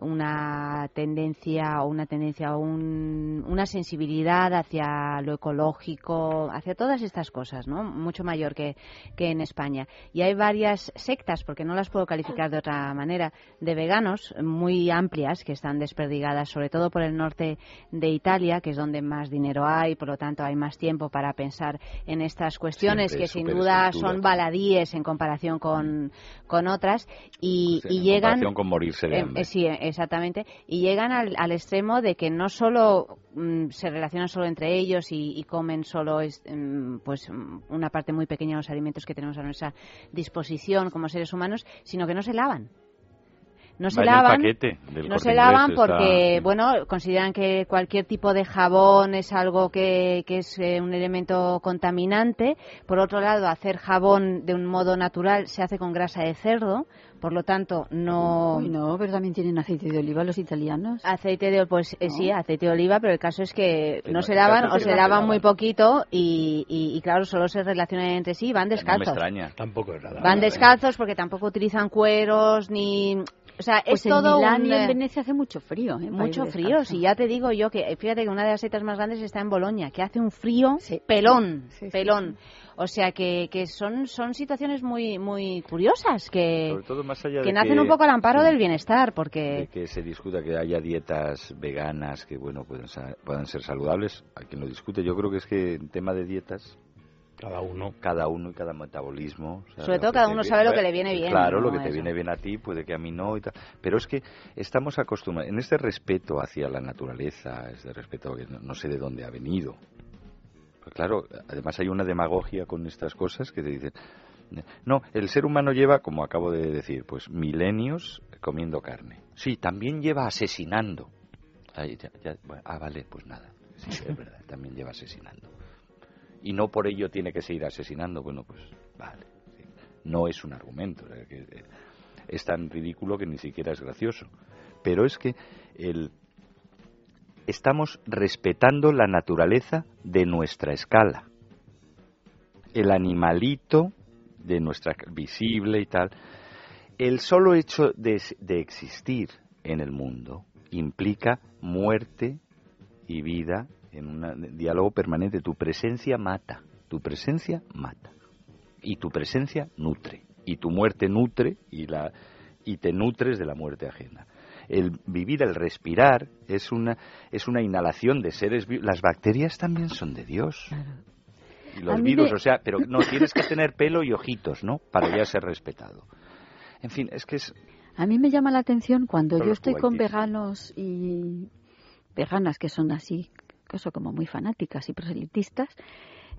S1: una tendencia o una tendencia o un- una sensibilidad hacia lo ecológico, hacia todas estas cosas, ¿no? Mucho mayor que, que en España. Y hay varias sectas, porque no las puedo calificar de otra manera, de veganos muy amplias que están desperdigadas, sobre todo por el norte de Italia, que es donde más dinero hay, por lo tanto hay más tiempo para pensar en estas cuestiones
S14: Siempre
S1: que sin duda son baladíes en comparación con, con otras y,
S14: Pues,
S1: y
S14: en
S1: llegan
S14: comparación con morirse de hambre.
S1: sí, eh, exactamente. Y llegan al, al extremo de que no solo mm, se relacionan solo entre ellos y, comen solo mm, pues una parte muy pequeña de los alimentos que tenemos a nuestra disposición como seres humanos, sino que no se lavan. No se lavan,
S14: paquete del
S1: no se lavan
S14: Inglés, está-
S1: porque, bueno, consideran que cualquier tipo de jabón es algo que, que es eh, un elemento contaminante. Por otro lado, hacer jabón de un modo natural se hace con grasa de cerdo, por lo tanto no.
S17: Uy, no, pero también tienen aceite de oliva los italianos.
S1: Aceite de, pues eh, sí, aceite de oliva, pero el caso es que no se
S17: ¿qué
S1: lavan o se lavan muy poquito y, y, y, claro, solo se relacionan entre sí y van
S14: No me
S1: descalzos.
S14: extraña.
S16: Tampoco es nada.
S1: Van descalzos porque tampoco utilizan cueros ni... O sea,
S17: Pues
S1: es todo
S17: en Milán
S1: un...
S17: y en
S1: eh,
S17: Venecia hace mucho frío. ¿eh?
S1: mucho frío, si ya te digo yo que eh, fíjate que una de las setas más grandes está en Bolonia, que hace un frío pelón,
S17: Sí, sí,
S1: pelón. O sea que, que son, son situaciones muy muy curiosas que,
S14: Sobre todo más allá
S1: que
S14: de
S1: nacen
S14: que-
S1: un poco al amparo
S14: sí.
S1: del bienestar,
S14: de
S1: porque
S14: que se discuta que haya dietas veganas que bueno pueden puedan ser saludables a quien lo discute yo creo que es que en tema de dietas
S16: cada uno
S14: cada uno y cada metabolismo o sea,
S1: Sobre todo cada uno sabe lo que le viene bien,
S14: claro
S1: ¿no?
S14: lo que te
S1: Eso.
S14: viene bien a ti puede que a mí no y tal pero es que estamos acostumbrados en este respeto hacia la naturaleza este respeto que no, no sé de dónde ha venido Pues claro además hay una demagogia con estas cosas que te dicen no, el ser humano lleva, como acabo de decir, pues milenios comiendo carne. Sí, también lleva asesinando. Ay, ya- ya, bueno, ah, vale, pues nada. Sí, es verdad, también lleva asesinando. Y no por ello tiene que seguir asesinando. Bueno, pues vale. No es un argumento. eh, es tan ridículo que ni siquiera es gracioso. Pero es que el, estamos respetando la naturaleza de nuestra escala. El animalito de nuestra visible y tal. El solo hecho de, de existir en el mundo implica muerte y vida en un diálogo permanente. Tu presencia mata, tu presencia mata y tu presencia nutre y tu muerte nutre y la y te nutres de la muerte ajena. El vivir, el respirar es una es una inhalación de seres vivos. Las bacterias también son de Dios. Y los virus,
S17: me-
S14: o sea, pero no tienes que tener pelo y ojitos, ¿no? Para ya ser respetado. En fin, es que es
S17: A mí me llama la atención cuando yo estoy con veganos y veganas que son así, son como muy fanáticas y proselitistas,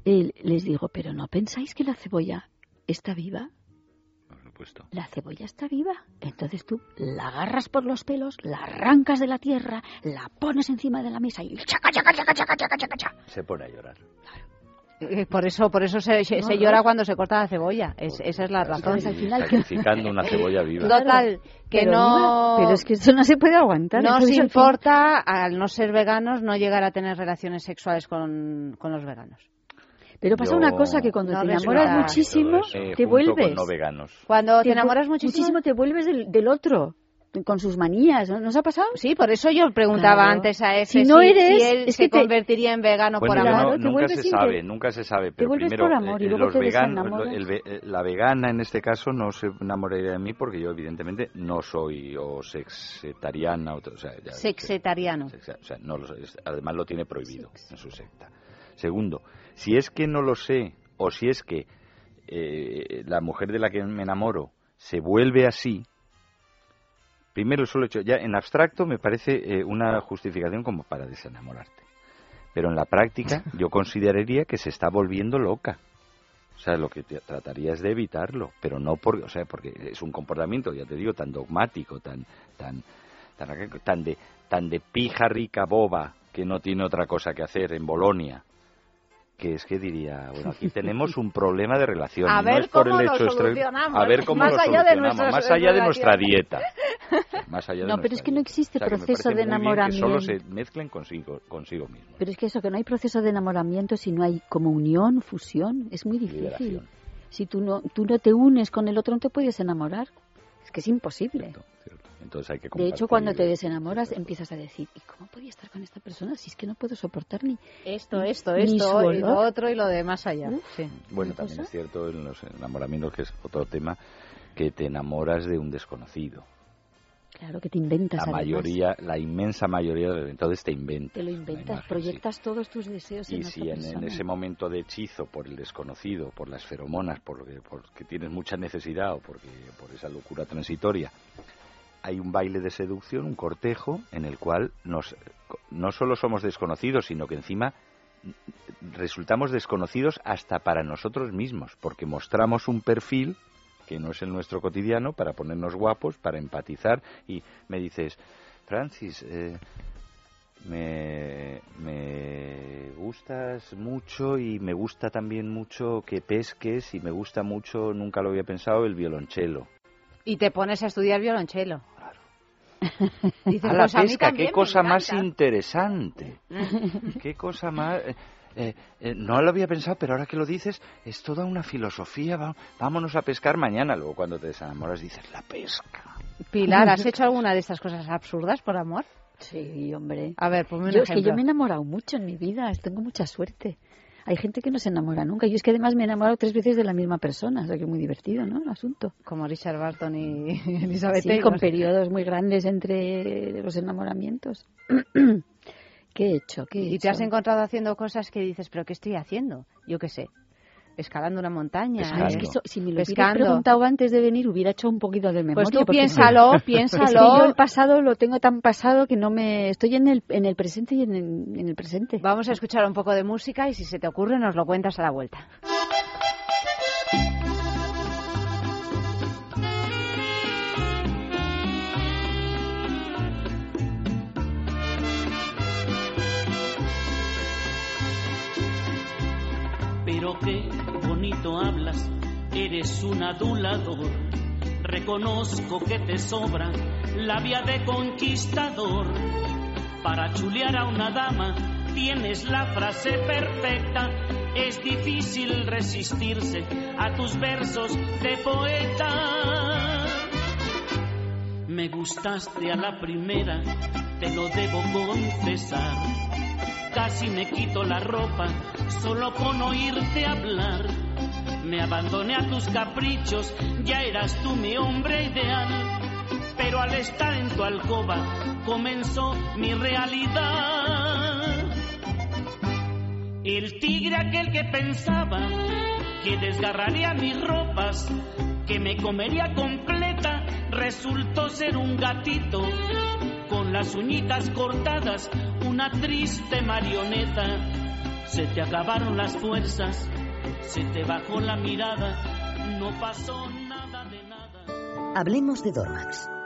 S17: y les digo, pero ¿no pensáis que la cebolla está viva?
S14: por supuesto.
S17: La cebolla está viva. Entonces tú la agarras por los pelos, la arrancas de la tierra, la pones encima de la mesa y chaca, chaca, chaca, chaca, chaca, chaca, chaca.
S14: Se pone a llorar.
S1: eh, por eso por eso se, se-
S17: No,
S1: se
S17: no.
S1: llora cuando se corta la cebolla. Es- esa es la razón.
S17: Al final,
S14: Sacrificando una cebolla viva.
S1: Total, que
S17: Pero
S1: no...
S17: pero es que eso no se puede aguantar.
S1: No os
S17: Entonces, al final-
S1: importa, al no ser veganos, no llegar a tener relaciones sexuales con, con los veganos.
S17: Pero pasa
S14: Yo-
S17: una cosa que cuando
S1: No
S17: te enamoras muchísimo,
S14: Eh,
S17: te vuelves.
S14: con no veganos.
S1: Cuando te, enamoras muchísimo...
S17: te vuelves del, del otro, con sus manías. ¿No ¿Nos ha pasado?
S1: Sí, por eso yo preguntaba
S17: Claro.
S1: antes a Efe
S17: Si no
S1: si,
S17: eres,
S1: si él
S17: es
S1: se
S17: que te-
S1: convertiría en vegano
S14: Bueno,
S1: por amor.
S14: no-
S17: te
S14: nunca se sabe,
S17: que-
S14: nunca se sabe. Pero
S17: vuelves
S14: primero,
S17: por amor y
S14: eh,
S17: luego
S14: los
S17: te
S14: veganos,
S17: desenamoras.
S14: el ve- eh, la vegana en este caso no se enamoraría de mí porque yo evidentemente no soy o sexetariana, o, o sea, ya-
S1: Sexetariano.
S14: o sea, no lo además lo tiene prohibido en su secta. Segundo, si es que no lo sé o si es que eh, la mujer de la que me enamoro se vuelve así, primero el solo hecho, ya en abstracto me parece eh, una justificación como para desenamorarte. Pero en la práctica yo consideraría que se está volviendo loca. O sea, lo que te- trataría es de evitarlo, pero no porque, o sea, porque es un comportamiento, ya te digo, tan dogmático, tan tan tan, tan de tan de pija rica boba que no tiene otra cosa que hacer en Bolonia. Que es que diría, bueno, aquí tenemos un problema de relación.
S1: A ver
S14: no es por
S1: cómo
S14: el
S1: lo
S14: hecho extra-
S1: solucionamos,
S14: A ver cómo
S1: más
S14: lo
S1: allá de
S14: solucionamos,
S1: nuestras
S14: más allá de nuestra dieta. Más allá de
S17: No, pero es que no existe
S14: o sea,
S17: proceso de
S14: Que solo
S17: enamoramiento.
S14: se mezclen consigo, consigo mismo.
S17: Pero es que eso, que no hay proceso de enamoramiento si no hay como unión, fusión, es muy difícil.
S14: Liberación.
S17: Si tú no, tú no te unes con el otro, no te puedes enamorar. Es que es imposible.
S14: Entonces hay que
S17: De
S14: compartir.
S17: hecho, cuando te desenamoras, empiezas a decir, ¿y cómo podía estar con esta persona si es que no puedo soportar ni
S1: Esto, esto,
S17: ni
S1: esto, y lo
S17: olor"?
S1: otro y lo de más allá. Sí.
S14: Bueno, también es cierto en los enamoramientos, que es otro tema, que te enamoras de un desconocido.
S17: Claro, que te inventas
S14: La
S17: además.
S14: mayoría, la inmensa mayoría, de- entonces te inventas.
S17: Te lo inventas,
S14: imagen, sí.
S17: proyectas todos tus deseos en
S14: Y
S17: otra
S14: si en, en
S17: persona.
S14: ese momento de hechizo por el desconocido, por las feromonas, porque, porque tienes mucha necesidad o porque, por esa locura transitoria, hay un baile de seducción, un cortejo, en el cual nos, no solo somos desconocidos, sino que encima resultamos desconocidos hasta para nosotros mismos, porque mostramos un perfil que no es el nuestro cotidiano para ponernos guapos, para empatizar y me dices, Francis, eh, me, me gustas mucho y me gusta también mucho que pesques y me gusta mucho, nunca lo había pensado, el violonchelo.
S1: Y te pones a estudiar violonchelo. Dices,
S14: a la
S1: pues
S14: pesca, qué cosa más interesante. qué cosa más... eh, eh, eh, no lo había pensado, pero ahora que lo dices, es toda una filosofía. va- vámonos a pescar mañana. Luego, cuando te desenamoras, dices la pesca.
S1: Pilar, ¿has hecho alguna de estas cosas absurdas por amor?
S17: Sí, hombre.
S1: A ver, ponme un
S17: Yo es que
S1: ejemplo.
S17: yo me he enamorado mucho en mi vida, tengo mucha suerte. Hay gente que no se enamora nunca. Yo es que además me he enamorado tres veces de la misma persona, o sea que es muy divertido, ¿no? El asunto.
S1: Como Richard Barton y Elizabeth
S17: Sí,
S1: Taylor.
S17: con periodos muy grandes entre los enamoramientos. ¿Qué he hecho? ¿Qué he
S1: Y te has encontrado haciendo cosas que dices, ¿pero qué estoy haciendo? Yo qué sé. Escalando una montaña.
S17: Ay, es
S1: eh,
S17: que eso, si me lo hubieras
S1: pescando.
S17: preguntado antes de venir, hubiera hecho un poquito de memoria.
S1: Pues tú
S17: porque-
S1: piénsalo,
S17: Es que
S1: piénsalo.
S17: yo el pasado lo tengo tan pasado que no me... Estoy en el, en el presente y en el, en el presente.
S1: Vamos a escuchar un poco de música y si se te ocurre nos lo cuentas a la vuelta.
S18: Pero qué bonito hablas, eres un adulador. Reconozco que te sobra la vía de conquistador. Para chulear a una dama tienes la frase perfecta. Es difícil resistirse a tus versos de poeta. Me gustaste a la primera, te lo debo confesar. Casi me quito la ropa solo con oírte hablar. Me abandoné a tus caprichos, ya eras tú mi hombre ideal. Pero al estar en tu alcoba comenzó mi realidad. El tigre aquel que pensaba que desgarraría mis ropas, que me comería completa, resultó ser un gatito con las uñitas cortadas, una triste marioneta. Se te acabaron las fuerzas, se te bajó la mirada, no pasó nada de nada.
S20: Hablemos de Dormax.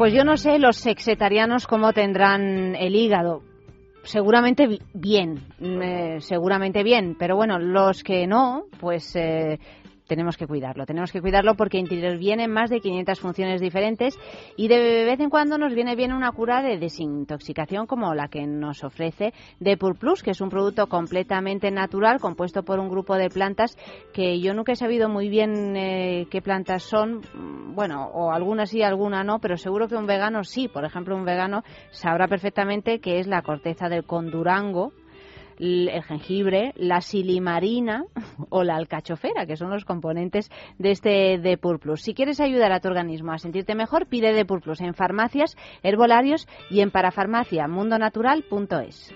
S1: Pues yo no sé los sexetarianos cómo tendrán el hígado. Seguramente bi- bien, mm, eh, seguramente bien, pero bueno, los que no, pues eh, tenemos que cuidarlo. Tenemos que cuidarlo porque intervienen más de 500 funciones diferentes y de vez en cuando nos viene bien una cura de desintoxicación como la que nos ofrece Depur Plus, que es un producto completamente natural compuesto por un grupo de plantas que yo nunca he sabido muy bien eh, qué plantas son. Mm, Bueno, o algunas sí, alguna no, pero seguro que un vegano sí. Por ejemplo, un vegano sabrá perfectamente que es la corteza del condurango, el jengibre, la silimarina o la alcachofera, que son los componentes de este Depur Plus. Si quieres ayudar a tu organismo a sentirte mejor, pide Depur Plus en farmacias, herbolarios y en parafarmaciamundonatural.es.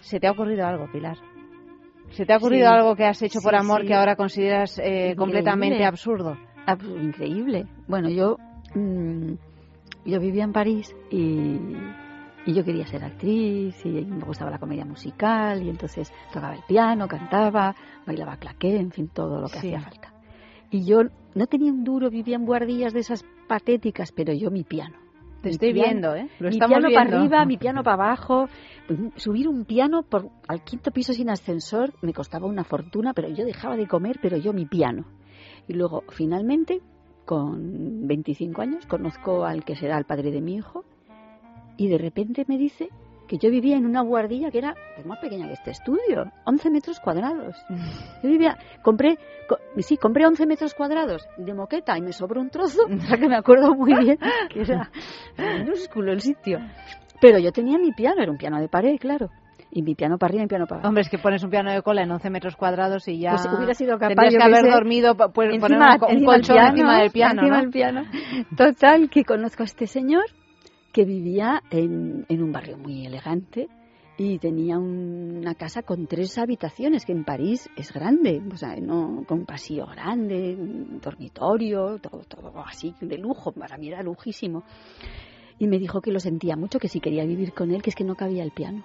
S1: ¿Se te ha ocurrido algo, Pilar? ¿Se te ha ocurrido
S17: Sí.
S1: algo que has hecho por amor
S17: sí.
S1: que ahora consideras eh, completamente absurdo?
S17: Increíble. Bueno, yo, mm, yo vivía en París y, y yo quería ser actriz y me gustaba la comedia musical y entonces tocaba el piano, cantaba, bailaba claqué, en fin, todo lo que
S1: Sí.
S17: hacía falta. Y yo no tenía un duro, vivía en guardillas de esas patéticas, pero yo mi piano.
S1: Te
S17: Mi
S1: estoy
S17: piano-
S1: viendo, ¿eh? Lo
S17: mi
S1: estamos
S17: piano para
S1: viendo.
S17: arriba, mi piano para abajo. Subir un piano por, al quinto piso sin ascensor me costaba una fortuna, pero yo dejaba de comer, pero yo mi piano. Y luego, finalmente, con 25 años, conozco al que será el padre de mi hijo y de repente me dice que yo vivía en una guardilla que era pues, más pequeña que este estudio, 11 metros cuadrados. Yo vivía, compré, co- sí, compré 11 metros cuadrados de moqueta y me sobró un trozo, o sea que me acuerdo muy bien que era minúsculo el sitio. Pero yo tenía mi piano, era un piano de pared, claro. Y mi piano para arriba y mi piano para abajo.
S1: Hombre, es que pones un piano de cola en 11 metros cuadrados y ya...
S17: Pues hubiera sido capaz,
S1: Tendrías que haber dormido, pues, poner
S17: encima,
S1: un, co- un
S17: del
S1: colchón
S17: piano,
S1: encima del piano,
S17: encima
S1: ¿no?
S17: del piano. Total, que conozco a este señor que vivía en, en un barrio muy elegante y tenía un- una casa con tres habitaciones, que en París es grande, o sea, no, con un pasillo grande, un dormitorio, todo, todo así de lujo, para mí era lujísimo. Y me dijo que lo sentía mucho, que si quería vivir con él, que es que no cabía el piano.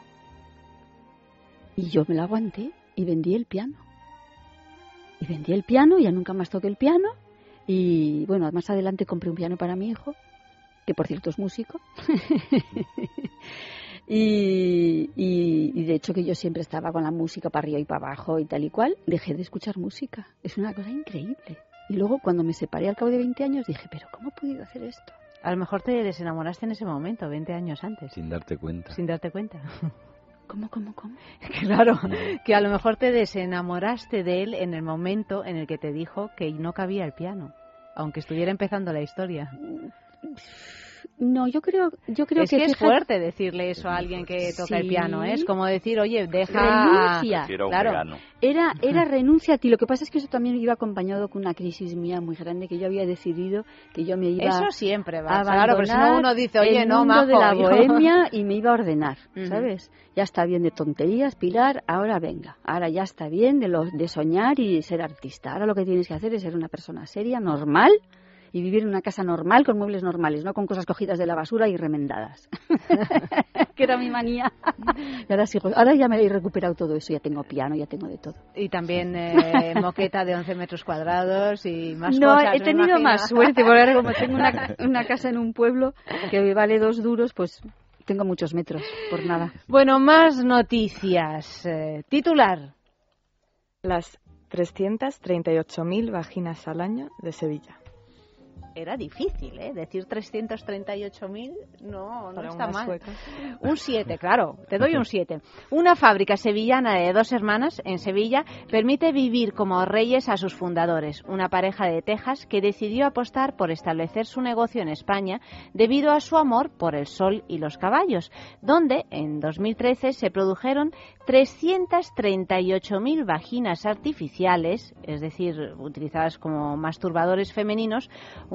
S17: Y yo me lo aguanté y vendí el piano. Y vendí el piano, ya nunca más toqué el piano. Y bueno, más adelante compré un piano para mi hijo, que por cierto es músico. y, y- y de hecho que yo siempre estaba con la música para arriba y para abajo y tal y cual, dejé de escuchar música. Es una cosa increíble. Y luego cuando me separé al cabo de 20 años dije, pero ¿cómo he podido hacer esto?
S1: A lo mejor te desenamoraste en ese momento, 20 años antes,
S14: Sin darte cuenta.
S1: sin darte cuenta.
S17: ¿Cómo, cómo, cómo?
S1: Claro, que a lo mejor te desenamoraste de él en el momento en el que te dijo que no cabía el piano, aunque estuviera empezando la historia.
S17: No, yo creo, yo creo
S1: es
S17: que,
S1: que, es
S17: fíjate-
S1: fuerte decirle eso a alguien que toca el piano, ¿eh? es como decir, oye, deja...
S17: Renuncia.
S1: Claro.
S17: Era, era renuncia a ti. Lo que pasa es que eso también iba acompañado con una crisis mía muy grande, que yo había decidido que yo me iba
S1: Eso siempre va,
S17: a
S1: claro, pero si no uno dice, oye,
S17: el
S1: no,
S17: mundo
S1: majo,
S17: de la bohemia y me iba a ordenar. ¿sabes? Ya está bien de tonterías, Pilar, ahora venga. Ahora ya está bien de, lo, de soñar y ser artista. Ahora lo que tienes que hacer es ser una persona seria, normal, y vivir en una casa normal con muebles normales, no con cosas cogidas de la basura y remendadas. que era mi manía. y ahora, sigo- ahora ya me he recuperado todo eso, ya tengo piano, ya tengo de todo.
S1: Y también eh, moqueta de 11 metros cuadrados y más
S17: no,
S1: cosas.
S17: he
S1: me
S17: tenido más suerte, porque ahora como tengo una, una casa en un pueblo que vale dos duros, pues tengo muchos metros, por nada.
S1: Bueno, más noticias. Eh, titular.
S15: Las 338.000 vaginas al año de Sevilla.
S1: Era difícil, ¿eh? Decir 338.000 no, no está mal. Un 7, claro, te doy un 7. Una fábrica sevillana de dos hermanas en Sevilla permite vivir como reyes a sus fundadores, una pareja de Texas que decidió apostar por establecer su negocio en España debido a su amor por el sol y los caballos, donde en 2013 se produjeron 338.000 vaginas artificiales, es decir, utilizadas como masturbadores femeninos,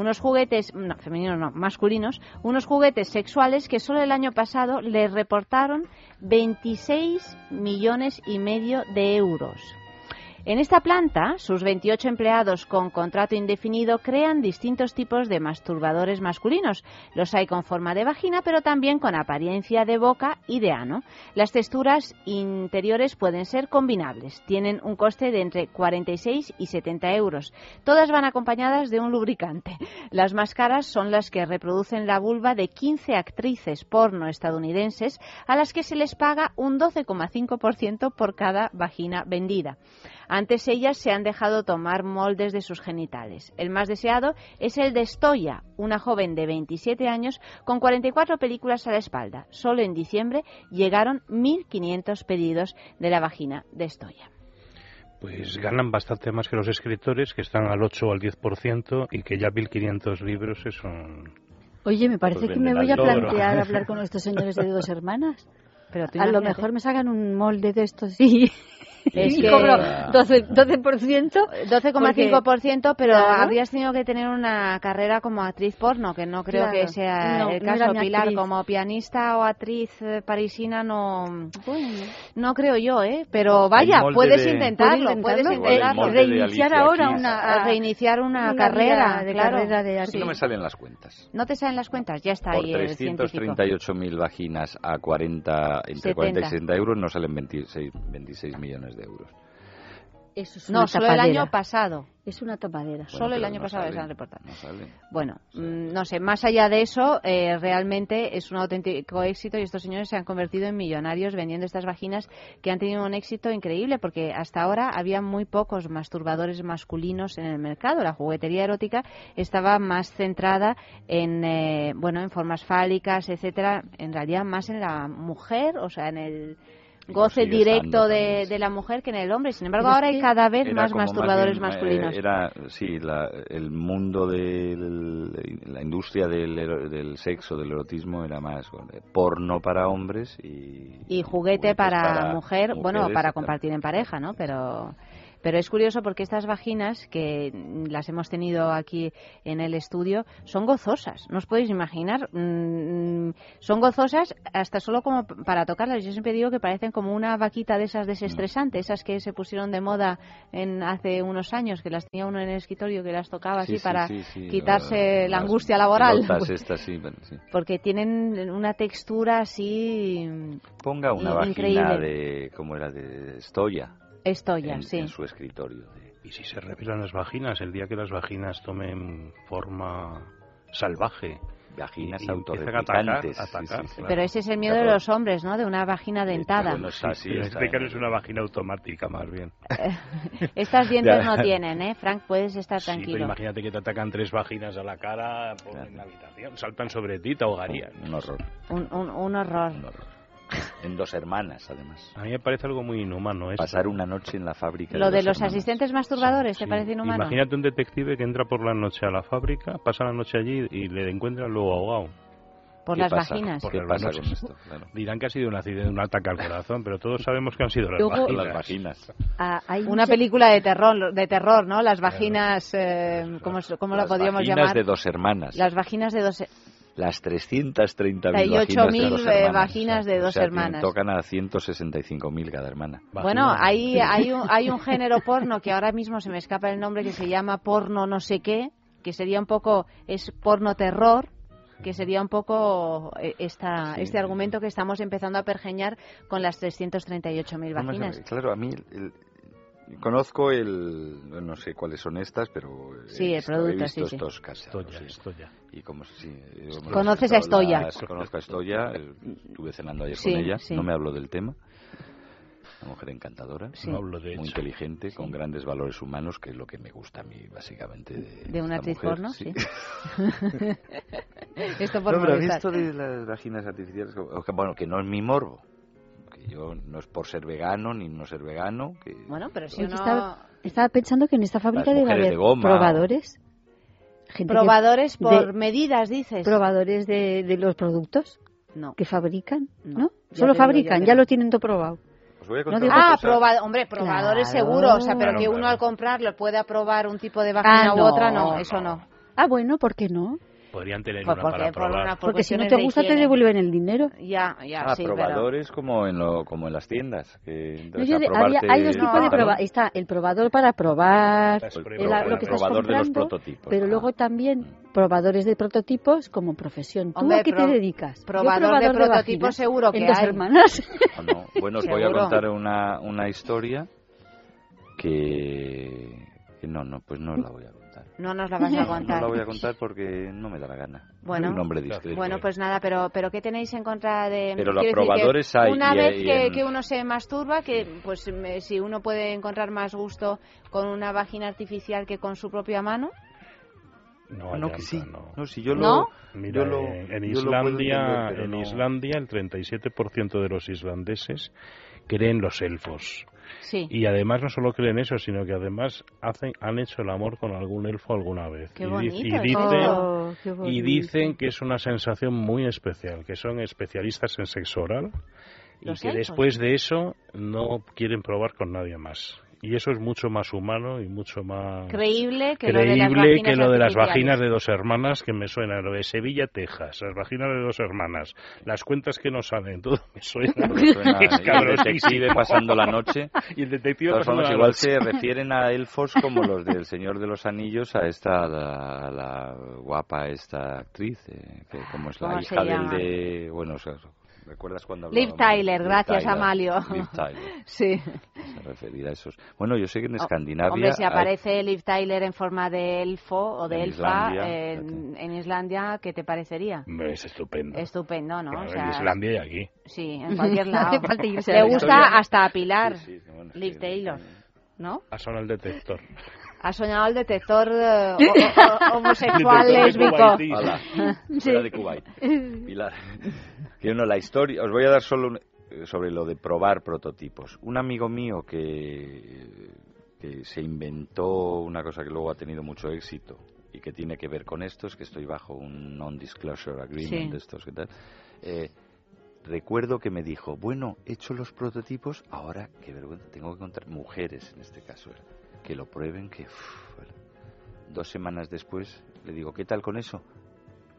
S1: unos juguetes, no, femeninos no, masculinos, unos juguetes sexuales que solo el año pasado les reportaron 26 millones y medio de euros. En esta planta, sus 28 empleados con contrato indefinido crean distintos tipos de masturbadores masculinos. Los hay con forma de vagina, pero también con apariencia de boca y de ano. Las texturas interiores pueden ser combinables. Tienen un coste de entre 46 y 70 euros. Todas van acompañadas de un lubricante. Las más caras son las que reproducen la vulva de 15 actrices porno estadounidenses a las que se les paga un 12,5% por cada vagina vendida. Antes ellas se han dejado tomar moldes de sus genitales. El más deseado es el de Stoya, una joven de 27 años con 44 películas a la espalda. Solo en diciembre llegaron 1.500 pedidos de la vagina de Stoya.
S16: Pues ganan bastante más que los escritores, que están al 8 o al 10%, y que ya 1.500 libros es un...
S17: Oye, me parece
S16: Pues
S17: que me voy a plantear hablar con estos señores de dos hermanas.
S1: Pero
S17: a lo mejor me sacan un molde de estos y,
S1: Es
S17: y
S1: que-
S17: cobro 12%. 12%
S1: 12,5%, pero
S17: Claro.
S1: habrías tenido que tener una carrera como actriz porno, que no creo
S17: Claro.
S1: que sea
S17: No,
S1: el
S17: no
S1: caso.
S17: mi
S1: Pilar,
S17: actriz.
S1: como pianista o actriz eh, parisina, no,
S17: Bueno.
S1: no creo yo, ¿eh? Pero vaya, puedes
S14: de-
S1: intentarlo,
S17: ¿Puedo
S1: puedes
S17: intentarlo? Reiniciar ahora
S14: Keys.
S17: una,
S1: A reiniciar una,
S17: una
S1: carrera,
S17: de
S1: claro.
S17: carrera de
S14: Es que no me salen las cuentas.
S1: ¿No te salen las cuentas? Ya está
S14: Por
S1: ahí el científico.
S14: 338.000 vaginas a 40, entre 40 y
S1: 70.
S14: 60 euros no salen 26, 26 millones de euros.
S17: Eso es
S1: no,
S17: una
S1: solo el año pasado.
S17: Es una tapadera.
S1: Solo el año
S14: no
S1: pasado
S14: sale,
S1: se han reportado.
S14: no sale.
S1: Bueno, mm, no sé, más allá de eso, eh, realmente es un auténtico éxito y estos señores se han convertido en millonarios vendiendo estas vaginas que han tenido un éxito increíble porque hasta ahora había muy pocos masturbadores masculinos en el mercado. La juguetería erótica estaba más centrada en, eh, bueno, en formas fálicas, etcétera, en realidad más en la mujer, o sea, en el goce directo de, de la mujer que en el hombre. Sin embargo, ahora hay cada vez
S14: Era
S1: más masturbadores
S14: bien, eh,
S1: masculinos.
S14: Era, sí, la- el mundo de la industria del, sexo, del erotismo, era más porno para hombres y...
S1: y juguete para,
S14: para
S1: mujer, bueno, para compartir en pareja, ¿no? Pero pero es curioso porque estas vaginas que mm, las hemos tenido aquí en el estudio son gozosas, no os podéis imaginar, mm, son gozosas hasta solo como para tocarlas. Yo siempre digo que parecen como una vaquita de esas desestresantes, esas que se pusieron de moda en hace unos años, que las tenía uno en el escritorio que las tocaba
S14: Sí,
S1: así
S14: sí,
S1: para
S14: sí, sí,
S1: quitarse
S14: la-
S1: angustia laboral. Pues,
S14: bueno,
S1: porque tienen una textura así
S14: Ponga una
S1: i-
S14: vagina
S1: increíble.
S14: de, ¿cómo era? De Stoya.
S1: Estoya,
S14: en,
S1: sí.
S14: en su escritorio.
S16: Y si se revelan las vaginas, el día que las vaginas tomen forma salvaje.
S14: Vaginas
S16: y- y empiecen a atacar,
S14: autorreplicantes, sí,
S16: atacar,
S14: sí, sí.
S16: claro.
S1: Pero ese es el miedo de los hombres, ¿no? De una vagina dentada.
S14: bueno, sí, sí,
S16: este es una vagina automática, más bien.
S1: Estas dientes no tienen, ¿eh? Frank, puedes estar
S16: Sí, pero
S1: tranquilo.
S16: imagínate que te atacan tres vaginas a la cara por en la habitación, saltan sobre ti, te ahogarían.
S14: Un horror.
S1: Un, un- un horror.
S14: En dos hermanas, además.
S16: A mí me parece algo muy inhumano esto.
S14: Pasar una noche en la fábrica.
S1: Lo de
S14: dos
S1: los
S14: hermanas.
S1: asistentes masturbadores, ¿te parece inhumano?
S16: Imagínate un detective que entra por la noche a la fábrica, pasa la noche allí y le encuentran luego ahogado.
S1: Por
S16: ¿Qué
S1: las
S16: pasa?
S1: vaginas.
S16: Por
S14: ¿Qué
S16: las
S14: pasa con esto? Claro.
S16: Dirán que ha sido un accidente, un ataque al corazón, pero todos sabemos que han sido las
S17: Luego-
S16: vaginas.
S14: Las vaginas.
S17: Ah, hay
S1: Una
S17: mucha-
S1: película de terror, de terror, ¿no? Las vaginas, eh, ¿cómo, cómo la
S14: Las
S1: podríamos
S14: vaginas
S1: llamar?
S14: de dos hermanas.
S1: Las vaginas de dos...
S14: Las 330.000
S1: 38.000,
S14: vaginas de dos
S1: eh,
S14: hermanas.
S1: vaginas de
S14: O
S1: dos
S14: sea,
S1: hermanas.
S14: Tocan a 165.000 cada hermana.
S1: Bueno, hay, hay, un, hay un género porno que ahora mismo se me escapa el nombre que se llama porno no sé qué, que sería un poco, es porno terror, que sería un poco eh, esta,
S14: Sí.
S1: este argumento que estamos empezando a pergeñar con las 338.000
S14: Vamos a
S1: vaginas.
S14: Claro, a mí el- conozco el no sé cuáles son estas, pero he
S1: Sí, el
S14: visto-
S1: producto,
S14: he visto
S1: sí, sí.
S14: estos catálogos,
S16: Estoya,
S14: sí.
S16: Estoya.
S14: Y como eh,
S1: Conoces a Estoya.
S14: las- Conozco a Estoya, el- estuve cenando ayer
S1: Sí,
S14: con ella,
S1: sí.
S14: no me habló del tema. Una mujer encantadora,
S1: Sí.
S16: No hablo de
S14: muy
S16: hecho.
S14: inteligente, con grandes valores humanos, que es lo que me gusta a mí básicamente de,
S1: De una actriz porno,
S14: sí.
S1: sí. Esto por
S14: no, pero esto de las vaginas artificiales, bueno, que no es mi morbo. Yo no es por ser vegano ni no ser vegano. Que
S1: Bueno, pero si uno...
S17: estaba, estaba pensando que en esta fábrica debe haber
S14: de goma,
S17: probadores. Gente que-
S1: Probadores por
S17: de-
S1: medidas, dices.
S17: probadores de, de los productos
S1: No.
S17: que fabrican,
S1: No.
S17: ¿no? Solo fabrican, ya
S1: no.
S17: lo tienen todo probado. No digo-
S1: Ah, proba- hombre, probadores
S17: Claro.
S1: seguro, o sea, pero
S16: Claro,
S1: que uno
S16: claro.
S1: al comprarlo pueda probar un tipo de
S17: Ah,
S1: u
S17: no,
S1: otra, no, eso no.
S17: Ah, bueno, ¿por qué no?
S16: Podrían tener
S1: Pues
S16: una
S1: porque
S16: para
S1: por
S16: probar.
S1: una- por
S17: Porque si no te
S1: de
S17: gusta te devuelven el dinero.
S1: Ya, ya,
S14: Ah,
S1: sí, pero...
S14: probadores como en lo, como en las tiendas. Que
S17: No, yo de- había- hay dos tipos de probadores. Está el probador para probar el- lo que estás
S14: probador de los
S17: comprando,
S14: prototipos.
S17: pero
S14: Ah.
S17: luego también probadores de prototipos como profesión. ¿Tú
S1: Hombre,
S17: a qué
S1: pro-
S17: te dedicas? Yo
S1: probador de prototipos
S17: vaginas
S1: seguro que
S17: en dos
S1: hay.
S17: hermanas.
S14: No, no. Bueno, os voy a contar una, una historia que, que no, no, pues no la voy a contar.
S1: No nos la vas a
S14: No
S1: contar.
S14: la voy a contar porque no me da la gana.
S1: Bueno.
S14: Un hombre discreto.
S1: Bueno, pues nada, pero pero ¿qué tenéis en contra de...?
S14: Pero los
S1: quiero decir que
S14: probadores hay,
S1: Una
S14: y-
S1: vez
S14: y
S1: que,
S14: en-
S1: que uno se masturba, que pues me- si uno puede encontrar más gusto con una vagina artificial que con su propia mano,
S16: No,
S14: No, que sí.
S16: no.
S14: No, si yo
S1: ¿No?
S14: lo...
S16: Mira,
S14: yo lo-
S16: en, en
S14: yo lo
S16: Islandia,
S14: entender, pero
S16: en
S14: no-
S16: Islandia el 37% de los islandeses creen los elfos.
S1: Sí.
S16: Y además no solo creen eso, sino que además hacen, han hecho el amor con algún elfo alguna vez.
S1: Qué
S16: y,
S1: bonito
S16: y dicen,
S17: Oh, qué
S16: y dicen que es una sensación muy especial, que son especialistas en sexo oral y que
S1: elfos.
S16: después de eso no quieren probar con nadie más. Y eso es mucho más humano y mucho más
S1: Creíble que lo de las vaginas
S16: que lo de las
S1: artificiales.
S16: vaginas de dos hermanas que me suena, lo de Sevilla, Texas, las vaginas de dos hermanas, las cuentas que no salen, todo me suena.
S14: Me suena, el detective pasando la noche.
S16: Y el detective pasando la
S14: igual
S16: noche.
S14: se refieren a elfos como los del Señor de los Anillos, a esta, la, la guapa esta actriz, eh, que como es la
S1: ¿Cómo se
S14: hija del de... Bueno, o sea, ¿Recuerdas cuando
S1: Liv? Tyler,
S14: Liv
S1: gracias
S14: Tyler,
S1: Amalio.
S14: Liv Tyler.
S1: Sí.
S14: Se refería a esos. Bueno, yo sé que en Escandinavia.
S1: Hombre, si
S14: hay-
S1: aparece Liv Tyler en forma de elfo o de
S14: En
S1: elfa
S14: Islandia,
S1: en, en Islandia, ¿qué te parecería?
S16: Es estupendo.
S1: Estupendo, ¿no?
S16: Claro,
S1: O sea,
S16: en Islandia y aquí.
S1: Sí, en cualquier lado. Le gusta hasta a Pilar,
S16: Sí, sí, bueno,
S1: Liv Taylor, ¿no?
S16: El detector.
S1: Ha soñado el detector eh, o- o- homosexual lésbico.
S14: Fuera de Kuwait. Pilar. Que no, la historia. Os voy a dar solo un- eh, sobre lo de probar prototipos. Un amigo mío que, que se inventó una cosa que luego ha tenido mucho éxito y que tiene que ver con esto, es que estoy bajo un non-disclosure agreement
S1: Sí.
S14: de estos, ¿qué tal? Eh, recuerdo que me dijo, bueno, he hecho los prototipos, ahora, qué vergüenza, tengo que encontrar mujeres en este caso, que lo prueben, que... Dos semanas después le digo, ¿qué tal con eso?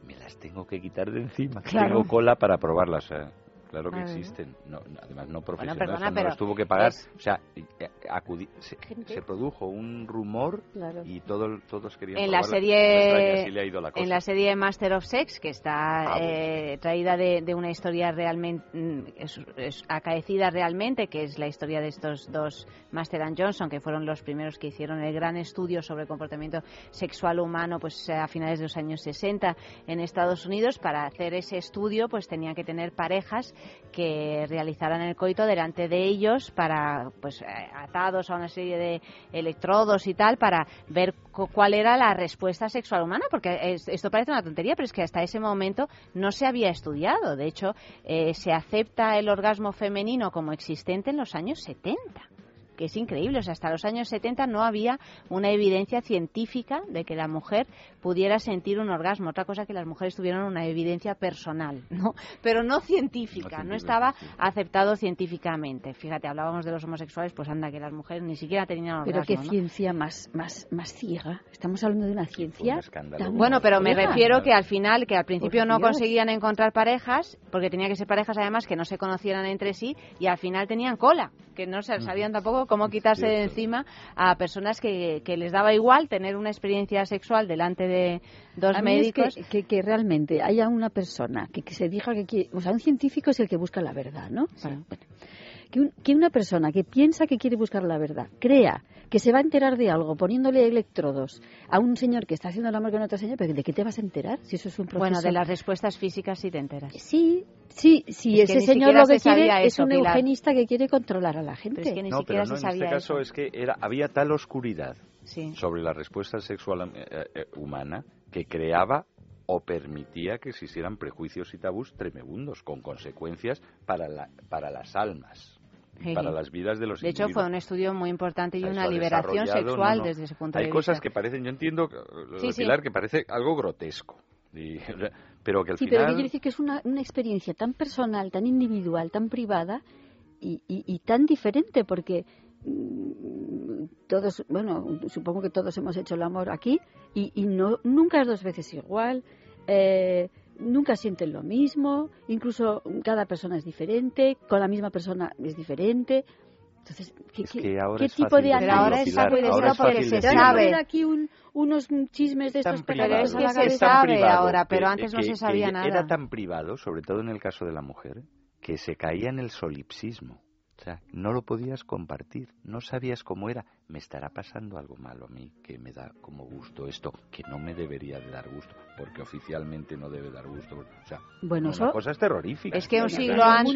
S14: Me las tengo que quitar de encima.
S1: Claro.
S14: Tengo cola para probarlas. o sea, claro que existen. No, no, además, no profesionales.
S1: perdona,
S14: o sea, no
S1: pero
S14: las tuvo que pagar.
S1: es-
S14: O sea, eh, acudi- se, se produjo un rumor
S1: Claro.
S14: y todo, todos querían
S1: en la serie
S14: así le ha ido la cosa.
S1: en la serie Master of Sex que está
S14: Ah, bueno.
S1: eh, traída de, de una historia realmente mm, es, es acaecida realmente que es la historia de estos dos Master and Johnson que fueron los primeros que hicieron el gran estudio sobre comportamiento sexual humano pues eh, a finales de los años 60 en Estados Unidos para hacer ese estudio pues tenía que tener parejas que realizaran el coito delante de ellos para pues eh, atados a una serie de electrodos y tal para ver cu- cuál era la respuesta sexual humana porque es- esto parece una tontería pero es que hasta ese momento no se había estudiado. De hecho eh, se acepta el orgasmo femenino como existente en los años 70 que es increíble. O sea, hasta los años 70 no había una evidencia científica de que la mujer pudiera sentir un orgasmo. Otra cosa que las mujeres tuvieron una evidencia personal, ¿no? Pero no científica, no, estaba aceptado científicamente. Fíjate, hablábamos de los homosexuales, pues anda, que las mujeres ni siquiera tenían
S17: Pero
S1: orgasmo,
S17: qué
S1: ¿no?
S17: ciencia más, más, más ciega. Estamos hablando de una ciencia. tan
S1: Bueno, pero me
S17: ciega.
S1: refiero que al final, que al principio no
S17: Dios.
S1: conseguían encontrar parejas, porque tenía que ser parejas además que no se conocieran entre sí, y al final tenían cola, que no se sabían tampoco cómo quitarse de encima a personas que, que les daba igual tener una experiencia sexual delante de dos
S17: A mí es
S1: médicos.
S17: que, que, que realmente haya una persona que, que se diga que quiere, o sea, un científico es el que busca la verdad, ¿no? Para- bueno. Que, un- que una persona que piensa que quiere buscar la verdad crea que se va a enterar de algo poniéndole electrodos a un señor que está haciendo el amor con otro señor, pero ¿de qué te vas a enterar si eso es un proceso?
S1: Bueno, de las respuestas físicas sí te enteras.
S17: Sí, sí, sí,
S1: Es
S17: ese señor lo que
S1: se
S17: quiere es un
S1: Pilar.
S17: eugenista que quiere controlar a la gente.
S1: Pero es que ni
S14: no,
S1: siquiera
S14: pero no,
S1: se
S14: en
S1: sabía
S14: este caso es que era, había tal oscuridad
S1: Sí.
S14: sobre la respuesta sexual eh, eh, humana que creaba o permitía que existieran prejuicios y tabús tremebundos con consecuencias para, la, para las almas y para las vidas de los
S1: De hecho,
S14: individuos.
S1: fue un estudio muy importante y
S14: O sea,
S1: una liberación sexual
S14: no, no.
S1: desde ese punto
S14: Hay
S1: de
S14: cosas
S1: vista.
S14: que parecen, yo entiendo que, lo
S1: Sí,
S14: de
S1: sí.
S14: Pilar, que parece algo grotesco. Y- pero que al
S17: Sí, pero
S14: final...
S17: ¿qué quiere decir que es una, una experiencia tan personal, tan individual, tan privada y, y- y tan diferente? Porque mm, todos, bueno, supongo que todos hemos hecho el amor aquí y, y no nunca es dos veces igual. eh, nunca sienten lo mismo, incluso cada persona es diferente, con la misma persona es diferente. Entonces, ¿qué,
S14: Es
S17: qué-
S14: que ahora
S17: qué
S14: es
S17: tipo
S14: fácil
S17: de análisis?
S14: Pero ahora es ahora es
S1: porque se sabe.
S17: Poner aquí un- unos chismes de estos
S14: tan privado,
S1: es que se sabe ahora, pero
S14: que-
S1: antes no
S14: que-
S1: se sabía nada.
S14: Era tan privado, sobre todo en el caso de la mujer, que se caía en el solipsismo. O sea, no lo podías compartir, no sabías cómo era. Me estará pasando algo malo a mí, que me da como gusto esto, que no me debería de dar gusto, porque oficialmente no debe dar gusto. O sea,
S17: Bueno,
S14: una
S17: eso-
S14: cosa es terrorífica.
S1: Es que un siglo antes,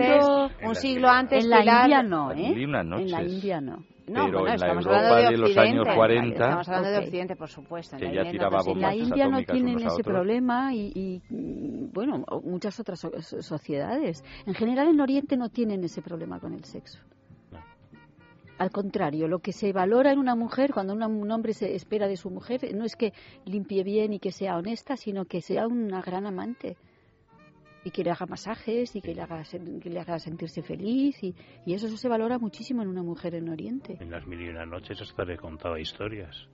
S14: en
S1: un
S14: la-
S1: siglo antes,
S17: En la
S1: Pilar-
S17: India no, ¿eh? En la. India no.
S1: No,
S14: pero
S1: bueno,
S14: en la
S1: estamos
S14: Europa
S1: hablando de,
S14: de los años
S1: Occidente.
S14: 40,
S1: Estamos hablando de. Occidente, por supuesto. en
S14: Que
S1: la
S14: ya
S1: India
S14: tiraba
S17: la India no tienen ese problema y, y, bueno, muchas otras so- so- sociedades. En general en Oriente no tienen ese problema con el sexo. Al contrario, lo que se valora en una mujer, cuando un hombre se espera de su mujer, no es que limpie bien y que sea honesta, sino que sea una gran amante y que le haga masajes y que le haga, le haga sentirse feliz y, y eso se valora muchísimo en una mujer en Oriente.
S16: En las mil y una noches hasta le contaba historias.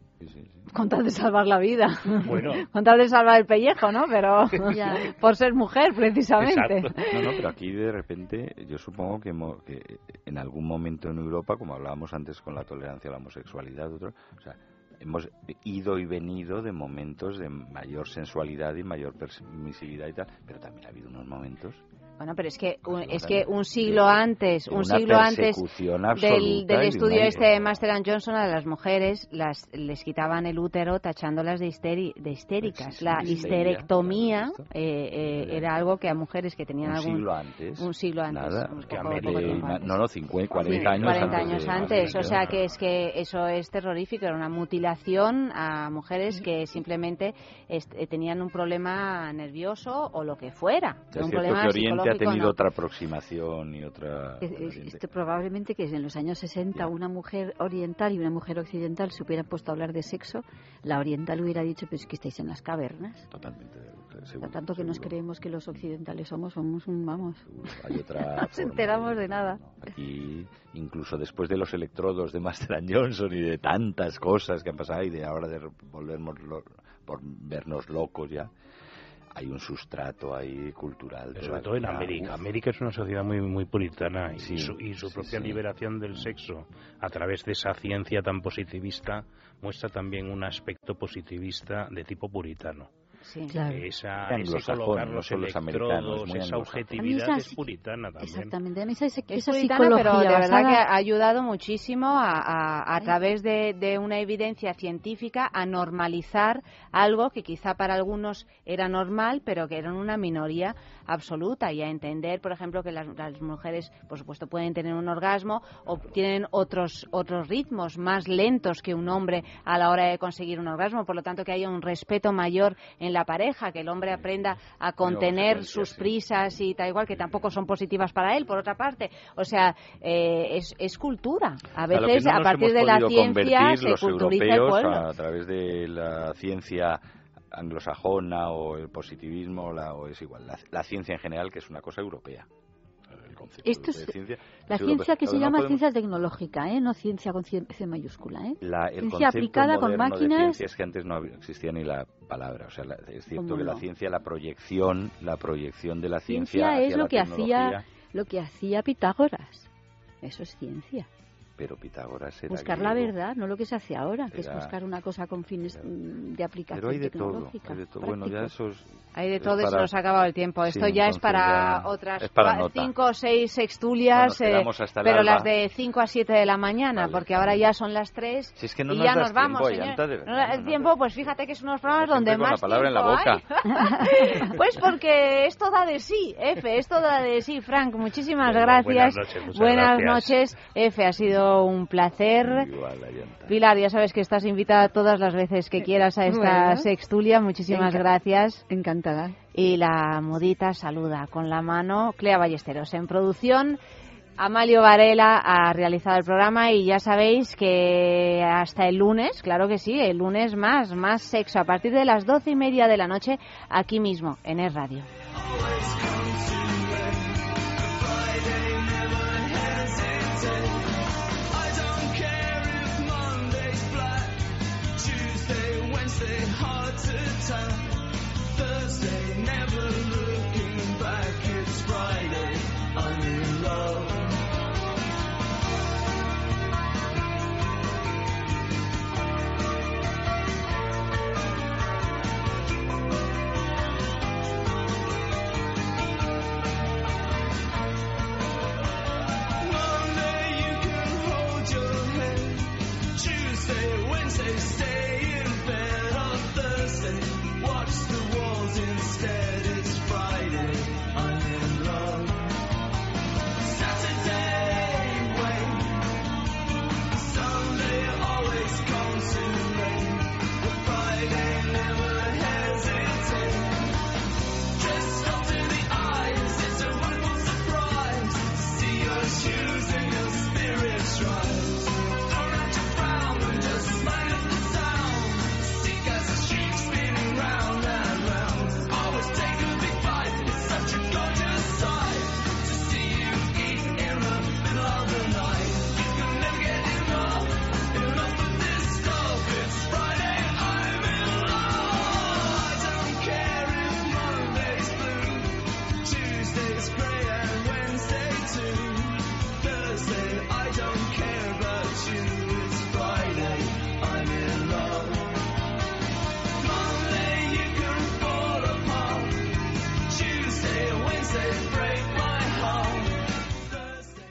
S1: Con tal de salvar la vida.
S16: Bueno.
S1: Con tal de salvar el pellejo, ¿no? Pero
S17: Ya.
S1: por ser mujer, precisamente.
S14: No, no, pero aquí de repente yo supongo que, que en algún momento en Europa, como hablábamos antes con la tolerancia a la homosexualidad, otro, o sea, hemos ido y venido de momentos de mayor sensualidad y mayor permisividad y tal, pero también ha habido unos momentos
S1: bueno, pero es que un, es que un siglo antes, un siglo antes del, del estudio este de Master and Johnson a las mujeres las les quitaban el útero tachándolas de, histeri, de histéricas. La histerectomía eh, eh, era algo que a mujeres que tenían
S14: un
S1: algún
S14: siglo antes,
S1: un siglo antes,
S14: nada,
S1: un poco, antes.
S14: no, no, 50, 40 años
S1: 40
S14: antes. de-
S1: o sea
S14: de-
S1: que es que eso es terrorífico, era una mutilación a mujeres que simplemente eh, tenían un problema nervioso o lo que fuera, un problema
S14: que Oriente ha tenido
S1: no.
S14: otra aproximación y otra...
S17: Es- es- esto probablemente que en los años 60 una mujer oriental y una mujer occidental se hubieran puesto a hablar de sexo, la oriental hubiera dicho, pero es que estáis en las cavernas.
S14: Totalmente.
S17: Por tanto que nos creemos que los occidentales somos, somos un, vamos,
S14: Hay otra
S17: no nos enteramos de nada.
S14: Aquí, incluso después de los electrodos de Master and Johnson y de tantas cosas que han pasado y de ahora de volvernos lo- por vernos locos ya, hay un sustrato ahí cultural.
S16: Sobre todo en América. América es una sociedad muy muy puritana y
S14: Sí,
S16: su, y su
S14: sí,
S16: propia
S14: sí.
S16: liberación del sexo a través de esa ciencia tan positivista muestra también un aspecto positivista de tipo puritano.
S1: Sí.
S17: Claro.
S16: Esa,
S14: Es
S16: ese colocar
S14: no
S16: los electrodos, esa
S14: anglosajón.
S16: objetividad
S17: A mí
S16: es
S17: esa-
S16: puritana también.
S17: Exactamente. A mí esa, esa,
S1: Es
S17: esa
S1: puritana,
S17: psicología
S1: pero de verdad
S17: basada-
S1: que ha ayudado muchísimo a, a- a través de, de una evidencia científica a normalizar algo que quizá para algunos era normal, pero que eran una minoría absoluta y a entender, por ejemplo, que las, las mujeres, por supuesto, pueden tener un orgasmo o tienen otros otros ritmos más lentos que un hombre a la hora de conseguir un orgasmo, por lo tanto que haya un respeto mayor en la pareja, que el hombre aprenda a contener sus prisas y tal igual que tampoco son positivas para él por otra parte. O sea eh, es, es cultura. A veces
S14: no
S1: a
S14: nos
S1: partir de la ciencia se culturiza el pueblo.
S14: a, a través de la ciencia anglosajona o el positivismo la, o es igual la, la ciencia en general que es una cosa europea El concepto
S17: Esto
S14: de
S17: es
S14: ciencia
S17: la
S14: es
S17: ciencia que se
S14: no
S17: llama
S14: podemos-
S17: ciencia tecnológica, ¿eh? no ciencia con C mayúscula. ¿eh?
S14: la- el
S17: ciencia aplicada con máquinas.
S14: ciencia es que antes no existía ni la palabra o sea la- es cierto
S17: ¿Cómo
S14: que la ciencia la proyección la proyección de la ciencia,
S17: Ciencia es lo
S14: la
S17: que
S14: tecnología,
S17: hacía lo que hacía Pitágoras. Eso es ciencia.
S14: Pero Pitágoras era
S17: Buscar la
S14: griego.
S17: verdad, no lo que se hace ahora, que es
S14: Era-
S17: buscar una cosa con fines mm, de aplicación
S14: pero hay de todo,
S17: tecnológica.
S14: hay de todo. bueno ya
S17: práctico.
S14: eso es-
S1: hay de todo y se nos ha acabado el tiempo. Esto
S14: Sí,
S1: ya es para
S14: ya
S1: otras
S14: es para
S1: cinco o seis
S14: No,
S1: sextulias,
S14: quedamos
S1: eh, pero
S14: alba.
S1: las de 5 a 7 de la mañana, porque ahora ya son las 3
S14: Si es que no
S1: y
S14: nos
S1: ya nos vamos,
S14: tiempo,
S1: señor. No
S14: verdad,
S1: da el tiempo, pues fíjate que es unos programas donde
S14: con la
S1: más
S14: palabra en la
S1: tiempo
S14: boca.
S1: hay. pues porque esto da de sí, F, esto da de sí. Frank, muchísimas
S16: Bueno,
S1: gracias.
S16: buenas noches, muchas
S1: Buenas
S16: gracias.
S1: noches, F, ha sido un placer.
S14: Igual.
S1: Pilar, ya sabes que estás invitada todas las veces que quieras a esta
S17: Bueno.
S1: sextulia. Muchísimas
S17: Enca-
S1: gracias.
S17: Encantada.
S1: Y la modita saluda con la mano Clea Ballesteros en producción. Amalio Varela ha realizado el programa y ya sabéis que hasta el lunes, claro que sí, el lunes más, más sexo a partir de las doce y media de la noche aquí mismo en Es Radio.
S5: Wednesday, hard to tell. Thursday, never looking back. It's Friday, I'm in love.